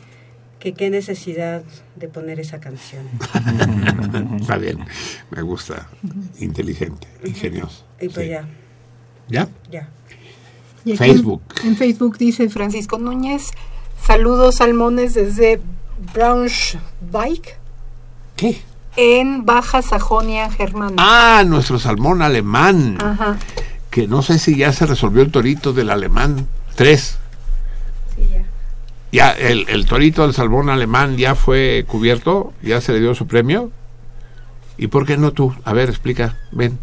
que qué necesidad de poner esa canción. Está bien, me gusta. Inteligente, ingenioso. Y pues ya, ¿Ya? ya. Y aquí Facebook. En, en Facebook dice Francisco Núñez, saludos salmones desde Braunschweig. ¿Qué? En Baja Sajonia Germana. Ah, nuestro salmón alemán. Ajá. Que no sé si ya se resolvió el torito del alemán 3. Ya. El, el torito del salmón alemán ya fue cubierto, ya se le dio su premio. ¿Y por qué no tú? A ver, explica, ven.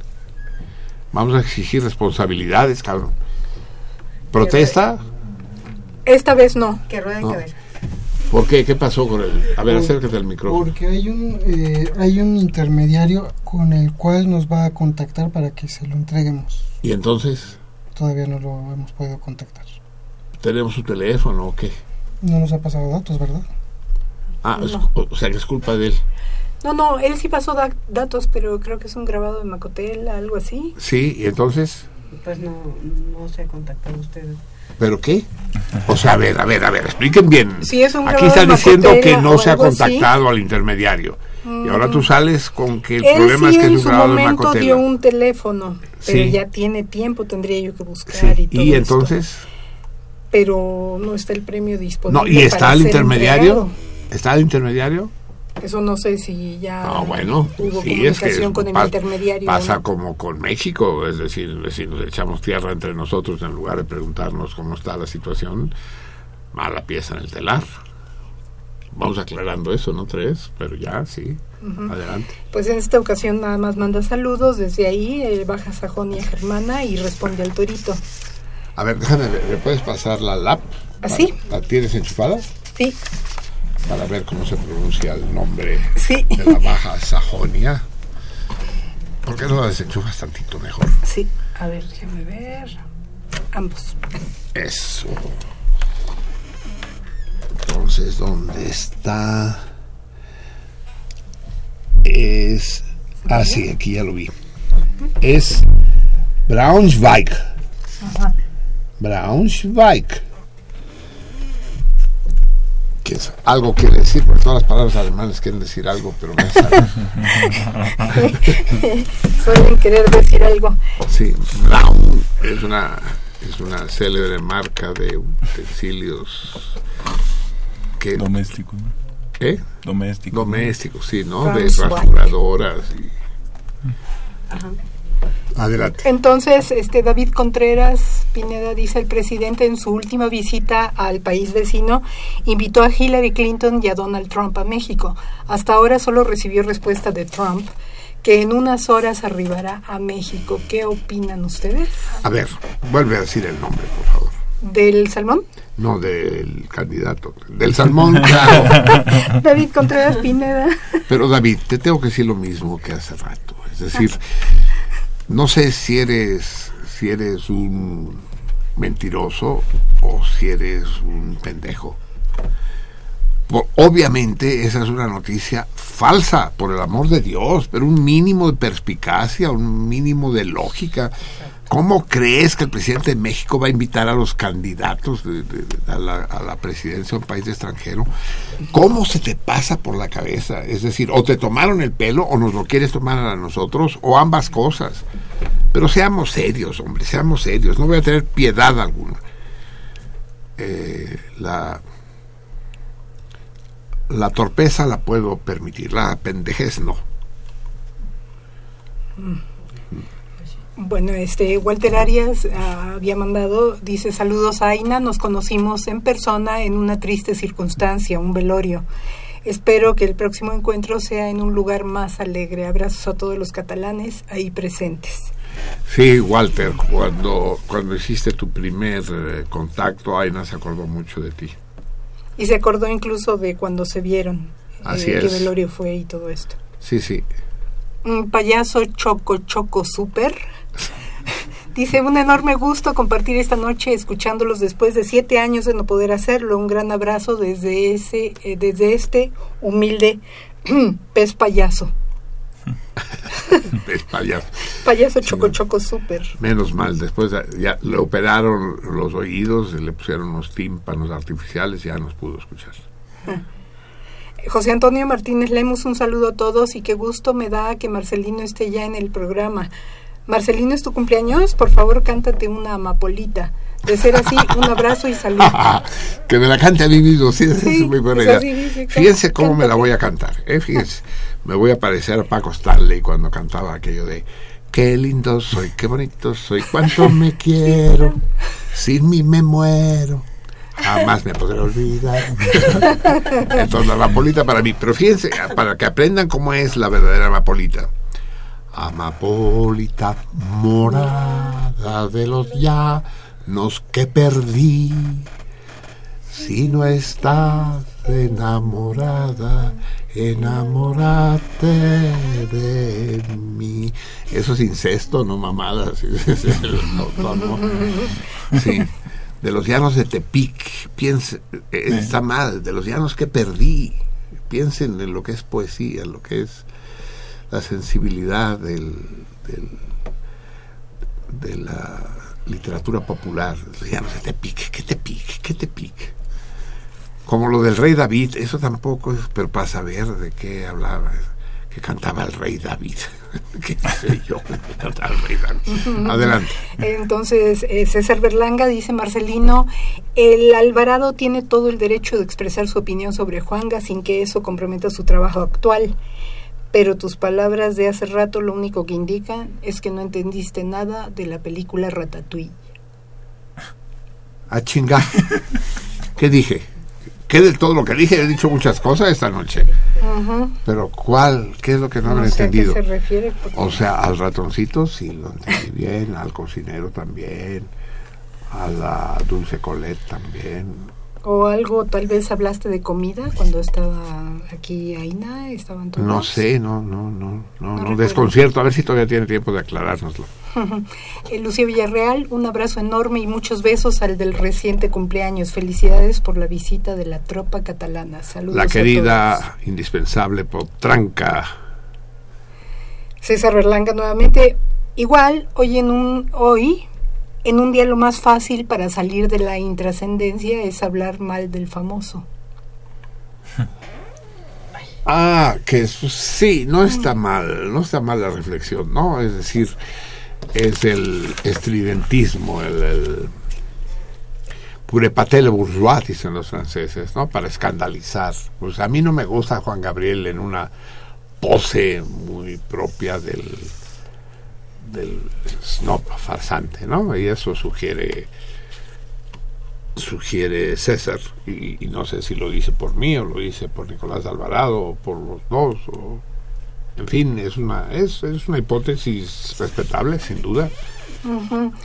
Vamos a exigir responsabilidades, cabrón. ¿Protesta? Esta vez no. Que rueden No. cabeza. ¿Por qué? ¿Qué pasó con él? A ver, acércate al micrófono. Porque hay un, eh, hay un intermediario con el cual nos va a contactar para que se lo entreguemos. ¿Y entonces? Todavía no lo hemos podido contactar. ¿Tenemos su teléfono o qué? No nos ha pasado datos, ¿verdad? Ah, es- No. o sea que es culpa de él. No, no, él sí pasó da- datos, pero creo que es un grabado de Macotel, algo así. Sí, y entonces, Pues no, no se ha contactado usted. ¿pero qué? O sea, a ver, a ver, a ver, expliquen bien. Sí, es un Aquí de diciendo que no se ha así. contactado al intermediario. Y ahora Mm. tú sales con que el Él problema sí es que es en un grabado de momento Macotela. dio un teléfono, pero Sí. ya tiene tiempo, tendría yo que buscar Sí, y todo y esto. Pero no está el premio disponible. no, y está para el intermediario, entregado. está el intermediario. Eso no sé si ya Ah, bueno, hubo sí, es que comunicación con el pa- intermediario. pasa no. como con México, es decir, es decir, nos echamos tierra entre nosotros en lugar de preguntarnos cómo está la situación, mala pieza en el telar. Vamos aclarando eso, ¿no? Tres, pero ya, sí, adelante. Pues en esta ocasión nada más manda saludos desde ahí, eh, Baja Sajonia Germana, y responde al torito. A ver, déjame, ver, ¿me puedes pasar la lap? ¿Así? ¿La tienes enchufada? Sí. Para ver cómo se pronuncia el nombre Sí. de la Baja Sajonia. ¿Por qué no la desenchufas tantito mejor? Sí, a ver, déjame ver. Ambos. Eso. Entonces, ¿dónde está? Es. Ah, sí, aquí ya lo vi. Es Braunschweig. Ajá. Braunschweig. Que es algo quiere decir, porque todas las palabras alemanas quieren decir algo, pero no saben. Suelen querer decir algo. Sí, Braun es una es una célebre marca de utensilios que Doméstico. ¿no? ¿Eh? Doméstico. Domésticos, sí, ¿no? De rasuradoras y adelante. Entonces, este David Contreras Pineda dice el presidente en su última visita al país vecino invitó a Hillary Clinton y a Donald Trump a México. Hasta ahora solo recibió respuesta de Trump que en unas horas arribará a México. ¿Qué opinan ustedes? A ver, vuelve a decir el nombre, por favor. ¿Del salmón? No del candidato, del salmón, claro. David Contreras Pineda. Pero David, te tengo que decir lo mismo que hace rato. Es decir, no sé si eres, si eres un mentiroso o si eres un pendejo. Obviamente esa es una noticia falsa, por el amor de Dios, pero un mínimo de perspicacia, un mínimo de lógica. ¿Cómo crees que el presidente de México va a invitar a los candidatos a, la, presidencia de un país extranjero? ¿Cómo se te pasa por la cabeza? Es decir, o te tomaron el pelo o nos lo quieres tomar a nosotros, o ambas cosas. Pero seamos serios, hombre, seamos serios. No voy a tener piedad alguna. Eh, la, la torpeza la puedo permitir, la pendejez no. Bueno, este Walter Arias ah, había mandado, dice saludos a Aina, nos conocimos en persona en una triste circunstancia, un velorio. Espero que el próximo encuentro sea en un lugar más alegre. Abrazos a todos los catalanes ahí presentes. Sí, Walter, cuando, cuando hiciste tu primer eh, contacto, Aina se acordó mucho de ti. Y se acordó incluso de cuando se vieron, Así eh, qué es. velorio fue y todo esto. Sí, sí. Un payaso choco choco super. Dice, un enorme gusto compartir esta noche escuchándolos después de siete años de no poder hacerlo. Un gran abrazo desde, ese, eh, desde este humilde pez payaso. Es payaso. Payaso choco choco super. Menos mal, después ya- le operaron los oídos, le pusieron unos tímpanos artificiales y ya nos pudo escuchar. José Antonio Martínez Lemos, un saludo a todos y qué gusto me da que Marcelino esté ya en el programa. Marcelino, ¿es tu cumpleaños? Por favor, cántate una amapolita. De ser así, un abrazo y salud. que me la cante a mí mismo, sí, esa Sí, es muy buena idea. Fíjense cómo me la voy a cantar, ¿eh? fíjense. Me voy a parecer a Paco Stanley cuando cantaba aquello de Qué lindo soy, qué bonito soy, cuánto me quiero, sin mí me muero, jamás me podré olvidar. Entonces la amapolita para mí, pero fíjense, para que aprendan cómo es la verdadera amapolita. Amapolita morada de los llanos que perdí. Si no estás enamorada, enamórate de mí. Eso es incesto, no mamadas. De los llanos de Tepic, piense, eh, está mal, de los llanos que perdí. Piensen en lo que es poesía, en lo que es la sensibilidad del, del- de la literatura popular. Los llanos de Tepic, ¿qué Tepic? ¿Qué Tepic? Como lo del rey David, eso tampoco es, pero para saber de qué hablaba, que cantaba el rey David. ¿Qué sé yo? que. Adelante. Entonces, eh, César Berlanga dice Marcelino, el Alvarado tiene todo el derecho de expresar su opinión sobre Juanga sin que eso comprometa su trabajo actual. Pero tus palabras de hace rato lo único que indican es que no entendiste nada de la película Ratatouille. A chingar. ¿Qué dije? ¿Qué de todo lo que dije? He dicho muchas cosas esta noche. Pero ¿cuál? ¿Qué es lo que no, No habré sé a qué entendido? se refiere, porque- O sea, al ratoncito sí lo entendí bien, al cocinero también, a la dulce Colette también. O algo, tal vez hablaste de comida cuando estaba aquí Aina, estaban todos. No sé, no, no, no, no, no, desconcierto. A ver si todavía tiene tiempo de aclarárnoslo. Eh, Lucía Villarreal, un abrazo enorme y muchos besos al del reciente cumpleaños. Felicidades por la visita de la tropa catalana. Saludos. La a todos. querida, indispensable Potranca. César Berlanga nuevamente. Igual, hoy en un hoy en un día lo más fácil para salir de la intrascendencia es hablar mal del famoso. Ah, que sí, no está mal, no está mal la reflexión, ¿no? Es decir, es el estridentismo, el, el purepatele bourgeois, dicen los franceses, ¿no? Para escandalizar. Pues a mí no me gusta Juan Gabriel en una pose muy propia del, del snob farsante, ¿no? Y eso sugiere sugiere César y, no sé si lo dice por mí o lo dice por Nicolás Alvarado o por los dos o en fin es una es, es una hipótesis respetable sin duda.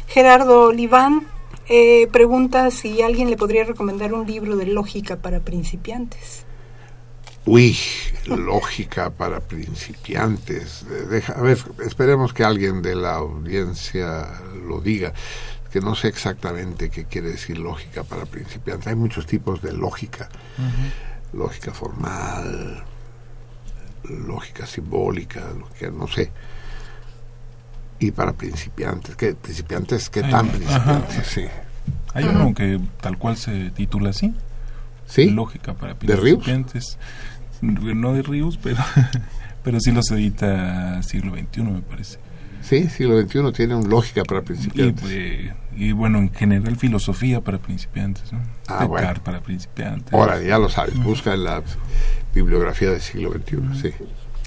Gerardo Oliván eh, pregunta si alguien le podría recomendar un libro de lógica para principiantes. Uy lógica para principiantes Eh, deja, a ver esperemos que alguien de la audiencia lo diga que no sé exactamente qué quiere decir lógica para principiantes hay muchos tipos de lógica lógica formal, lógica simbólica, lógica, no sé. y para principiantes. ¿Qué principiantes? ¿Qué tan ajá. principiantes? Sí. Hay uno que tal cual se titula así. ¿Sí? Lógica para ¿De Ríos? No de Ríos, pero, pero sí los edita siglo XXI, me parece. Sí, siglo XXI tiene un lógica para Y, principiantes. pues, y bueno, en general filosofía para principiantes. ¿no? Ah, bueno. para principiantes. Ahora ya lo sabes, busca en la bibliografía del siglo XXI, sí.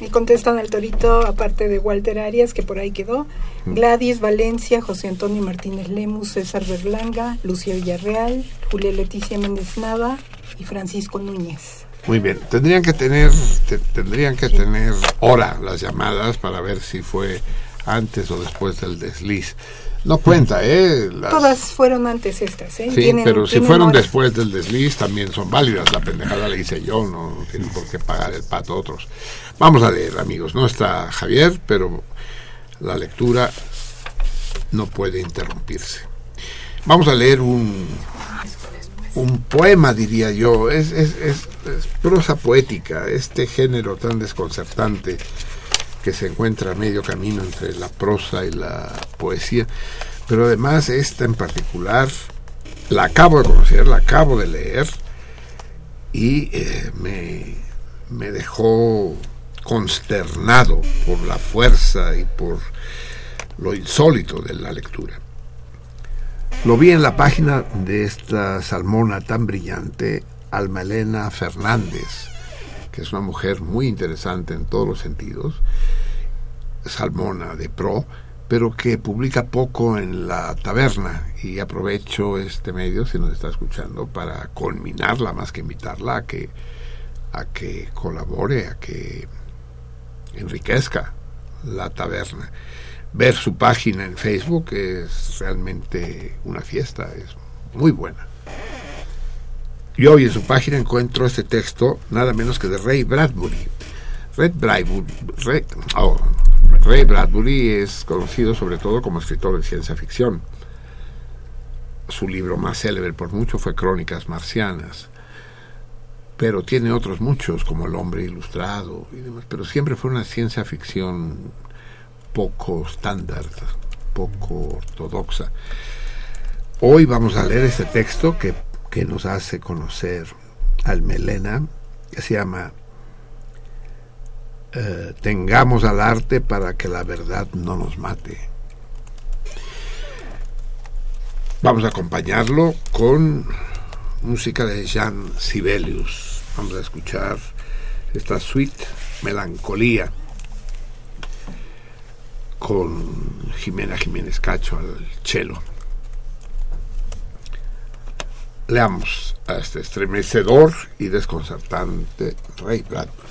Y contestan al torito, aparte de Walter Arias, que por ahí quedó, Gladys Valencia, José Antonio Martínez Lemus, César Berlanga, Lucía Villarreal, Julia Leticia Méndez Nava y Francisco Núñez. Muy bien, tendrían que tener te- tendrían que tener hora las llamadas para ver si fue antes o después del desliz. No cuenta, ¿eh? Las- Todas fueron antes estas, ¿eh? Sí, Tienen- pero si fueron horas. después del desliz también son válidas. La pendejada la hice yo, no, no tienen por qué pagar el pato otros. Vamos a leer, amigos. No está Javier, pero la lectura no puede interrumpirse. Vamos a leer un, un poema, diría yo. Es, es, es- prosa poética, este género tan desconcertante que se encuentra a medio camino entre la prosa y la poesía. Pero además esta en particular la acabo de conocer, la acabo de leer y eh, me, me dejó consternado por la fuerza y por lo insólito de la lectura. Lo vi en la página de esta salmona tan brillante, Alma Elena Fernández, que es una mujer muy interesante en todos los sentidos, salmona de pro, pero que publica poco en la taberna y aprovecho este medio, si nos está escuchando, para conminarla más que invitarla a que, a que colabore, a que enriquezca la taberna. Ver su página en Facebook es realmente una fiesta, es muy buena. Y hoy en su página encuentro este texto, nada menos que de Ray Bradbury. Ray Bradbury, Ray, oh, Ray Bradbury es conocido sobre todo como escritor de ciencia ficción. Su libro más célebre por mucho fue Crónicas Marcianas, pero tiene otros muchos como El hombre ilustrado y demás, pero siempre fue una ciencia ficción poco estándar, poco ortodoxa. Hoy vamos a leer este texto que, que nos hace conocer al Melena, que se llama eh, Tengamos al arte para que la verdad no nos mate. Vamos a acompañarlo con música de Jean Sibelius. Vamos a escuchar esta suite Melancolía con Jimena Jiménez Cacho al cello. Leamos a este estremecedor y desconcertante Ray Bradbury.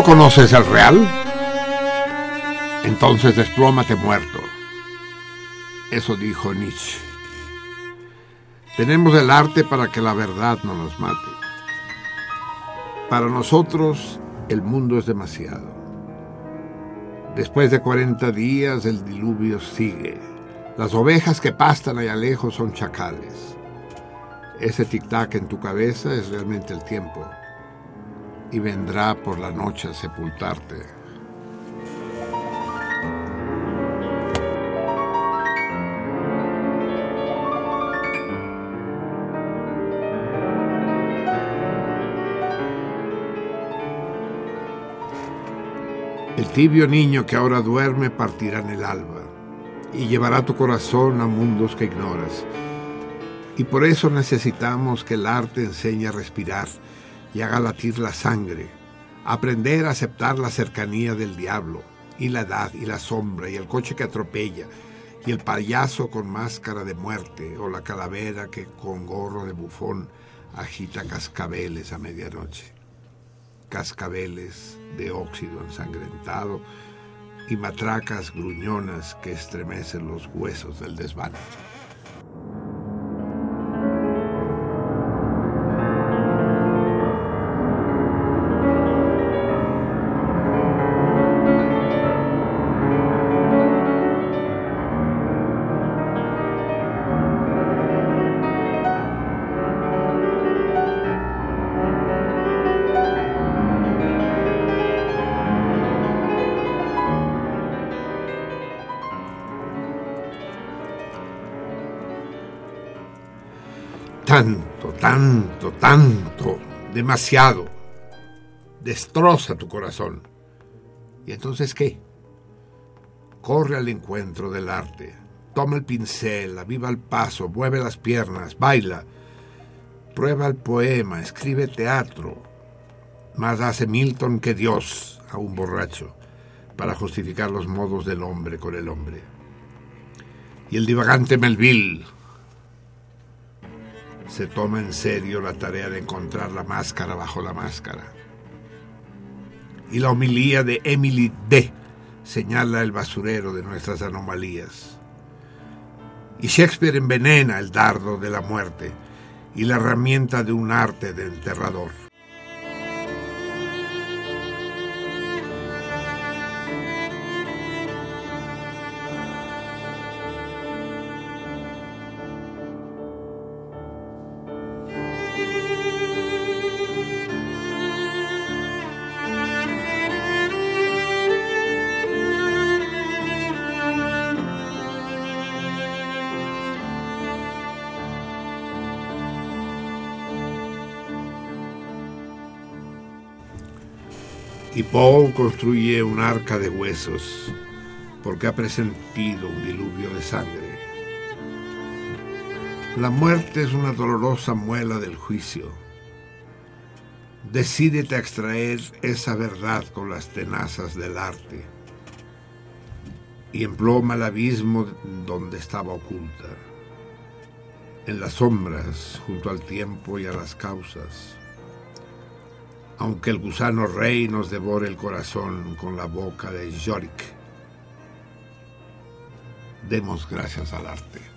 ¿Solo conoces el real? Entonces desplómate muerto. Eso dijo Nietzsche. Tenemos el arte para que la verdad no nos mate. Para nosotros el mundo es demasiado. Después de 40 días el diluvio sigue. Las ovejas que pastan allá lejos son chacales. Ese tic-tac en tu cabeza es realmente el tiempo y vendrá por la noche a sepultarte. El tibio niño que ahora duerme partirá en el alba y llevará tu corazón a mundos que ignoras. Y por eso necesitamos que el arte enseñe a respirar y haga latir la sangre, aprender a aceptar la cercanía del diablo y la edad y la sombra y el coche que atropella y el payaso con máscara de muerte o la calavera que con gorro de bufón agita cascabeles a medianoche. Cascabeles de óxido ensangrentado y matracas gruñonas que estremecen los huesos del desván. Tanto, tanto, demasiado. Destroza tu corazón. ¿Y entonces qué? Corre al encuentro del arte. Toma el pincel, aviva el paso, mueve las piernas, baila. Prueba el poema, escribe teatro. Más hace Milton que Dios a un borracho para justificar los modos del hombre con el hombre. Y el divagante Melville se toma en serio la tarea de encontrar la máscara bajo la máscara. Y la homilía de Emily D. señala el basurero de nuestras anomalías. Y Shakespeare envenena el dardo de la muerte y la herramienta de un arte de enterrador. Paul construye un arca de huesos porque ha presentido un diluvio de sangre. La muerte es una dolorosa muela del juicio. Decídete a extraer esa verdad con las tenazas del arte y emploma el abismo donde estaba oculta, en las sombras, junto al tiempo y a las causas aunque el gusano rey nos devore el corazón con la boca de Yorick. Demos gracias al arte.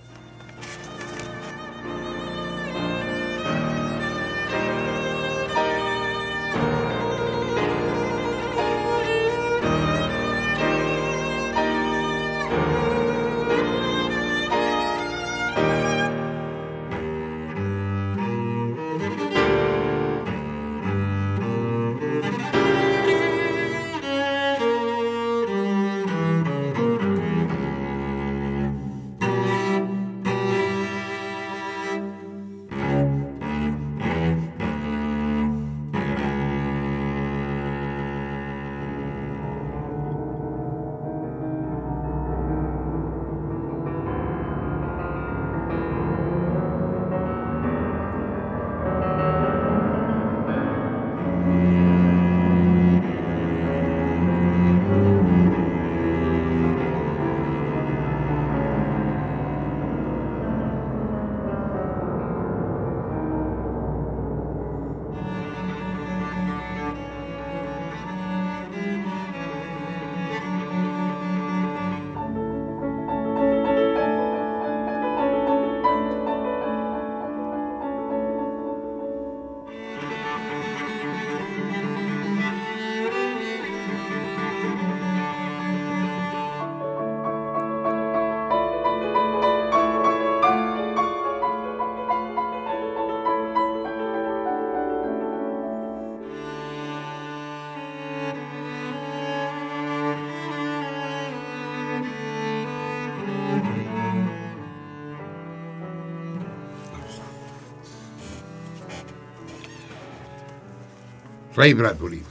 Ray Bradbury.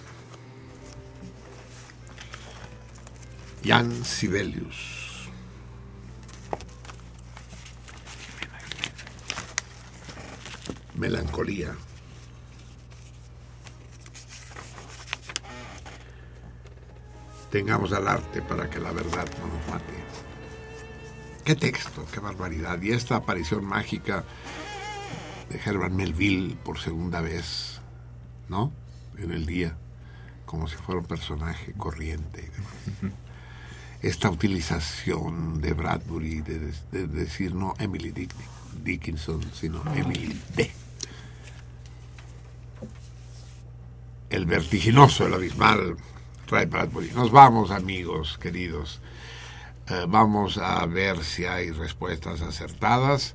Jan Sibelius. Melancolía. Tengamos al arte para que la verdad no nos mate. qué texto, qué barbaridad. Y esta aparición mágica de Herman Melville por segunda vez, ¿no? En el día, como si fuera un personaje corriente. Esta utilización de Bradbury de, de- de decir no Emily Dick- Dickinson, sino Emily D. El vertiginoso, el abismal Ray Bradbury. Nos vamos, amigos queridos. Eh, vamos a ver si hay respuestas acertadas.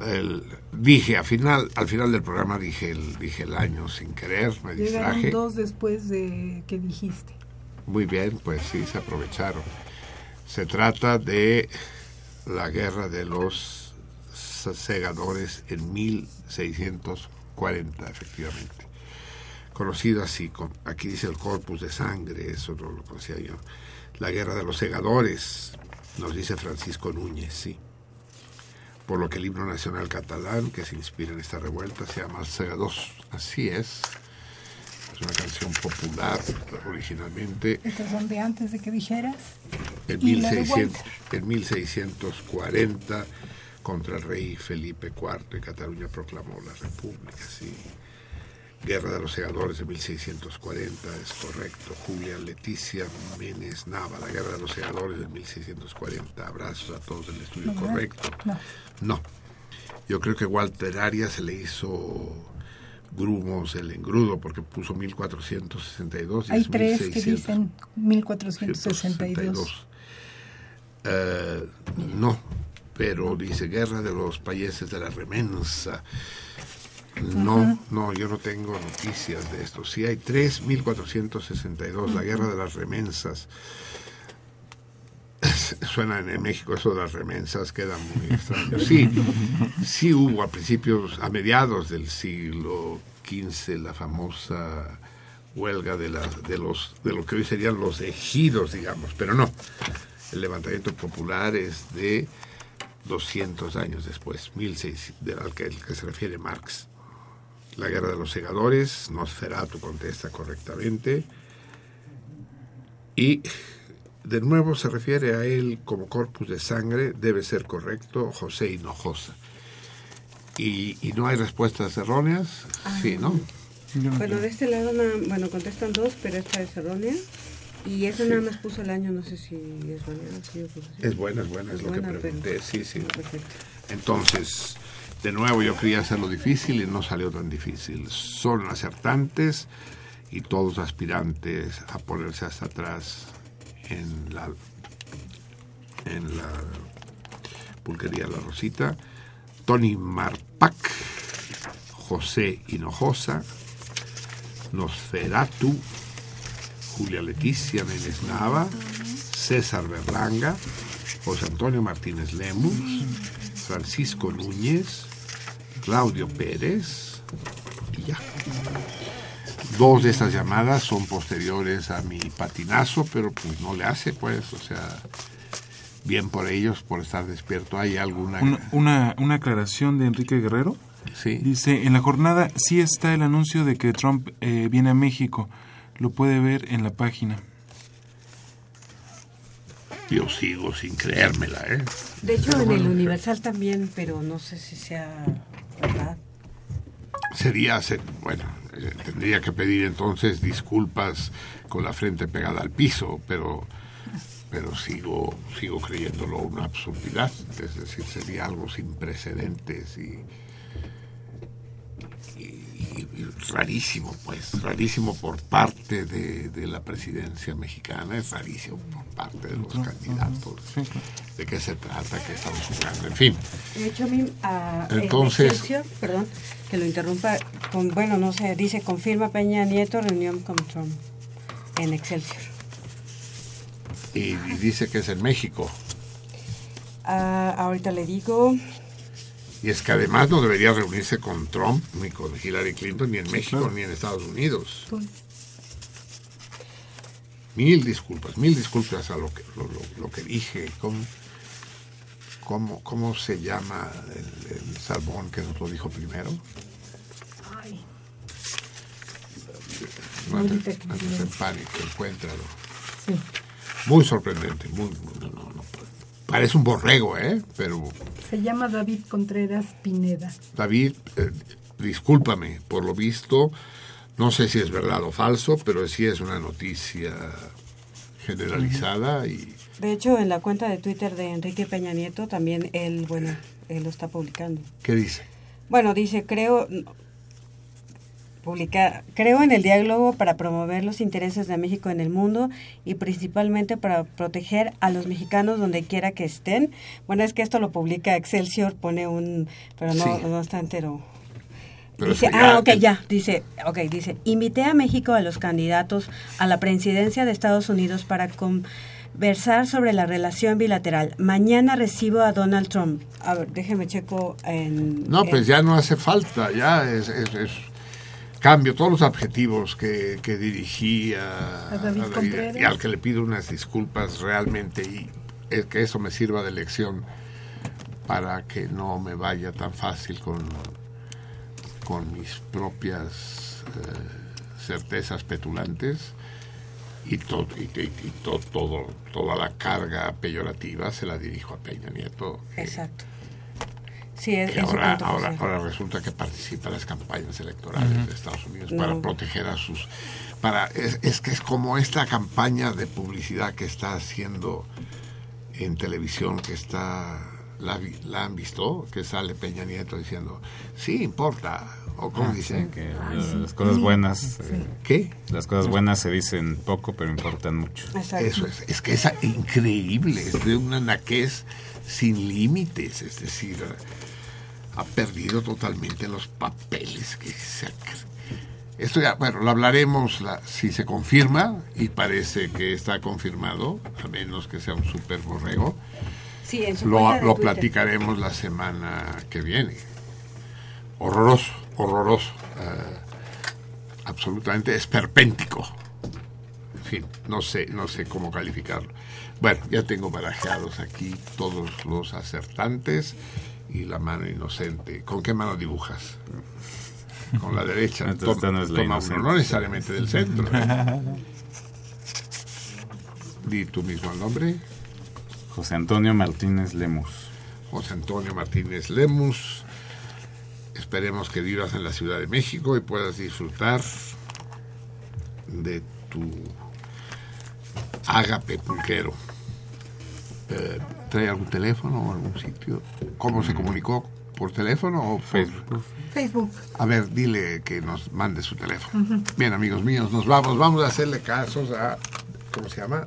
El- dije al final, al final del programa dije el, dije el año sin querer, me Llegaron distraje. dos después de que dijiste. Muy bien, pues sí, se aprovecharon. Se trata de la guerra de los segadores en 1640, efectivamente. Conocido así, aquí dice el corpus de sangre, eso no lo conocía yo. La guerra de los segadores, nos dice Francisco Núñez, sí. Por lo que el himno nacional catalán que se inspira en esta revuelta se llama Segados. Así es. Es una canción popular originalmente Estas son de antes de que dijeras. en, Y la 1600 en 1640 contra el rey Felipe IV Cataluña proclamó la república. Sí. Guerra de los Segadores de 1640, es correcto. Julia Leticia Menes Nava, la Guerra de los Segadores de 1640. Abrazos a todos del estudio, No, correcto. no. No. Yo creo que Walter Arias se le hizo grumos el engrudo porque puso 1462 y Hay es tres que 1600. dicen 1462. Eh, no, pero dice guerra de los países de la remensa. No, no, yo no tengo noticias de esto. Sí hay tres, 1462, la guerra de las remensas. Suena en México eso de las remensas, queda muy extraño. Sí, sí hubo a principios, a mediados del siglo XV, la famosa huelga de, la, de, los, de lo que hoy serían los ejidos, digamos, pero no. El levantamiento popular es de 200 años después, 1600, del al que, al que se refiere Marx. La guerra de los segadores, Nosferatu contesta correctamente. Y de nuevo se refiere a él como corpus de sangre, debe ser correcto, José Hinojosa. Y, y no hay respuestas erróneas, sí, ¿no? Bueno, de este lado, bueno, contestan dos, pero esta es errónea. Y eso nada más puso el año, no sé si es sí, que sí. Es buena, es buena, es lo que buena, pero- pregunté, sí, sí. Perfecto. Entonces, de nuevo yo quería hacerlo difícil y no salió tan difícil. Son acertantes y todos aspirantes a ponerse hasta atrás en la en la pulquería La Rosita. Tony Marpac, José Hinojosa, Nosferatu, Julia Leticia Menes Nava, César Berlanga, José Antonio Martínez Lemus, Francisco Núñez, Claudio Pérez y ya. Dos de estas llamadas son posteriores a mi patinazo, pero pues no le hace, pues, o sea, bien por ellos, por estar despierto. ¿Hay alguna...? Una, una, una aclaración de Enrique Guerrero. Sí. Dice, en la jornada sí está el anuncio de que Trump eh, viene a México. Lo puede ver en la página. Yo sigo sin creérmela, ¿eh? De hecho, Pero en el Universal también, pero no sé si sea verdad. Sería, se- bueno, eh, tendría que pedir entonces disculpas con la frente pegada al piso, pero pero sigo sigo creyéndolo una absurdidad, es decir, sería algo sin precedentes y rarísimo, pues, rarísimo por parte de, de la presidencia mexicana, es rarísimo por parte de los candidatos. ¿De qué se trata? ¿Qué estamos jugando? En fin. De hecho, a mí, a, en Entonces- Excelsior, perdón, que lo interrumpa, con, bueno, no sé, dice, confirma Peña Nieto reunión con Trump en Excelsior. Y, y dice que es en México. Ah, ahorita le digo, Y es que además no debería reunirse con Trump, ni con Hillary Clinton, ni en México, ni en Estados Unidos. Mil disculpas, mil disculpas a lo que, lo, lo- lo que dije. ¿Cómo, cómo, cómo se llama el, el salmón que nos lo dijo primero? Ay, No en pánico, encuéntralo. sí. Muy sorprendente, muy, muy- no, no, no, Parece un borrego, ¿eh? Pero Se llama David Contreras Pineda. David, eh, discúlpame, por lo visto, no sé si es verdad o falso, pero sí es una noticia generalizada y De hecho, en la cuenta de Twitter de Enrique Peña Nieto también él, bueno, él lo está publicando. ¿qué dice? Bueno, dice, creo publica, creo en el diálogo para promover los intereses de México en el mundo y principalmente para proteger a los mexicanos donde quiera que estén. Bueno, es que esto lo publica Excelsior, pone un, pero no, Sí. no está entero. Pero dice, ah, ok, ya, dice, ok, dice, invité a México a los candidatos a la presidencia de Estados Unidos para conversar sobre la relación bilateral. Mañana recibo a Donald Trump. A ver, déjeme checo en... No, en- pues ya no hace falta, ya es, es- es- cambio todos los adjetivos que, que dirigí a, A David a David, y al que le pido unas disculpas realmente y es que eso me sirva de lección para que no me vaya tan fácil con, con mis propias eh, certezas petulantes y, todo, y, y- y to- todo, toda la carga peyorativa se la dirijo a Peña Nieto. Exacto. Sí, es, que es su ahora, punto, ahora, ahora resulta que participa en las campañas electorales de Estados Unidos para No. proteger a sus para es, es que es como esta campaña de publicidad que está haciendo en televisión que está la, han visto que sale Peña Nieto diciendo sí importa o como Ah, dice sí, que las cosas buenas eh, ¿Qué? las cosas buenas se dicen poco pero importan mucho. Eso es, es que es increíble, es de una naquez sin límites, es decir, ha perdido totalmente los papeles que se Esto ya, bueno, lo hablaremos la- si se confirma, y parece que está confirmado, a menos que sea un super borrego. Sí, en su Lo, lo platicaremos la semana que viene. Horroroso, horroroso. eh, absolutamente esperpéntico. En fin, no sé, no sé cómo calificarlo. Bueno, ya tengo barajeados aquí todos los acertantes y la mano inocente. ¿Con qué mano dibujas? Con la derecha. Entonces, Toma- no es la toma uno, no necesariamente del centro. ¿eh? Di tú mismo el nombre. José Antonio Martínez Lemus José Antonio Martínez Lemus. Esperemos que vivas en la Ciudad de México y puedas disfrutar de tu ágape pulquero. Eh, ¿Trae algún teléfono o algún sitio? ¿Cómo se comunicó? ¿Por teléfono o por Facebook? Facebook. A ver, dile que nos mande su teléfono. Bien, amigos míos, nos vamos. Vamos a hacerle casos a, ¿cómo se llama?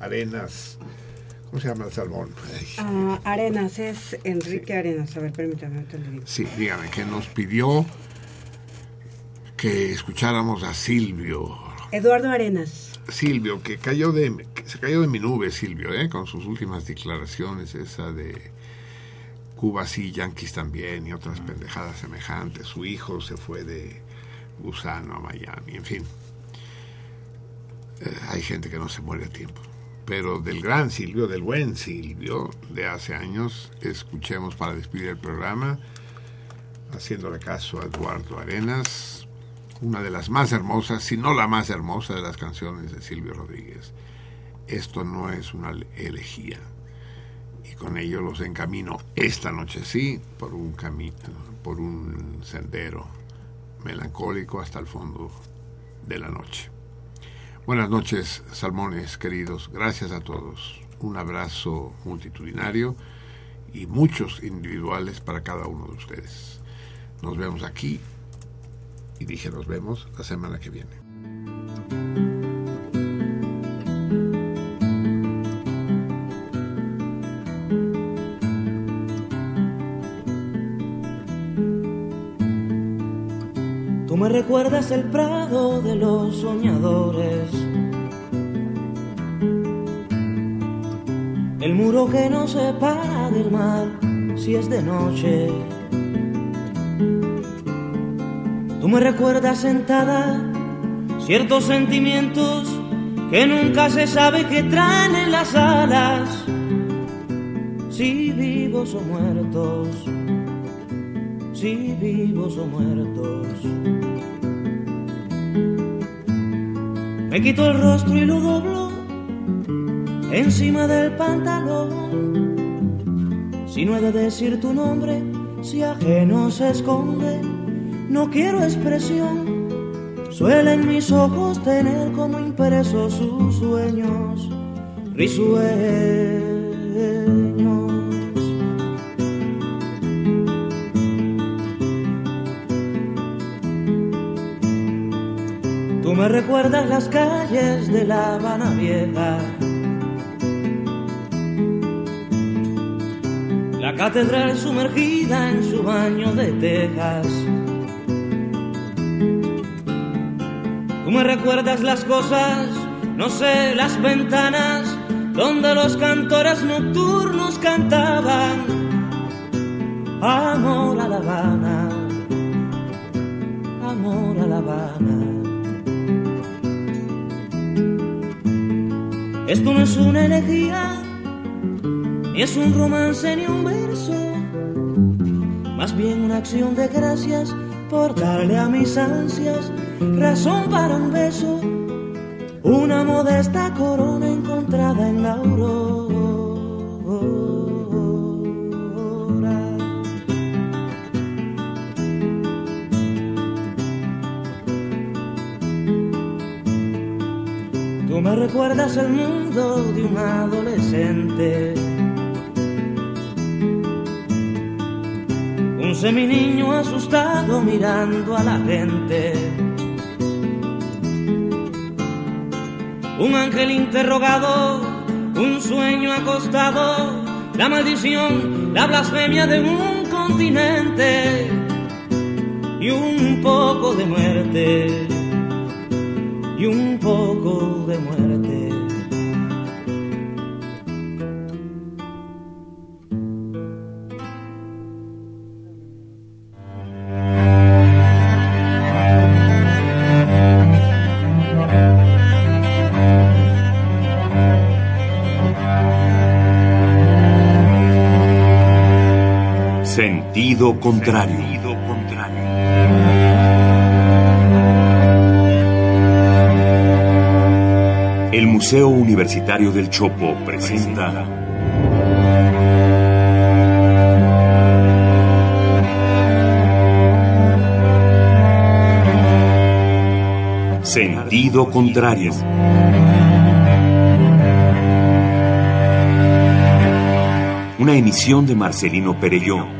Arenas. ¿Cómo se llama el salmón? Ay, Ah, Arenas, es Enrique Arenas. A ver, permítame, ahorita le digo. Sí, dígame, que nos pidió que escucháramos a Silvio. Eduardo Arenas. Silvio, que cayó de, se cayó de mi nube, Silvio, ¿eh? con sus últimas declaraciones, esa de Cuba sí, Yankees también y otras pendejadas semejantes. Su hijo se fue de Gusano a Miami, en fin. Eh, hay gente que no se muere a tiempo. Pero del gran Silvio, del buen Silvio de hace años, escuchemos para despedir el programa, haciéndole caso a Eduardo Arenas, una de las más hermosas, si no la más hermosa de las canciones de Silvio Rodríguez. Esto no es una elegía. Y con ello los encamino esta noche sí por un camino, por un sendero melancólico hasta el fondo de la noche. Buenas noches, salmones queridos. Gracias a todos. Un abrazo multitudinario y muchos individuales para cada uno de ustedes. Nos vemos aquí y dije nos vemos la semana que viene. Tú me recuerdas el prado de los soñadores. El muro que nos separa del mar si es de noche. Tú me recuerdas sentada ciertos sentimientos que nunca se sabe que traen en las alas. Si vivos o muertos si vivos o muertos. Me quito el rostro y lo doblo encima del pantalón. Si no he de decir tu nombre, si ajeno se esconde, no quiero expresión. Suelen mis ojos tener como impresos sus sueños risueños. Tú me recuerdas las calles de La Habana Vieja. La catedral sumergida en su baño de tejas. Tú me recuerdas las cosas, no sé, las ventanas donde los cantores nocturnos cantaban. Amor a La Habana, amor a La Habana. Esto no es una elegía, ni es un romance ni un verso, más bien una acción de gracias por darle a mis ansias razón para un beso, una modesta corona encontrada en la aurora. Tú me recuerdas el mundo de un adolescente. Un seminiño asustado mirando a la gente. Un ángel interrogado, un sueño acostado, la maldición, la blasfemia de un continente y un poco de muerte y un poco de muerte. Sentido contrario. El Museo Universitario del Chopo presenta Sentido contrario. Una emisión de Marcelino Perelló.